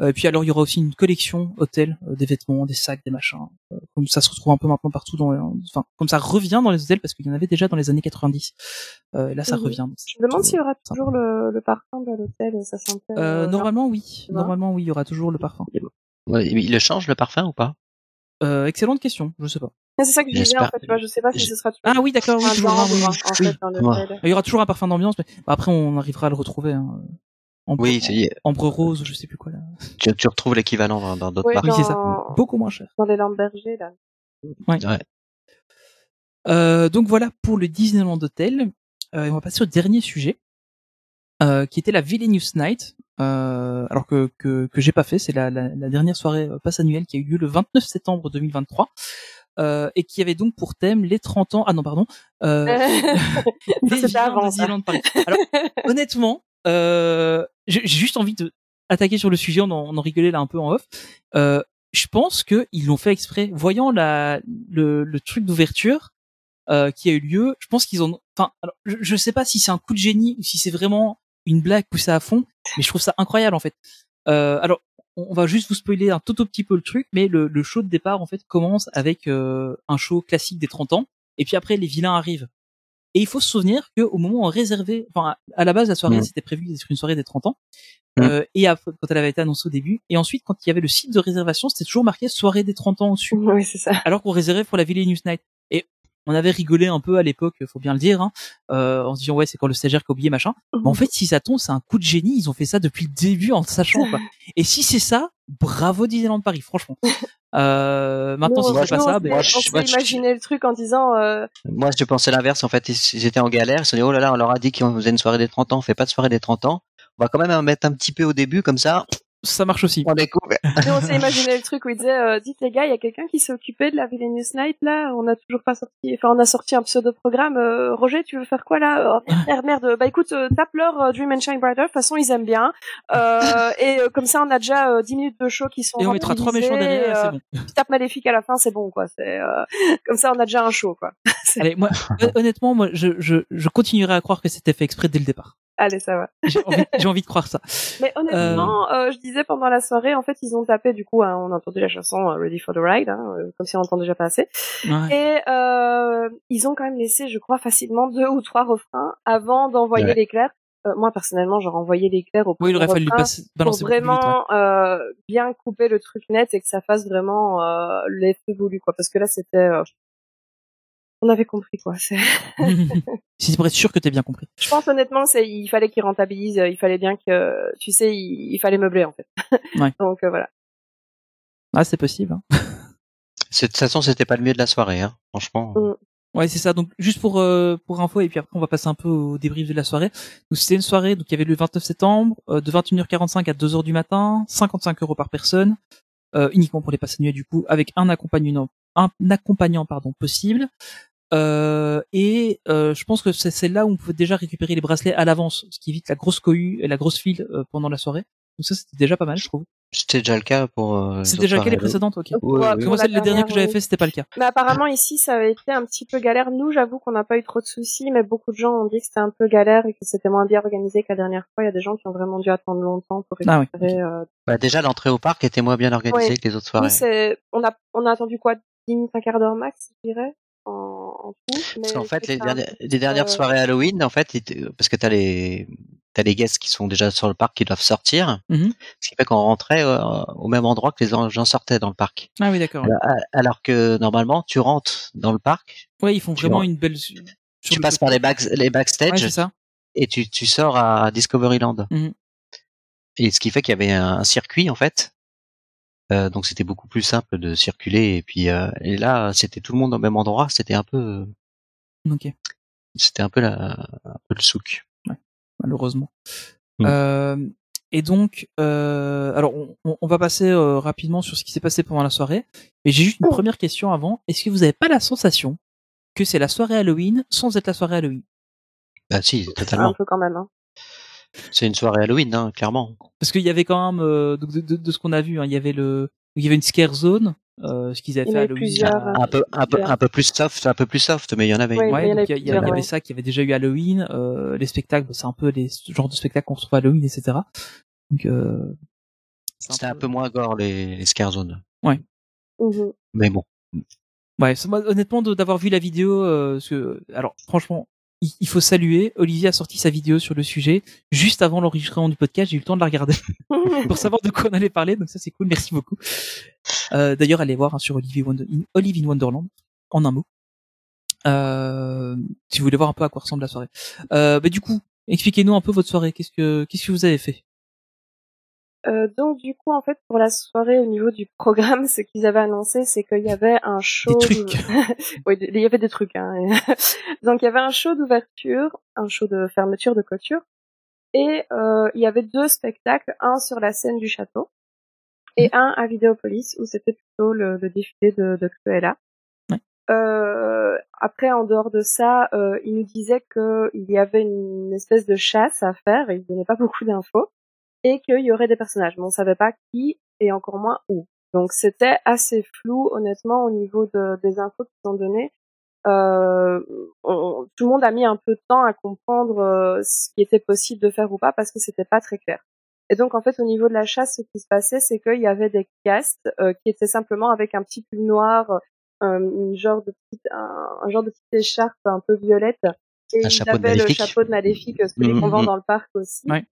Euh, et puis alors il y aura aussi une collection hôtel, euh, des vêtements, des sacs, des machins. Euh, comme ça se retrouve un peu maintenant partout dans, enfin comme ça revient dans les hôtels parce qu'il y en avait déjà dans les années 90. Euh, et là ça revient. donc Je me demande s'il y aura sympa. toujours le, le parfum de l'hôtel, ça sentait. Normalement oui, normalement oui, il y aura toujours le parfum. Il le change le parfum ou pas? Euh, excellente question, je sais pas. C'est ça que je disais en fait, tu vois, je sais pas si ce sera toujours Ah oui, d'accord, oui, toujours, oui, en oui. fait, Oui. dans le Ouais. trailer. Il y aura toujours un parfum d'ambiance, mais bah, après on arrivera à le retrouver. Hein. Ambre, Oui, c'est- ambre rose, je sais plus quoi là. tu, tu retrouves l'équivalent dans dans d'autres Oui, parcs. Oui, c'est ça. Dans- Beaucoup moins cher. Dans les lampes bergers, là. Ouais. Euh, donc voilà pour le Disneyland Hotel. Euh, et on va passer au dernier sujet, euh, qui était la Villainous Night. Euh, alors que que, que j'ai pas fait, c'est la, la, la dernière soirée euh, passe annuelle qui a eu lieu le 29 septembre 2023. Euh, et qui avait donc pour thème les 30 ans. Ah non, pardon. Euh, des avant, de Paris. Alors, honnêtement, euh, j'ai j'ai juste envie de attaquer sur le sujet, on en, on en rigolait là un peu en off. Euh, je pense que ils l'ont fait exprès. Voyant la, le, le truc d'ouverture euh, qui a eu lieu, je pense qu'ils ont. Enfin, alors, je, je sais pas si c'est un coup de génie ou si c'est vraiment une blague poussée à fond, mais je trouve ça incroyable en fait. Euh, alors, on va juste vous spoiler un tout, tout petit peu le truc, mais le, le show de départ en fait commence avec euh, un show classique des 30 ans, et puis après les vilains arrivent. Et il faut se souvenir que au moment où on réservait, enfin à la base la soirée c'était prévu d'être une soirée des 30 ans, Mm. euh, et après, quand elle avait été annoncée au début, et ensuite quand il y avait le site de réservation, c'était toujours marqué soirée des 30 ans dessus, oui, c'est ça. alors qu'on réservait pour la Villainous Night. On avait rigolé un peu à l'époque, faut bien le dire, hein, euh, en se disant ouais c'est quand le stagiaire qui a oublié machin. Mais en fait si ça tombe c'est un coup de génie, ils ont fait ça depuis le début en le sachant quoi. Et si c'est ça, bravo Disneyland Paris franchement. Euh, maintenant si on- c'est pas ça, ben, s'est- je- on moi, je- imaginé le truc en disant euh, Moi, je pensais l'inverse. En fait, ils, ils étaient en galère. Ils se sont dit, oh là là, on leur a dit qu'on faisait une soirée des 30 ans. On fait pas de soirée des 30 ans. On va quand même en mettre un petit peu au début, comme ça, ça marche aussi. on découvre. nous, on s'est imaginé le truc où il disait euh, dites les gars, il y a quelqu'un qui s'est occupé de la Villainous Night là, on a toujours pas sorti enfin on a sorti un pseudo programme euh, Roger, tu veux faire quoi là? Oh, merde, merde. Bah écoute, euh, tape leur euh, Dream and Shine Brighter, de toute façon ils aiment bien. Euh, et euh, comme ça on a déjà euh, 10 minutes de show qui sont Et on mettra trois méchants derrière, c'est euh, bon. tu tapes maléfique à la fin, c'est bon quoi, c'est euh, comme ça on a déjà un show quoi. Allez, moi, hon- honnêtement, moi, je, je, je continuerai à croire que c'était fait exprès dès le départ. Allez, ça va. J'ai envie, j'ai envie de croire ça. Mais honnêtement, euh, je disais pendant la soirée, en fait, ils ont tapé, du coup, hein, on a entendu la chanson euh, Ready for the Ride, hein, euh, comme si on entendait déjà pas assez. Ouais. Et euh, ils ont quand même laissé, je crois, facilement deux ou trois refrains avant d'envoyer Ouais. l'éclair. Euh, moi, personnellement, j'aurais envoyé l'éclair au Oui, il aurait premier fallu refrain passer, pour vite, ouais. vraiment euh, bien couper le truc net et que ça fasse vraiment euh, l'effet voulu, quoi. Parce que là, c'était... euh, on avait compris, quoi. C'est- si c'est pour être sûr que t'as bien compris. Je pense honnêtement, c'est il fallait qu'ils rentabilisent, euh, il fallait bien que, tu sais, il, il fallait meubler en fait. Ouais. Donc euh, voilà. Ah, c'est possible. Hein. De toute façon, c'était pas le mieux de la soirée, hein. Franchement. Mm. Ouais, c'est ça. Donc, juste pour euh, pour info, et puis après, on va passer un peu au débrief de la soirée. Donc, c'était une soirée. Donc, il y avait le 29 septembre, euh, de 21h45 à 2h du matin, 55 euros par personne, euh, uniquement pour les passes annuelles du coup, avec un accompagnant, un accompagnant pardon possible. Euh, et euh, je pense que c'est celle-là où on pouvait déjà récupérer les bracelets à l'avance, ce qui évite la grosse cohue et la grosse file euh, pendant la soirée. Donc ça, c'était déjà pas mal, je trouve. C'était déjà le cas pour. euh, C'était les déjà le cas les précédentes, ok. Oui, oui, oui. que pour moi, la c'est le dernier que j'avais oui. fait, c'était pas le cas. Mais apparemment ici, ça avait été un petit peu galère. Nous, j'avoue qu'on n'a pas eu trop de soucis, mais beaucoup de gens ont dit que c'était un peu galère et que c'était moins bien organisé que la dernière fois. Il y a des gens qui ont vraiment dû attendre longtemps pour Ah oui, récupérer. euh, Bah, déjà, l'entrée au parc était moins bien organisée Oui. que les autres soirées. C'est, on a, on a attendu quoi, 10 minutes, un quart d'heure max, je dirais, en, en tout. Parce qu'en fait, les dernières, les dernières euh, soirées Halloween, en fait, parce que t'as les, t'as les guests qui sont déjà sur le parc qui doivent sortir, Mhm. ce qui fait qu'on rentrait euh, au même endroit que les gens sortaient dans le parc. Ah oui, d'accord. Alors, que normalement, tu rentres dans le parc, Ouais, ils font vraiment une belle. sur tu passes par les, back, les Ouais, backstage c'est ça. et tu, tu sors à Discoveryland. Mhm. Et ce qui fait qu'il y avait un, un circuit en fait. Euh, donc c'était beaucoup plus simple de circuler et puis euh, et là c'était tout le monde au même endroit c'était un peu Ok. c'était un peu la un peu le souk malheureusement. Mm. Euh, et donc, euh, alors on, va passer euh, rapidement sur ce qui s'est passé pendant la soirée. Mais j'ai juste une première question avant. Est-ce que vous n'avez pas la sensation que c'est la soirée Halloween sans être la soirée Halloween? Bah si un totalement peu quand même. Hein. C'est une soirée Halloween hein, clairement Parce qu'il y avait quand même, euh, de, de- de ce qu'on a vu, hein, il y avait le, il y avait une scare zone, euh, ce qu'ils avaient fait à Halloween. plusieurs, à- un peu un peu un peu plus soft un peu plus soft mais il y en avait Oui. Ouais, il y donc il y, avait ouais. ça qui avait déjà eu Halloween, euh, les spectacles, c'est un peu les ce genre de spectacles qu'on retrouve à Halloween, etc. Donc, euh, c'était un peu moins gore les, les scare zones Mhm. mais bon Ouais, moi, honnêtement, d'avoir vu la vidéo, euh, parce que, alors, franchement, il, faut saluer. Olivier a sorti sa vidéo sur le sujet juste avant l'enregistrement du podcast. J'ai eu le temps de la regarder pour savoir de quoi on allait parler. Donc ça, c'est cool. Merci beaucoup. Euh, D'ailleurs, allez voir hein, sur Olivier Wonder, in, Olive in Wonderland. en un mot. Euh, si vous voulez voir un peu à quoi ressemble la soirée. Euh, bah, du coup, expliquez-nous un peu votre soirée. Qu'est-ce que qu'est-ce que vous avez fait? Euh, donc du coup en fait pour la soirée au niveau du programme, ce qu'ils avaient annoncé c'est qu'il y avait un show. Des trucs. oui, il y avait des trucs. Hein. donc il y avait un show d'ouverture, un show de fermeture de clôture, et euh, il y avait deux spectacles, un sur la scène du château et un à Vidéopolis où c'était plutôt le, le défilé de, de Cruella. Ouais. Euh, après, en dehors de ça, euh, il nous disait qu'il y avait une espèce de chasse à faire, et il donnait pas beaucoup d'infos, et qu'il y aurait des personnages, mais on savait pas qui et encore moins où. Donc c'était assez flou, honnêtement, au niveau de, des infos qu'ils ont données. Euh, on- tout le monde a mis un peu de temps à comprendre euh, ce qui était possible de faire ou pas parce que c'était pas très clair. Et donc en fait au niveau de la chasse, ce qui se passait, c'est qu'il y avait des castes euh, qui étaient simplement avec un petit pull noir, euh, une genre de petite, un, un genre de petite écharpe un peu violette, et Un ils chapeau de avaient le maléfique. chapeau de maléfique, euh, celui Mhm, qu'on vend mhm. dans le parc aussi. Ouais.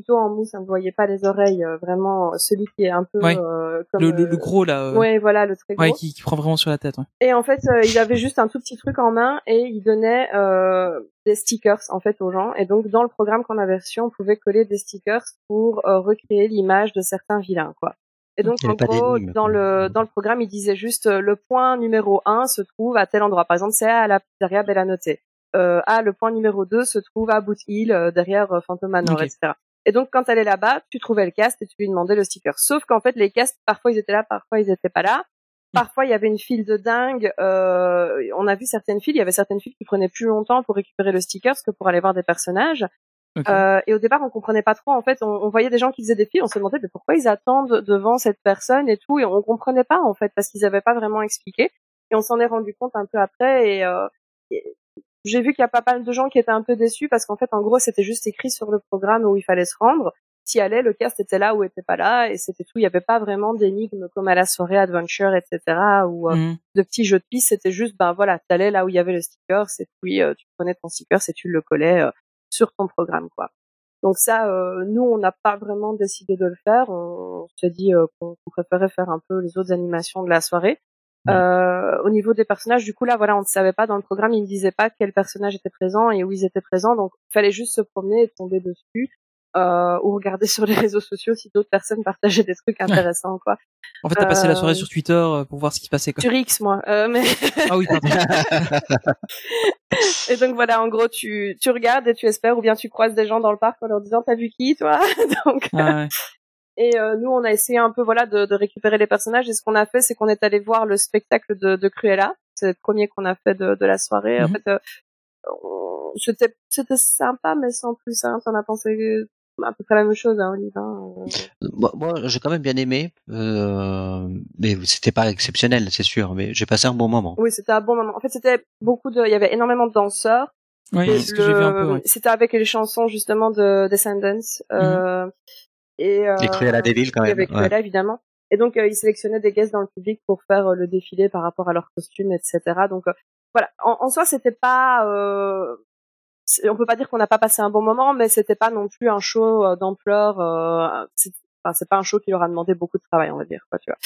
Euh, plutôt en mousse, on ne voyait pas les oreilles, euh, vraiment celui qui est un peu Ouais. euh, comme le, le, euh, le gros là. euh, ouais voilà le très gros. ouais, qui, qui prend vraiment sur la tête. Ouais. Et en fait, euh, il avait juste un tout petit truc en main et il donnait euh, des stickers en fait aux gens. Et donc dans le programme qu'on avait reçu, on pouvait coller des stickers pour euh, recréer l'image de certains vilains, quoi. Et donc en gros, dans le dans le programme, il disait juste euh, le point numéro 1 se trouve à tel endroit. Par exemple, c'est à la pizzeria Bellanote. Euh, ah, le point numéro 2 se trouve à Boot Hill, euh, derrière euh, Phantom Manor, etc. Et donc, quand elle est là-bas, tu trouvais le cast et tu lui demandais le sticker. Sauf qu'en fait, les casts, parfois ils étaient là, parfois ils étaient pas là. Parfois, il y avait une file de dingue. Euh, on a vu certaines files. Il y avait certaines files qui prenaient plus longtemps pour récupérer le sticker que pour aller voir des personnages. Euh, et au départ, on comprenait pas trop. En fait, on, on voyait des gens qui faisaient des files. On se demandait mais pourquoi ils attendent devant cette personne et tout. Et on comprenait pas en fait parce qu'ils avaient pas vraiment expliqué. Et on s'en est rendu compte un peu après. Et, euh, et j'ai vu qu'il y a pas mal de gens qui étaient un peu déçus parce qu'en fait, en gros, c'était juste écrit sur le programme où il fallait se rendre. S'y allait, le cast était là ou était pas là, et c'était tout. Il y avait pas vraiment d'énigmes comme à la soirée Adventure, etc. ou euh, Mhm. de petits jeux de pistes. C'était juste, ben voilà, t'allais là où il y avait le sticker, et puis euh, tu prenais ton sticker et tu le collais euh, sur ton programme, quoi. Donc ça, euh, nous, on n'a pas vraiment décidé de le faire. On, s'est dit euh, qu'on préférait faire un peu les autres animations de la soirée. Euh, au niveau des personnages, du coup là, voilà, on ne savait pas dans le programme, ils ne disaient pas quel personnage était présent et où ils étaient présents, donc il fallait juste se promener et tomber dessus euh, ou regarder sur les réseaux sociaux si d'autres personnes partageaient des trucs intéressants, quoi. En fait, t'as passé la soirée Euh, sur Twitter euh, pour voir ce qui se passait. Quoi. Sur X, moi, euh, mais Ah oui, pardon. et donc voilà, en gros, tu tu regardes et tu espères, ou bien tu croises des gens dans le parc en leur disant t'as vu qui, toi Donc Ah, ouais. Et euh, nous, on a essayé un peu voilà de, de récupérer les personnages. Et ce qu'on a fait, c'est qu'on est allé voir le spectacle de, de Cruella. C'est le premier qu'on a fait de, de la soirée. En Mhm. fait, euh, c'était c'était sympa, mais sans plus. Hein. T'en as pensé à peu près la même chose, hein, Olive. hein, euh. Moi, moi, j'ai quand même bien aimé, euh, mais c'était pas exceptionnel, c'est sûr. Mais j'ai passé un bon moment. Oui, c'était un bon moment. En fait, c'était beaucoup de. Il y avait énormément de danseurs. Oui, c'est ce que j'ai vu un peu. le- Ouais. C'était avec les chansons justement de Descendants. Euh, et, euh, Et Cruella quand même. avait Cruella, évidemment. Et donc, euh, ils sélectionnaient des guests dans le public pour faire euh, le défilé par rapport à leurs costumes, etc. Donc, euh, voilà. En, en soi, c'était pas... Euh, on peut pas dire qu'on n'a pas passé un bon moment, mais c'était pas non plus un show euh, d'ampleur. C'est enfin, c'est pas un show qui leur a demandé beaucoup de travail, on va dire. Quoi, tu vois.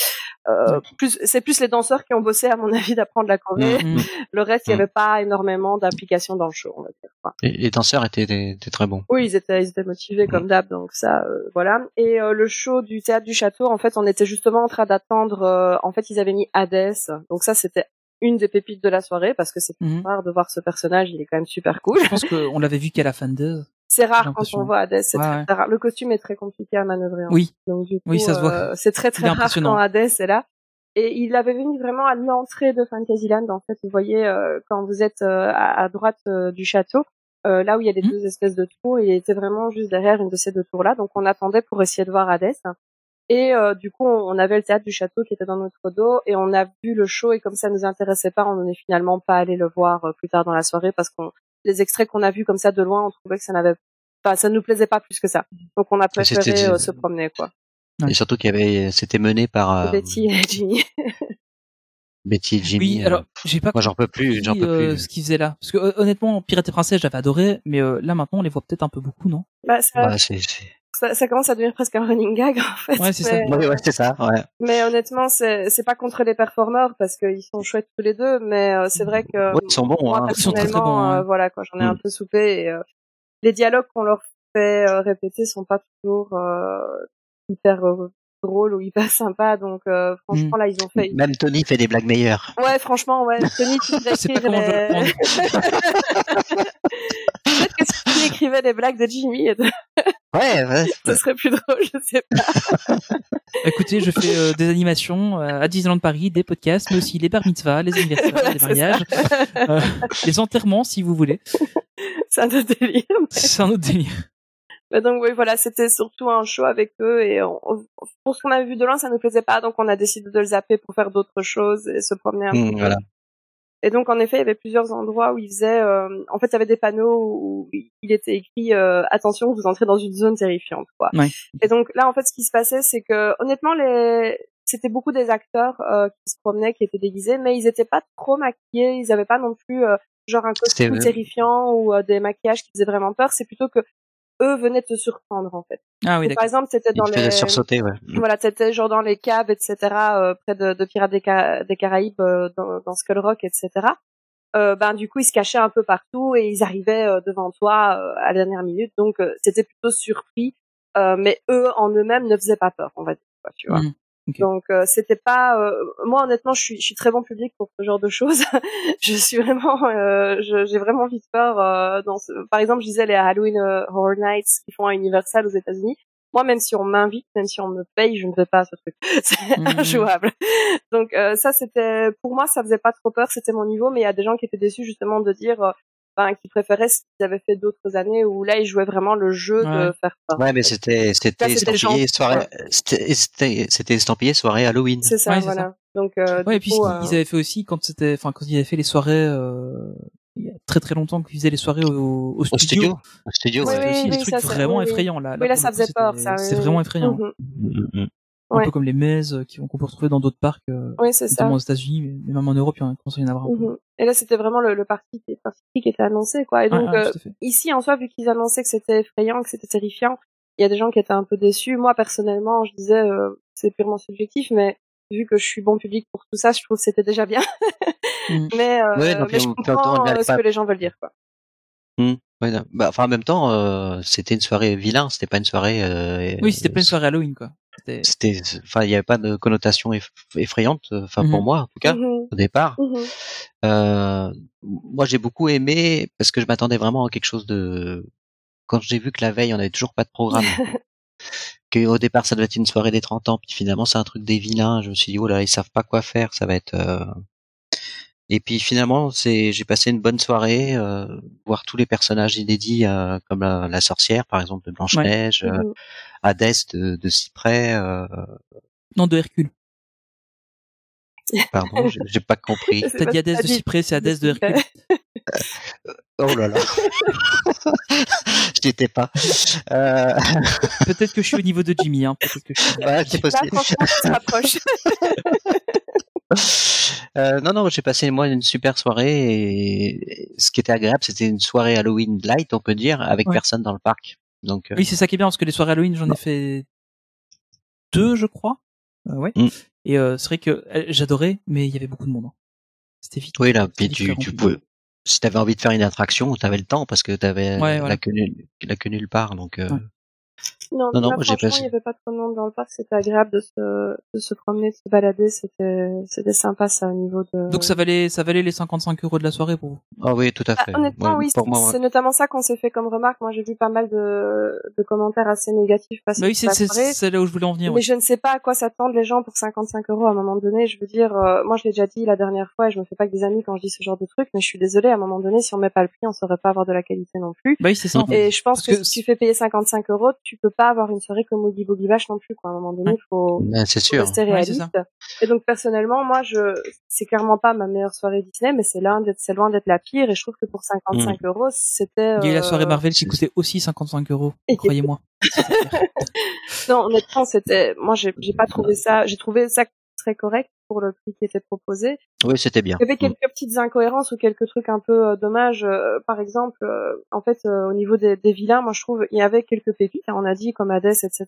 Euh, plus, c'est plus les danseurs qui ont bossé, à mon avis, d'apprendre la choré. Mhm. Le reste, il y Mm. avait pas énormément d'implication dans le show, on va dire. Et les danseurs étaient, étaient très bons. Oui, ils étaient, ils étaient motivés comme d'hab, donc ça, euh, voilà. Et euh, le show du théâtre du château, en fait, on était justement en train d'attendre. euh, en fait, ils avaient mis Hadès, donc ça, c'était une des pépites de la soirée parce que c'est Mhm. rare de voir ce personnage, il est quand même super cool. Je pense qu'on l'avait vu qu'à la fin de. C'est rare quand on voit c'est Ouais, très, ouais. très rare. Le costume est très compliqué à manœuvrer. hein. Oui, Donc du coup, Oui, ça se voit. euh, c'est très très rare quand Hades est là. Et il avait venu vraiment à l'entrée de Fantasyland. En fait, vous voyez euh, quand vous êtes euh, à, à droite du château, là où il y a les Mhm. deux espèces de tours, il était vraiment juste derrière une de ces deux tours-là. Donc on attendait pour essayer de voir Hades. Et euh, du coup, on avait le théâtre du château qui était dans notre dos et on a vu le show et comme ça nous intéressait pas, on n'est finalement pas allé le voir euh, plus tard dans la soirée parce qu'on les extraits qu'on a vus comme ça de loin, on trouvait que ça n'avait pas, ça nous plaisait pas plus que ça. Donc on a préféré euh, se promener quoi. Ouais. Et surtout qu'il y avait, c'était mené par euh, Betty et Ginny. Betty et Jimmy. oui. euh, Alors, j'ai pas moi, j'en peux plus, j'en peux euh, plus. ce qu'ils faisaient là. Parce que euh, honnêtement, Pirate et Princesse, j'avais adoré, mais euh, là maintenant, on les voit peut-être un peu beaucoup, non? Bah, ça, c'est, c'est- ça, ça commence à devenir presque un running gag en fait. Ouais, c'est ça. mais, Ouais, ouais, c'est ça. Ouais. mais honnêtement, c'est c'est pas contre les performeurs parce qu'ils sont chouettes tous les deux, mais euh, c'est vrai que Ouais, ils sont bons. moi Hein. Ils sont très, bons, hein. euh, voilà quoi, j'en ai un Mm. peu soupé et euh, les dialogues qu'on leur fait euh, répéter sont pas toujours euh, hyper euh, drôles ou hyper sympas, donc euh, franchement là ils ont fait. Même Tony fait des blagues meilleures. Ouais, franchement, ouais. Tony, tu les... Peut-être que si tu écrivais les blagues de Jimmy, Ouais, ouais. ce serait plus drôle, je sais pas. Écoutez, je fais euh, des animations euh, à Disneyland Paris, des podcasts, mais aussi les bar mitzvahs, les anniversaires, Voilà, les mariages, euh, les enterrements si vous voulez. C'est un autre délire. C'est un autre délire. Mais donc oui, voilà, c'était surtout un show avec eux et on, on- pour ce qu'on avait vu de loin, ça nous plaisait pas, donc on a décidé de le zapper pour faire d'autres choses et se promener un Mm, peu. voilà. Et donc en effet, il y avait plusieurs endroits où ils faisaient, euh, en fait, il y avait des panneaux où il était écrit euh, attention, vous entrez dans une zone terrifiante, quoi. Ouais. Et donc là, en fait, ce qui se passait, c'est que honnêtement, les c'était beaucoup des acteurs euh, qui se promenaient, qui étaient déguisés, mais ils étaient pas trop maquillés, ils avaient pas non plus euh, genre un costume terrifiant ou euh, des maquillages qui faisaient vraiment peur. C'est plutôt que eux venaient te surprendre en fait. Ah oui, par exemple, c'était dans les sursauter, ouais. Mm. voilà, c'était genre dans les caves, etc., euh, près de, de Pirates des, Ca- des Caraïbes, euh, dans, dans Skull Rock, etc. Euh, ben du coup, ils se cachaient un peu partout et ils arrivaient euh, devant toi euh, à la dernière minute, donc euh, c'était plutôt surpris. Euh, mais eux en eux-mêmes ne faisaient pas peur, on va dire, quoi, tu vois. Mhm. Donc euh, c'était pas euh, moi honnêtement je suis je suis très bon public pour ce genre de choses. je suis vraiment euh, j'ai vraiment de faire euh, dans ce... par exemple je disais les Halloween euh, Horror Nights qui font à Universal aux États-Unis. Moi même si on m'invite, même si on me paye, je ne vais pas à ce truc. C'est Mhm. injouable. Donc euh, ça c'était pour moi ça faisait pas trop peur, c'était mon niveau mais il y a des gens qui étaient déçus justement de dire ben, qui préféraient ce qu'ils avaient fait d'autres années où là ils jouaient vraiment le jeu de faire peur. Ouais, mais c'était c'était c'était estampillé soirée c'était c'était estampillé soirée Halloween. C'est ça Ouais, voilà. Donc euh, Ouais, et puis coup, ils euh, avaient fait aussi quand c'était, enfin quand ils avaient fait les soirées, euh, il y a très très longtemps qu'ils faisaient les soirées au, au Au studio. studio, au studio. Oui, ouais. C'était aussi oui, des oui, trucs ça, vraiment effrayants là. oui là ça le coup, faisait peur. c'était- ça, C'est oui, vraiment effrayant. Mhm. Mm, mm. Un Ouais. peu comme les maises euh, qui- qu'on peut retrouver dans d'autres parcs, euh, ça. notamment aux États-Unis, mais même en Europe, il y en a commence à y en avoir un peu. Et là, c'était vraiment le, le parti, qui était annoncé, quoi. Et Ouais, donc, ouais, euh, ici, en soi, vu qu'ils annonçaient que c'était effrayant, que c'était terrifiant, il y a des gens qui étaient un peu déçus. Moi, personnellement, je disais, euh, c'est purement subjectif, mais vu que je suis bon public pour tout ça, je trouve que c'était déjà bien. Mhm. mais, euh, Ouais, donc, mais je on peut comprends euh, ce pas- que les gens veulent dire, quoi. Mm. Ouais, non. bah, enfin, en même temps, euh, c'était une soirée vilain, c'était pas une soirée. Euh, Oui, c'était plein de soirée Halloween, quoi. C'était- C'était, enfin, il y avait pas de connotation eff- effrayante, enfin pour Mhm. moi en tout cas Mhm. au départ. Mhm. Euh, moi, j'ai beaucoup aimé parce que je m'attendais vraiment à quelque chose de. Quand j'ai vu que la veille on avait toujours pas de programme, que au départ ça devait être une soirée des 30 ans, puis finalement c'est un truc des vilains. Je me suis dit oh là, ils savent pas quoi faire, ça va être. euh, Et puis finalement, c'est, j'ai passé une bonne soirée, euh, voir tous les personnages inédits, euh, comme la, la sorcière par exemple de Blanche Neige, Mhm. Hadès de, de Cyprès. Euh, Non, de Hercule. pardon, j'ai pas compris. T'as dit Hadès de Cyprès, c'est Hadès de. Hercule. Oh là là. je n'étais pas. Euh, Peut-être que je suis au niveau de Jimmy, hein. Peut-être que je suis... ouais, c'est Là, possible. franchement, rapproches. Euh, non, non, j'ai passé moi une super soirée et ce qui était agréable, c'était une soirée Halloween light, on peut dire, avec Ouais. personne dans le parc. Donc, euh, Oui, c'est ça qui est bien parce que les soirées Halloween, j'en ai fait deux, je crois. Euh, ouais. Mm. Et euh, c'est vrai que j'adorais, mais il y avait beaucoup de monde. hein. C'était vite. oui, là, puis tu, tu pouvais, si t'avais envie de faire une attraction, t'avais le temps parce que t'avais Ouais, la, voilà. queue nulle, la queue nulle part. Donc, Ouais. Non, Non, non, j'ai passé- il y avait pas trop de monde dans le parc. C'était agréable de se, de se promener, de se balader. C'était, c'était sympa, ça, au niveau de... Donc ça valait, ça valait les 55 euros de la soirée pour vous? ah oui, tout à Ah, fait. honnêtement, Ouais, oui, pour moi, ouais. c'est notamment ça qu'on s'est fait comme remarque. Moi, j'ai vu pas mal de, de commentaires assez négatifs passer Bah oui, c'est la c'est soirée. c'est là où je voulais en venir. Mais ouais. je ne sais pas à quoi s'attendent les gens pour 55 euros à un moment donné. Je veux dire, euh, moi je l'ai déjà dit la dernière fois et je me fais pas que des amis quand je dis ce genre de truc, mais je suis désolée, à un moment donné, si on met pas le prix, on saurait pas avoir de la qualité non plus. Bah oui, c'est ça. En fait. Et je pense Parce que, que si tu fais payer 55 euros, tu peux pas avoir une soirée comme Oogie Boogie Bash non plus, quoi. À un moment donné, il faut, Ben, c'est faut sûr. rester réaliste. et donc personnellement, moi, je, c'est clairement pas ma meilleure soirée Disney, mais c'est loin d'être, c'est loin d'être la pire. Et je trouve que pour 55 euros, c'était. Il y a eu la euh, soirée Marvel qui coûtait aussi 55 euros. Croyez-moi. Non, honnêtement, c'était. Moi, j'ai pas trouvé ça. J'ai trouvé ça très correct pour le prix qui était proposé. Oui, c'était bien. Il y avait Mm. quelques petites incohérences ou quelques trucs un peu euh, dommages. Euh, par exemple, euh, en fait, euh, au niveau des, des vilains, moi je trouve il y avait quelques pépites, hein, on a dit comme Hades, etc.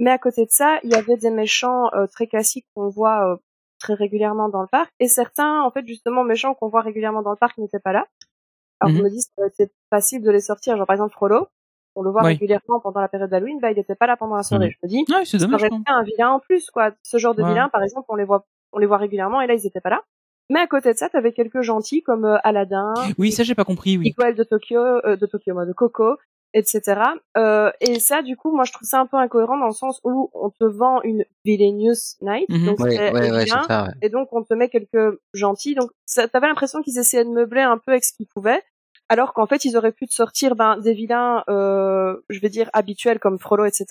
Mais à côté de ça, il y avait des méchants euh, très classiques qu'on voit euh, très régulièrement dans le parc, et certains, en fait, justement méchants qu'on voit régulièrement dans le parc n'étaient pas là. Alors je Mhm. me aurait été facile de les sortir. Genre par exemple Frollo, on le voit Oui. régulièrement pendant la période d'Halloween, bah il n'était pas là pendant la soirée. Mhm. Je me dis, Ouais, c'est ça dommage. aurait un vilain en plus, quoi. Ce genre de Ouais. vilain, par exemple, on les voit, on les voit régulièrement, et là ils étaient pas là. Mais à côté de ça, t'avais quelques gentils comme euh, Aladdin, Oui, ça j'ai pas compris. Oui. Miguel de Tokyo, euh, de Tokyo, moi, de Coco, etc. Euh, et ça, du coup, moi, je trouve ça un peu incohérent dans le sens où on te vend une villainous night, Mhm. donc Ouais, c'est ouais, ouais, vilain, c'est ça. ouais. et donc on te met quelques gentils. Donc ça- t'avais l'impression qu'ils essayaient de meubler un peu avec ce qu'ils pouvaient, alors qu'en fait ils auraient pu te sortir ben, des vilains, euh, je vais dire habituels comme Frollo, etc.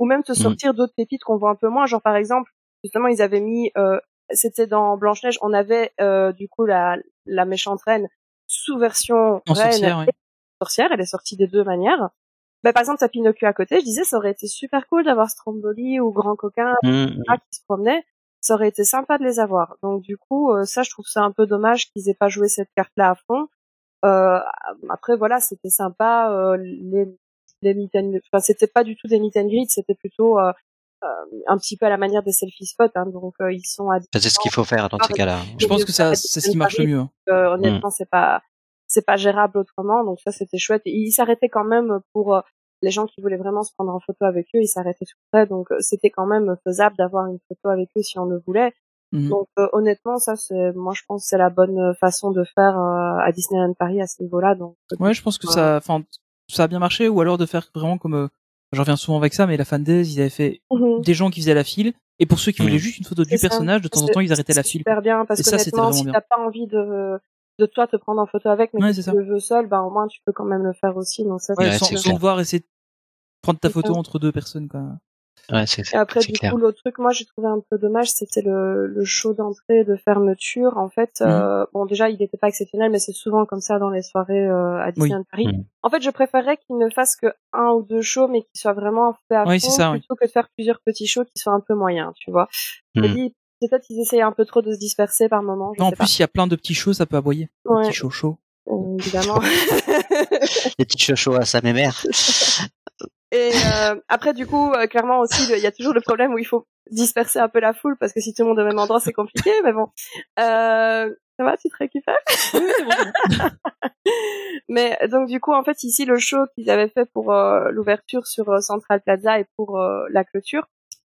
Ou même te Mm. sortir d'autres pépites qu'on voit un peu moins. Genre par exemple, justement ils avaient mis, euh, c'était dans Blanche Neige, on avait euh, du coup la, la méchante reine sous version En reine sorcière, ouais. sorcière. Elle est sortie des deux manières. Ben, par exemple, t'as Pinocchio à côté. Je disais, ça aurait été super cool d'avoir Stromboli ou Grand Coquin Mm, mm. qui se promenaient, ça aurait été sympa de les avoir. Donc du coup, euh, ça, je trouve ça un peu dommage qu'ils aient pas joué cette carte-là à fond. Euh, après, voilà, c'était sympa. Euh, les les meet and- enfin, c'était pas du tout des meet and greet, c'était plutôt euh, euh, un petit peu à la manière des selfie spots. Hein, donc euh, ils sont à C'est ce qu'il faut faire dans ces cas-là. Je pense que ça, c'est ce qui marche le mieux. hein. euh, honnêtement, c'est pas c'est pas gérable autrement. Donc ça, c'était chouette. Et ils s'arrêtaient quand même pour les gens qui voulaient vraiment se prendre en photo avec eux. Ils s'arrêtaient tout près. Donc euh, c'était quand même faisable d'avoir une photo avec eux si on le voulait. Mhm. Donc euh, honnêtement, ça c'est moi je pense que c'est la bonne façon de faire euh, à Disneyland Paris à ce niveau-là. Donc euh, Ouais, je pense que ça, enfin, ça a bien marché, ou alors de faire vraiment comme, euh, j'en reviens souvent avec ça, mais la fan days, ils avaient fait mhm. des gens qui faisaient la file, et pour ceux qui voulaient juste une photo du ça. personnage, de temps en temps, ils arrêtaient la c'est file. Super bien parce Et que ça, c'était honnêtement, si bien. t'as pas envie de de toi te prendre en photo avec, mais Ouais, tu ça. le veux seul, ben au moins tu peux quand même le faire aussi. Donc ça, Ouais, sans, sans devoir essayer de prendre ta photo entre deux personnes, quoi. Ouais, c'est Et après, c'est du clair. coup, l'autre truc, moi, j'ai trouvé un peu dommage, c'était le, le show d'entrée et de fermeture. En fait, Mhm. euh, bon, déjà, il n'était pas exceptionnel, mais c'est souvent comme ça dans les soirées euh, à Disneyland Paris. Mhm. En fait, je préférerais qu'ils ne fassent que un ou deux shows, mais qu'ils soient vraiment faits à Oui, fond, c'est ça, oui. plutôt que de faire plusieurs petits shows qui soient un peu moyens, tu vois. Dis, peut-être qu'ils essayent un peu trop de se disperser par moment. Je Non, en pas. plus, il y a plein de petits shows, ça peut aboyer. Ouais. Petits shows chauds. Euh, évidemment. Les petits chochos à sa mémère. Et euh, après, du coup, euh, clairement aussi, il y a toujours le problème où il faut disperser un peu la foule parce que si tout le monde est au même endroit, c'est compliqué. Mais bon, euh, ça va, tu te récupères? Mais donc du coup, en fait, ici, le show qu'ils avaient fait pour euh, l'ouverture sur euh, Central Plaza et pour euh, la clôture,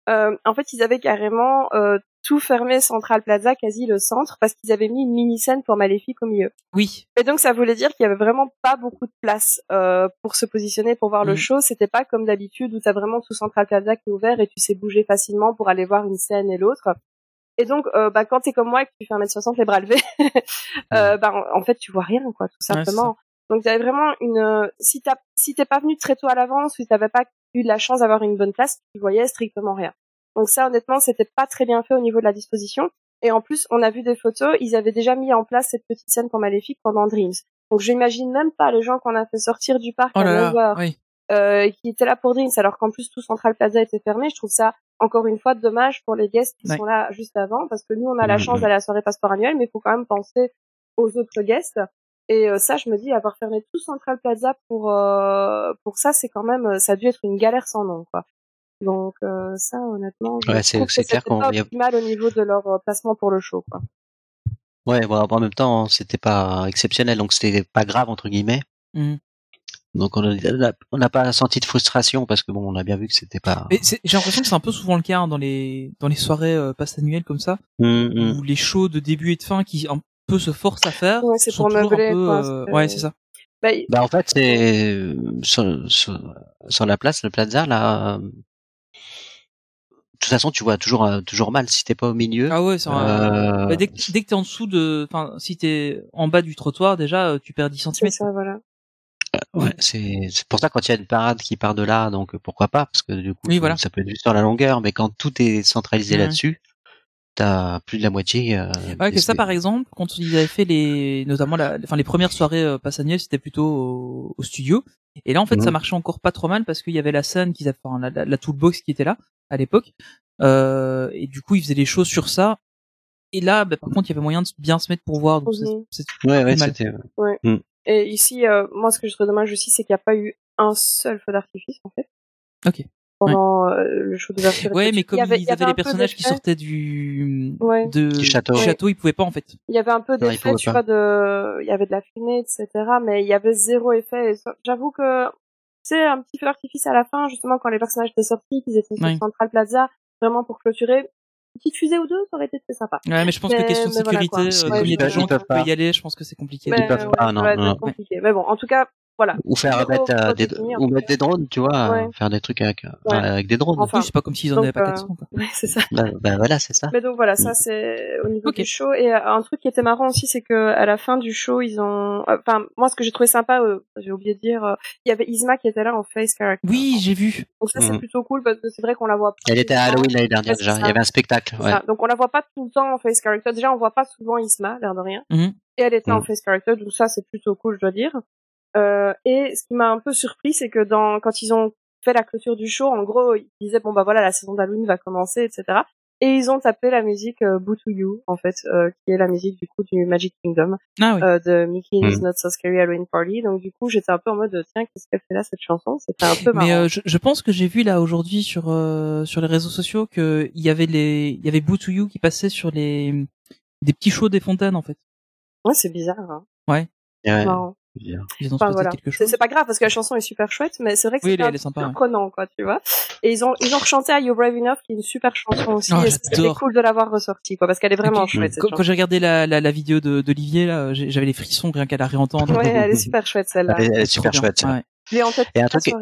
euh, en fait, ils avaient carrément euh, tout fermé Central Plaza, quasi le centre, parce qu'ils avaient mis une mini scène pour Maléfique au milieu. Oui. Et donc ça voulait dire qu'il y avait vraiment pas beaucoup de place euh, pour se positionner pour voir le Mhm. show. C'était pas comme d'habitude où t'as vraiment tout Central Plaza qui est ouvert et tu sais bouger facilement pour aller voir une scène et l'autre. Et donc euh, bah, quand t'es comme moi et que tu fais 1m60 les bras levés, euh, bah, en en fait tu vois rien quoi tout Ouais, simplement. donc t'avais vraiment une euh, si t'as si t'es pas venu très tôt à l'avance ou si t'avais pas eu de la chance d'avoir une bonne place, tu voyais strictement rien. Donc ça honnêtement c'était pas très bien fait au niveau de la disposition. Et en plus, on a vu des photos, ils avaient déjà mis en place cette petite scène pour Maléfique pendant Dreams. Donc j'imagine même pas les gens qu'on a fait sortir du parc Oh à là 9 là. heures, Oui. euh, qui étaient là pour Dreams, alors qu'en plus tout Central Plaza était fermé. Je trouve ça encore une fois dommage pour les guests qui Ouais. sont là juste avant, parce que nous on a la Mhm. chance d'aller à la soirée passeport annuel, mais il faut quand même penser aux autres guests. Et euh, ça, je me dis, avoir fermé tout Central Plaza pour euh, pour ça, c'est quand même, ça a dû être une galère sans nom, quoi. Donc euh, ça, honnêtement, je Ouais, trouve que clair pas a- optimal au niveau de leur euh, placement pour le show, quoi. Ouais, bon, en même temps, c'était pas exceptionnel, donc c'était pas grave entre guillemets. Mhm. Donc on a- on n'a pas senti de frustration parce que bon, on a bien vu que c'était pas. J'ai l'impression que c'est un peu souvent le cas hein, dans les dans les soirées euh, passe annuelles comme ça, Hum, hum. où les shows de début et de fin qui un peu se forcent à faire Ouais, c'est pour meubler, un peu. quoi, euh, Ouais, c'est ça. Bah, Bah en fait, c'est euh, sur, sur, sur la place, le plaza là. De toute façon, tu vois toujours euh, toujours mal si t'es pas au milieu. Ah ouais, c'est Euh, bah, dès, que- dès que t'es en dessous de, enfin, si t'es en bas du trottoir, déjà, euh, tu perds 10 c'est cm. ça, voilà. Ouais, c'est c'est pour ça quand il y a une parade qui part de là, donc pourquoi pas Parce que du coup, Oui, voilà. ça peut être vu sur la longueur, mais quand tout est centralisé Ouais. là-dessus, t'as plus de la moitié. Euh, Ouais, que ça, par exemple, quand ils avaient fait les, notamment la, enfin, les premières soirées euh, c'était plutôt au, au studio. Et là, en fait, ça marchait encore pas trop mal parce qu'il y avait la scène qu'ils avaient, enfin, la, la, la toolbox qui était là, à l'époque. Euh, et du coup, ils faisaient les choses sur ça. Et là, bah, par contre, il y avait moyen de bien se mettre pour voir. Donc Mhm. c'est Ouais, ouais, mal. c'était. Ouais. Mm. Et ici, euh, moi, ce que je trouve dommage aussi, c'est qu'il n'y a pas eu un seul feu d'artifice, en fait. Ok. Pendant euh, le show d'ouverture. Ouais, mais Il y comme avait- ils il y avait avaient un les personnages qui sortaient du Ouais. de Du château. du Ouais. château, ils pouvaient pas en fait. Il y avait un peu d'effet, pouvait tu pas. vois, de, il y avait de la fumée, etc. Mais il y avait zéro effet. Et ça- J'avoue que, c'est un petit feu d'artifice à la fin, justement, quand les personnages étaient sortis, qu'ils étaient sur. Central Plaza, vraiment pour clôturer. Une petite fusée ou deux, ça aurait été très sympa. Ouais, mais je pense que Mais- question de voilà, sécurité, quoi. euh, Ouais, il y a des gens qui peuvent y aller, je pense que c'est compliqué. Mais, peuvent ouais, pas, non, non. compliqué. Mais bon, en tout cas, voilà. Ou faire Zéro mettre euh, des, ou mettre des drones, tu vois, Ouais. faire des trucs avec, euh, Ouais. avec des drones. Enfin, c'est pas comme s'ils en avaient pas euh, 400. Quoi. Ouais, c'est ça. Bah, bah, voilà, c'est ça. Mais donc voilà, ça Mm. c'est au niveau Ok. du show. Et euh, un truc qui était marrant aussi, c'est que à la fin du show, ils ont, euh, enfin moi ce que j'ai trouvé sympa, euh, j'ai oublié de dire, euh, il y avait Isma qui était là en face character. Oui, j'ai vu. Donc ça c'est Mhm. plutôt cool parce que c'est vrai qu'on la voit. pas Elle était à. Halloween l'année dernière déjà. ça. Il y avait un spectacle. Ouais. Donc on la voit pas tout le temps en face character. Déjà on voit pas souvent Isma, l'air de rien. Mhm. Et elle était en Mhm. face character, donc ça c'est plutôt cool, je dois dire. Euh, et ce qui m'a un peu surpris, c'est que dans quand ils ont fait la clôture du show, en gros, ils disaient bon bah voilà la saison d'Halloween va commencer, etc. Et ils ont tapé la musique euh, Boo to You, en fait, euh, qui est la musique du coup du Magic Kingdom Ah oui. euh, de Mickey is Mhm. Not So Scary Halloween Party. Donc du coup, j'étais un peu en mode tiens, qu'est-ce qu'elle fait là cette chanson? C'était un peu marrant. Mais euh, je, je pense que j'ai vu là aujourd'hui sur euh, sur les réseaux sociaux que il y avait les il y avait Boo to You qui passait sur les des petits shows des fontaines en fait. Ouais, c'est bizarre. Hein. Ouais. Marrant. Ils ont Enfin spoté voilà, quelque c'est chose. c'est pas grave parce que la chanson est super chouette, mais c'est vrai que Oui, c'est sympa, ouais. surprenant, quoi, tu vois. Et ils ont ils ont rechanté à You Brave Enough, qui est une super chanson aussi. Oh, c'était cool de l'avoir ressortie, quoi, parce qu'elle est vraiment chouette. Cette Quand, j'ai regardé la, la, la vidéo de d'Olivier là, j'avais les frissons rien qu'à la réentendre. Ouais, elle est super chouette celle-là. Elle, elle est super bien. chouette. ça. Ouais. Je l'ai en tête Et un truc-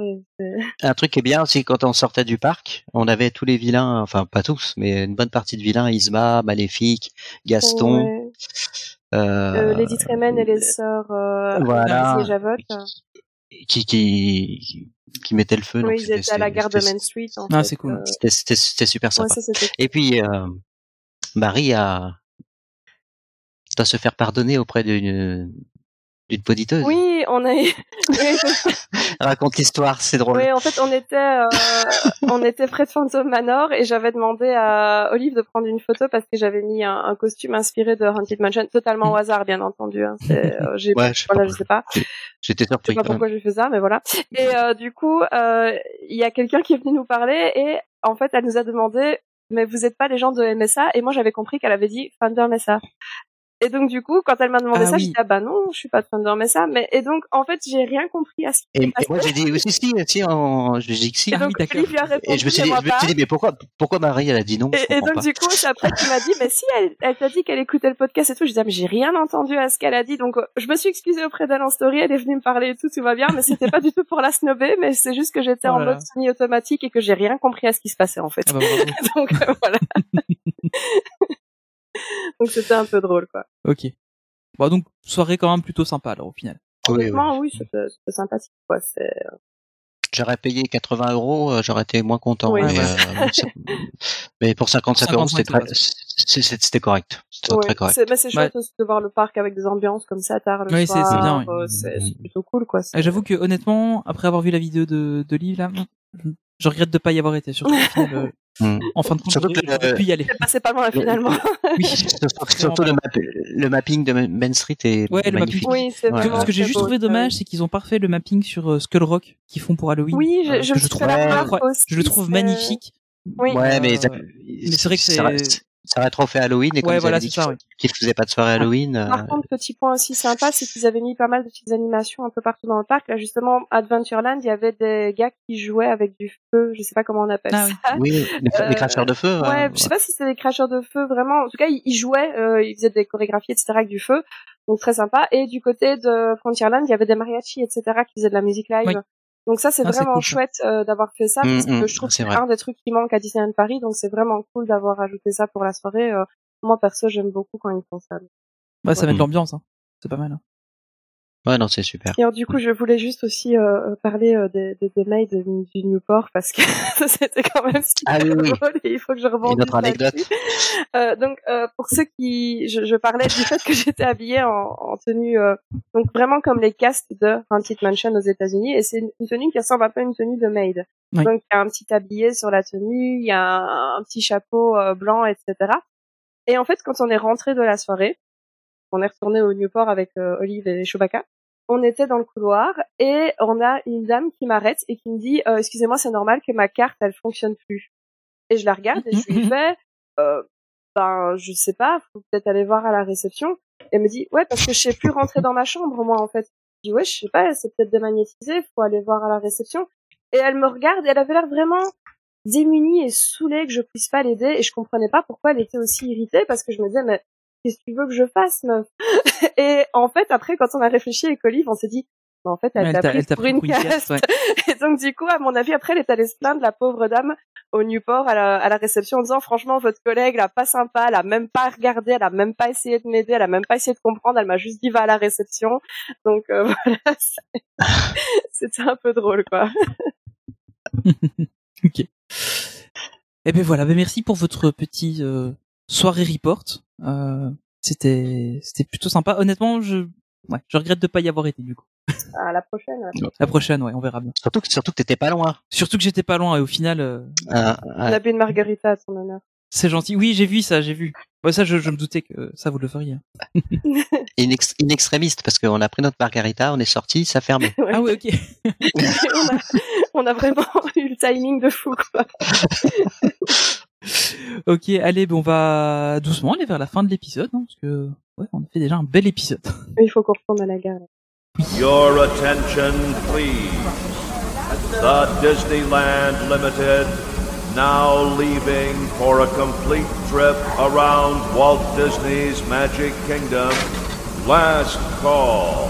Un truc qui est bien aussi, quand on sortait du parc, on avait tous les vilains, enfin pas tous, mais une bonne partie de vilains, Isma, Maléfique, Gaston, Ouais. Euh, Euh, Lady Tremen et les sœurs euh, voilà. Et Javotte. qui, qui, qui mettaient le feu. donc Oui, ils étaient à la gare de Main Street. En Ah, c'est cool. Euh, C'était, c'était, c'était super ouais, sympa. ça c'était Et puis, euh, Marie a, doit se faire pardonner auprès d'une, d'une poditeuse. Oui, on a. oui, Raconte l'histoire, c'est drôle. oui, en fait, on était, euh, on était près de Phantom Manor et j'avais demandé à Olive de prendre une photo parce que j'avais mis un, un costume inspiré de Haunted Mansion, totalement au hasard, bien entendu. Hein. Euh, j'ai, Ouais, je voilà, je sais pas. J'étais Je sais surpris pas pourquoi j'ai fait ça, mais voilà. Et euh, du coup, il y a quelqu'un qui est venu nous parler et en fait, elle nous a demandé, mais vous êtes pas les gens de MSA Et moi, j'avais compris qu'elle avait dit Thunder Mesa. Et donc du coup, quand elle m'a demandé Ah ça, oui. j'ai dit ah bah non, je suis pas de Thunder Mesa. Mais et donc en fait, j'ai rien compris à ce qui Et, et moi j'ai dit aussi si, si, en, je dis que si. Et Ah donc oui, d'accord. Olive lui a répondu, Et je me suis dit, je me suis dit, mais pourquoi, pourquoi Marie elle a dit non je Et, et donc pas. du coup, c'est après tu m'as dit, mais si elle, elle t'a dit qu'elle écoutait le podcast et tout, je disais, ah, mais j'ai rien entendu à ce qu'elle a dit, donc je me suis excusée auprès d'elle en story, elle est venue me parler et tout, tout va bien, mais c'était pas du tout pour la snobber, mais c'est juste que j'étais Oh en mode semi-automatique et que j'ai rien compris à ce qui se passait en fait. Ah bah, donc euh, voilà. donc c'était un peu drôle quoi. ok. Bon donc soirée quand même plutôt sympa alors au final. Oui, oui. Honnêtement, oui, c'était sympathique quoi. C'est J'aurais payé 80 euros, euh, j'aurais été moins content. Oui, mais, euh, mais pour 55 euros, 55, c'était correct. C'était ouais, très correct. c'est mais c'est chouette Ouais. aussi de voir le parc avec des ambiances comme ça tard le Oui, c'est- soir. c'est bien, oui. euh, c'est plutôt cool quoi. Euh, J'avoue que honnêtement, après avoir vu la vidéo de, de Liv là, je, regrette de pas y avoir été. Surtout au final, euh, Hmm. en fin de compte, Surtout j'aurais que j'aurais le- pu y aller. C'est passé pas loin finalement. Oui. Surtout, le, map- le mapping de Main Street est Ouais, le magnifique. oui, Ouais. vraiment Ce que j'ai juste trouvé dommage, c'est qu'ils ont pas refait le mapping sur euh, Skull Rock qu'ils font pour Halloween. Oui, euh, je, suis trouve la aussi, Je le trouve magnifique. Oui. Ouais, mais, Euh, mais c'est vrai que c'est- ça aurait trop fait Halloween et comme Ouais, voilà, dit qu'ils qu'ils faisaient pas de soirée Halloween. euh, Par contre, petit point aussi sympa, c'est qu'ils avaient mis pas mal de petites animations un peu partout dans le parc. Là, justement, Adventureland, il y avait des gars qui jouaient avec du feu. Je sais pas comment on appelle Ah ça. oui, les, les Euh, cracheurs de feu. Ouais, euh, je sais pas si c'était des cracheurs de feu vraiment. En tout cas, ils, ils jouaient, euh, ils faisaient des chorégraphies, etc. avec du feu. Donc très sympa. Et du côté de Frontierland, il y avait des mariachis, etc. qui faisaient de la musique live. Oui. Donc ça, c'est Ah, vraiment cool, ça. chouette euh, d'avoir fait ça, parce Mm, que mm, je trouve que c'est un des trucs qui manque à Disneyland Paris. Donc c'est vraiment cool d'avoir ajouté ça pour la soirée. Euh, moi perso, j'aime beaucoup quand ils font ça. Bah, ça Ouais. met de l'ambiance, hein. C'est pas mal. hein. Ouais, non, c'est super. Et alors du coup, je voulais juste aussi euh, parler euh, des, des, des mails de- du Newport parce que c'était quand même super Ah oui, oui. drôle et il faut que je rebondisse Une autre anecdote. Euh, donc euh, pour ceux qui, je, je parlais du fait que j'étais habillée en, en tenue, euh, donc vraiment comme les castes de Haunted Mansion aux États-Unis et c'est une, une tenue qui ressemble un peu à une tenue de maid. Oui. Donc il y a un petit tablier sur la tenue, il y a un, un petit chapeau euh, blanc, etc. Et en fait, quand on est rentré de la soirée, on est retourné au Newport avec euh, Olive et Chewbacca. On était dans le couloir et on a une dame qui m'arrête et qui me dit euh, excusez-moi c'est normal que ma carte elle fonctionne plus. Et je la regarde et je lui fais euh, ben je sais pas faut peut-être aller voir à la réception. Et elle me dit ouais parce que je sais plus rentrer dans ma chambre moi en fait. Je dis ouais je sais pas c'est peut-être démagnétisé faut aller voir à la réception. Et elle me regarde et elle avait l'air vraiment démunie et saoulée que je puisse pas l'aider et je comprenais pas pourquoi elle était aussi irritée parce que je me disais mais qu'est-ce que tu veux que je fasse meuf? Et en fait après quand on a réfléchi avec Olive on s'est dit bah, en fait elle, t'a pris pour pris une pour une caste caste, ouais. et donc du coup à mon avis après elle est allée se plaindre la pauvre dame au Newport à la, à la réception en disant franchement votre collègue là pas sympa elle a même pas regardé elle a même pas essayé de m'aider elle a même pas essayé de comprendre elle m'a juste dit va à la réception donc euh, voilà c'était un peu drôle quoi ok. Eh ben voilà, ben merci pour votre petit euh, soirée report. Euh, c'était c'était plutôt sympa. Honnêtement, je ouais, je regrette de pas y avoir été du coup. à la prochaine ouais. La prochaine, ouais, on verra bien. Surtout que, surtout que t'étais pas loin. Surtout que j'étais pas loin et au final, euh, Ah, on a bu une margarita à son honneur c'est gentil. Oui, j'ai vu ça, j'ai vu. Ouais, ça, je, je me doutais que ça vous le feriez. In, ex- in extremis, parce qu'on a pris notre margarita, on est sorti, ça fermait. Ouais. Ah ouais, ok. on, a, on a vraiment eu le timing de fou quoi ok, allez, ben on va doucement aller vers la fin de l'épisode, hein, parce que ouais, on a fait déjà un bel épisode. il faut qu'on retourne à la gare. Your attention, please. The Disneyland Limited now leaving for a complete trip around Walt Disney's Magic Kingdom. Last call.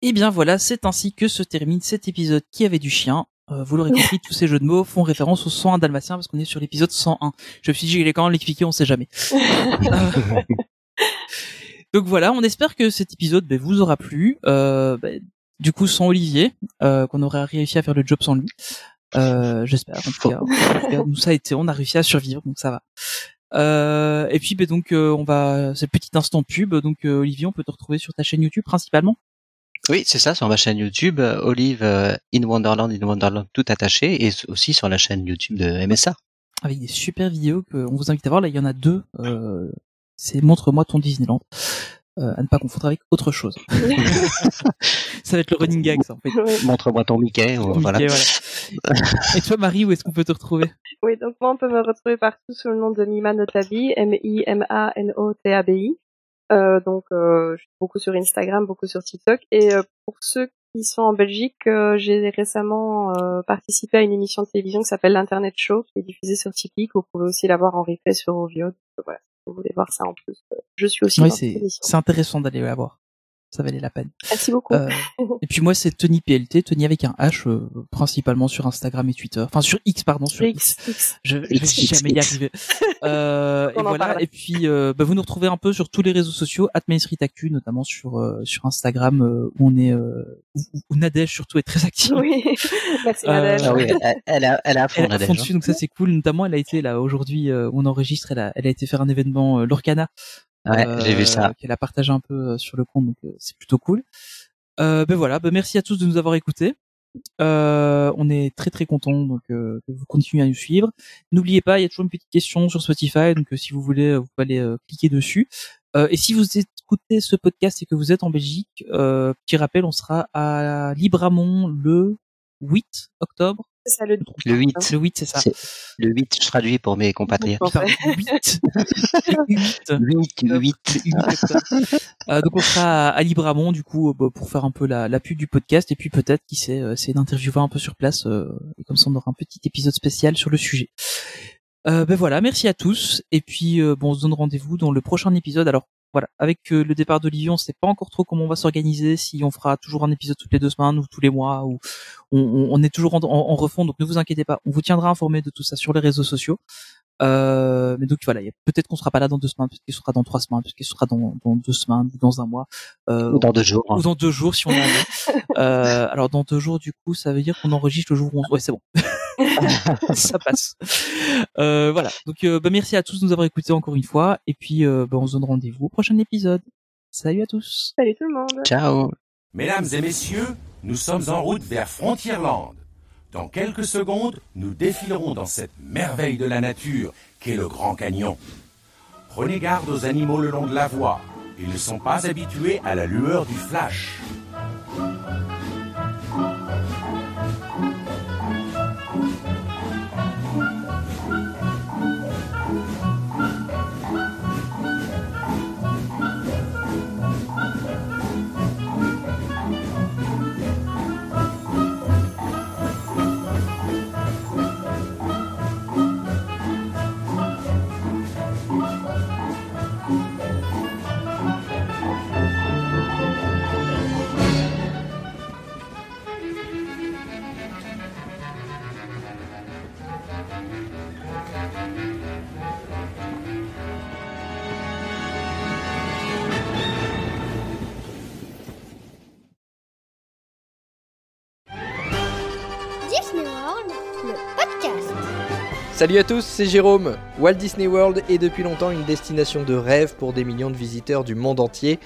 Et bien voilà, c'est ainsi que se termine cet épisode qui avait du chien. Euh, vous l'aurez compris, tous ces jeux de mots font référence au 101 dalmatien parce qu'on est sur l'épisode 101. Je me suis dit, j'allais quand même l'expliquer, on sait jamais. Euh, Donc voilà, on espère que cet épisode ben, vous aura plu. Euh, ben, du coup, sans Olivier, euh, qu'on aurait réussi à faire le job sans lui. Euh, J'espère. En tout cas, nous ça a été, on a réussi à survivre, donc ça va. Euh, et puis ben donc euh, on va, c'est le petit instant pub. Donc euh, Olivier, on peut te retrouver sur ta chaîne YouTube principalement. Oui, c'est ça, sur ma chaîne YouTube, euh, Olive euh, in Wonderland, in Wonderland, tout attaché, et aussi sur la chaîne YouTube de MSA. avec des super vidéos qu'on vous invite à voir. Là, il y en a deux. Euh, c'est Montre-moi ton Disneyland. Euh, à ne pas confondre avec autre chose. ça va être le running gag, ça, en fait. Ouais. Montre-moi ton Mickey, ou- Mickey, voilà. voilà. Et toi, Marie, où est-ce qu'on peut te retrouver? Oui, donc moi, on peut me retrouver partout sous le nom de Mima Notabi, M-I-M-A-N-O-T-A-B-I. Euh, donc, euh, je suis beaucoup sur Instagram, beaucoup sur TikTok. Et euh, pour ceux qui sont en Belgique, euh, j'ai récemment euh, participé à une émission de télévision qui s'appelle l'Internet Show, qui est diffusée sur Tipeee. Vous pouvez aussi la voir en replay sur Ovio. Donc, voilà, si vous voulez voir ça en plus, je suis aussi Oui, c'est intéressant d'aller la voir. Ça valait la peine. Merci beaucoup. Euh, et puis moi, c'est Tony PLT, Tony avec un H, euh, principalement sur Instagram et Twitter. Enfin, sur X, pardon, sur X. X, X. Je, je vais X, jamais y arriver. Euh, et voilà. parle. Et puis, euh, bah, vous nous retrouvez un peu sur tous les réseaux sociaux, Actu, notamment sur euh, sur Instagram, euh, où on est, euh, où, où Nadège surtout est très active. Oui, merci Euh, Nadège. Ah oui, elle, elle a, elle a à fond, Elle à Nadège, fond hein. dessus, donc ça c'est cool. Notamment, elle a été là aujourd'hui, euh, on enregistre, elle a, elle a été faire un événement euh, Lorcana. Ouais, euh, j'ai vu ça. Qu'elle a partagé un peu euh, sur le compte, donc euh, c'est plutôt cool. Euh, ben voilà, ben merci à tous de nous avoir écoutés. Euh, on est très très contents donc euh, que vous continuez à nous suivre. N'oubliez pas, il y a toujours une petite question sur Spotify, donc euh, si vous voulez, vous pouvez aller euh, cliquer dessus. Euh, et si vous écoutez ce podcast et que vous êtes en Belgique, euh, petit rappel, on sera à Libramont le 8 octobre. C'est ça le Le 8. Le 8, c'est ça. C'est- Le 8, je traduis pour mes compatriotes. Parfait. Pardon, 8. 8. 8, 8. Euh, donc on sera à, Libramont du coup euh, pour faire un peu la, la pub du podcast et puis peut-être qui sait euh, essayer d'interviewer un peu sur place euh, et comme ça on aura un petit épisode spécial sur le sujet. Euh, ben voilà, merci à tous et puis euh, bon on se donne rendez-vous dans le prochain épisode. Alors voilà, avec euh, le départ d'Olivier, on sait pas encore trop comment on va s'organiser, si on fera toujours un épisode toutes les deux semaines ou tous les mois ou on, on- est toujours en, en, en refond donc ne vous inquiétez pas, on vous tiendra informé de tout ça sur les réseaux sociaux. Euh, mais donc voilà, a- peut-être qu'on sera pas là dans deux semaines, peut-être qu'il sera dans trois semaines, peut-être qu'il sera dans, dans deux semaines, ou dans un mois, euh, Ou dans deux jours. ou dans deux jours si on en veut. Euh, alors dans deux jours, du coup, ça veut dire qu'on enregistre le jour où on... Ouais, c'est bon. ça passe. Euh, voilà. Donc euh, bah, merci à tous de nous avoir écoutés encore une fois, et puis euh, bah, on se donne rendez-vous au prochain épisode. Salut à tous. Salut tout le monde. Ciao. Mesdames et messieurs, nous sommes en route vers Frontierland. Dans quelques secondes, nous défilerons dans cette merveille de la nature qu'est le Grand Canyon. Prenez garde aux animaux le long de la voie. Ils ne sont pas habitués à la lueur du flash. Salut à tous, c'est Jérôme. Walt Disney World est depuis longtemps une destination de rêve pour des millions de visiteurs du monde entier.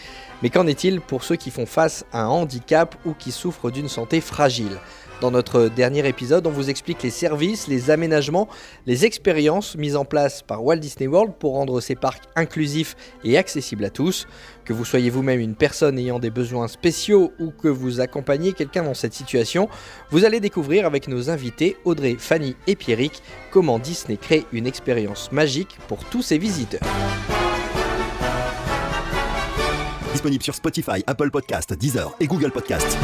Mais qu'en est-il pour ceux qui font face à un handicap ou qui souffrent d'une santé fragile? Dans notre dernier épisode, on vous explique les services, les aménagements, les expériences mises en place par Walt Disney World pour rendre ces parcs inclusifs et accessibles à tous. Que vous soyez vous-même une personne ayant des besoins spéciaux ou que vous accompagnez quelqu'un dans cette situation, vous allez découvrir avec nos invités Audrey, Fanny et Pierrick comment Disney crée une expérience magique pour tous ses visiteurs. Disponible sur Spotify, Apple Podcast, Deezer et Google Podcast.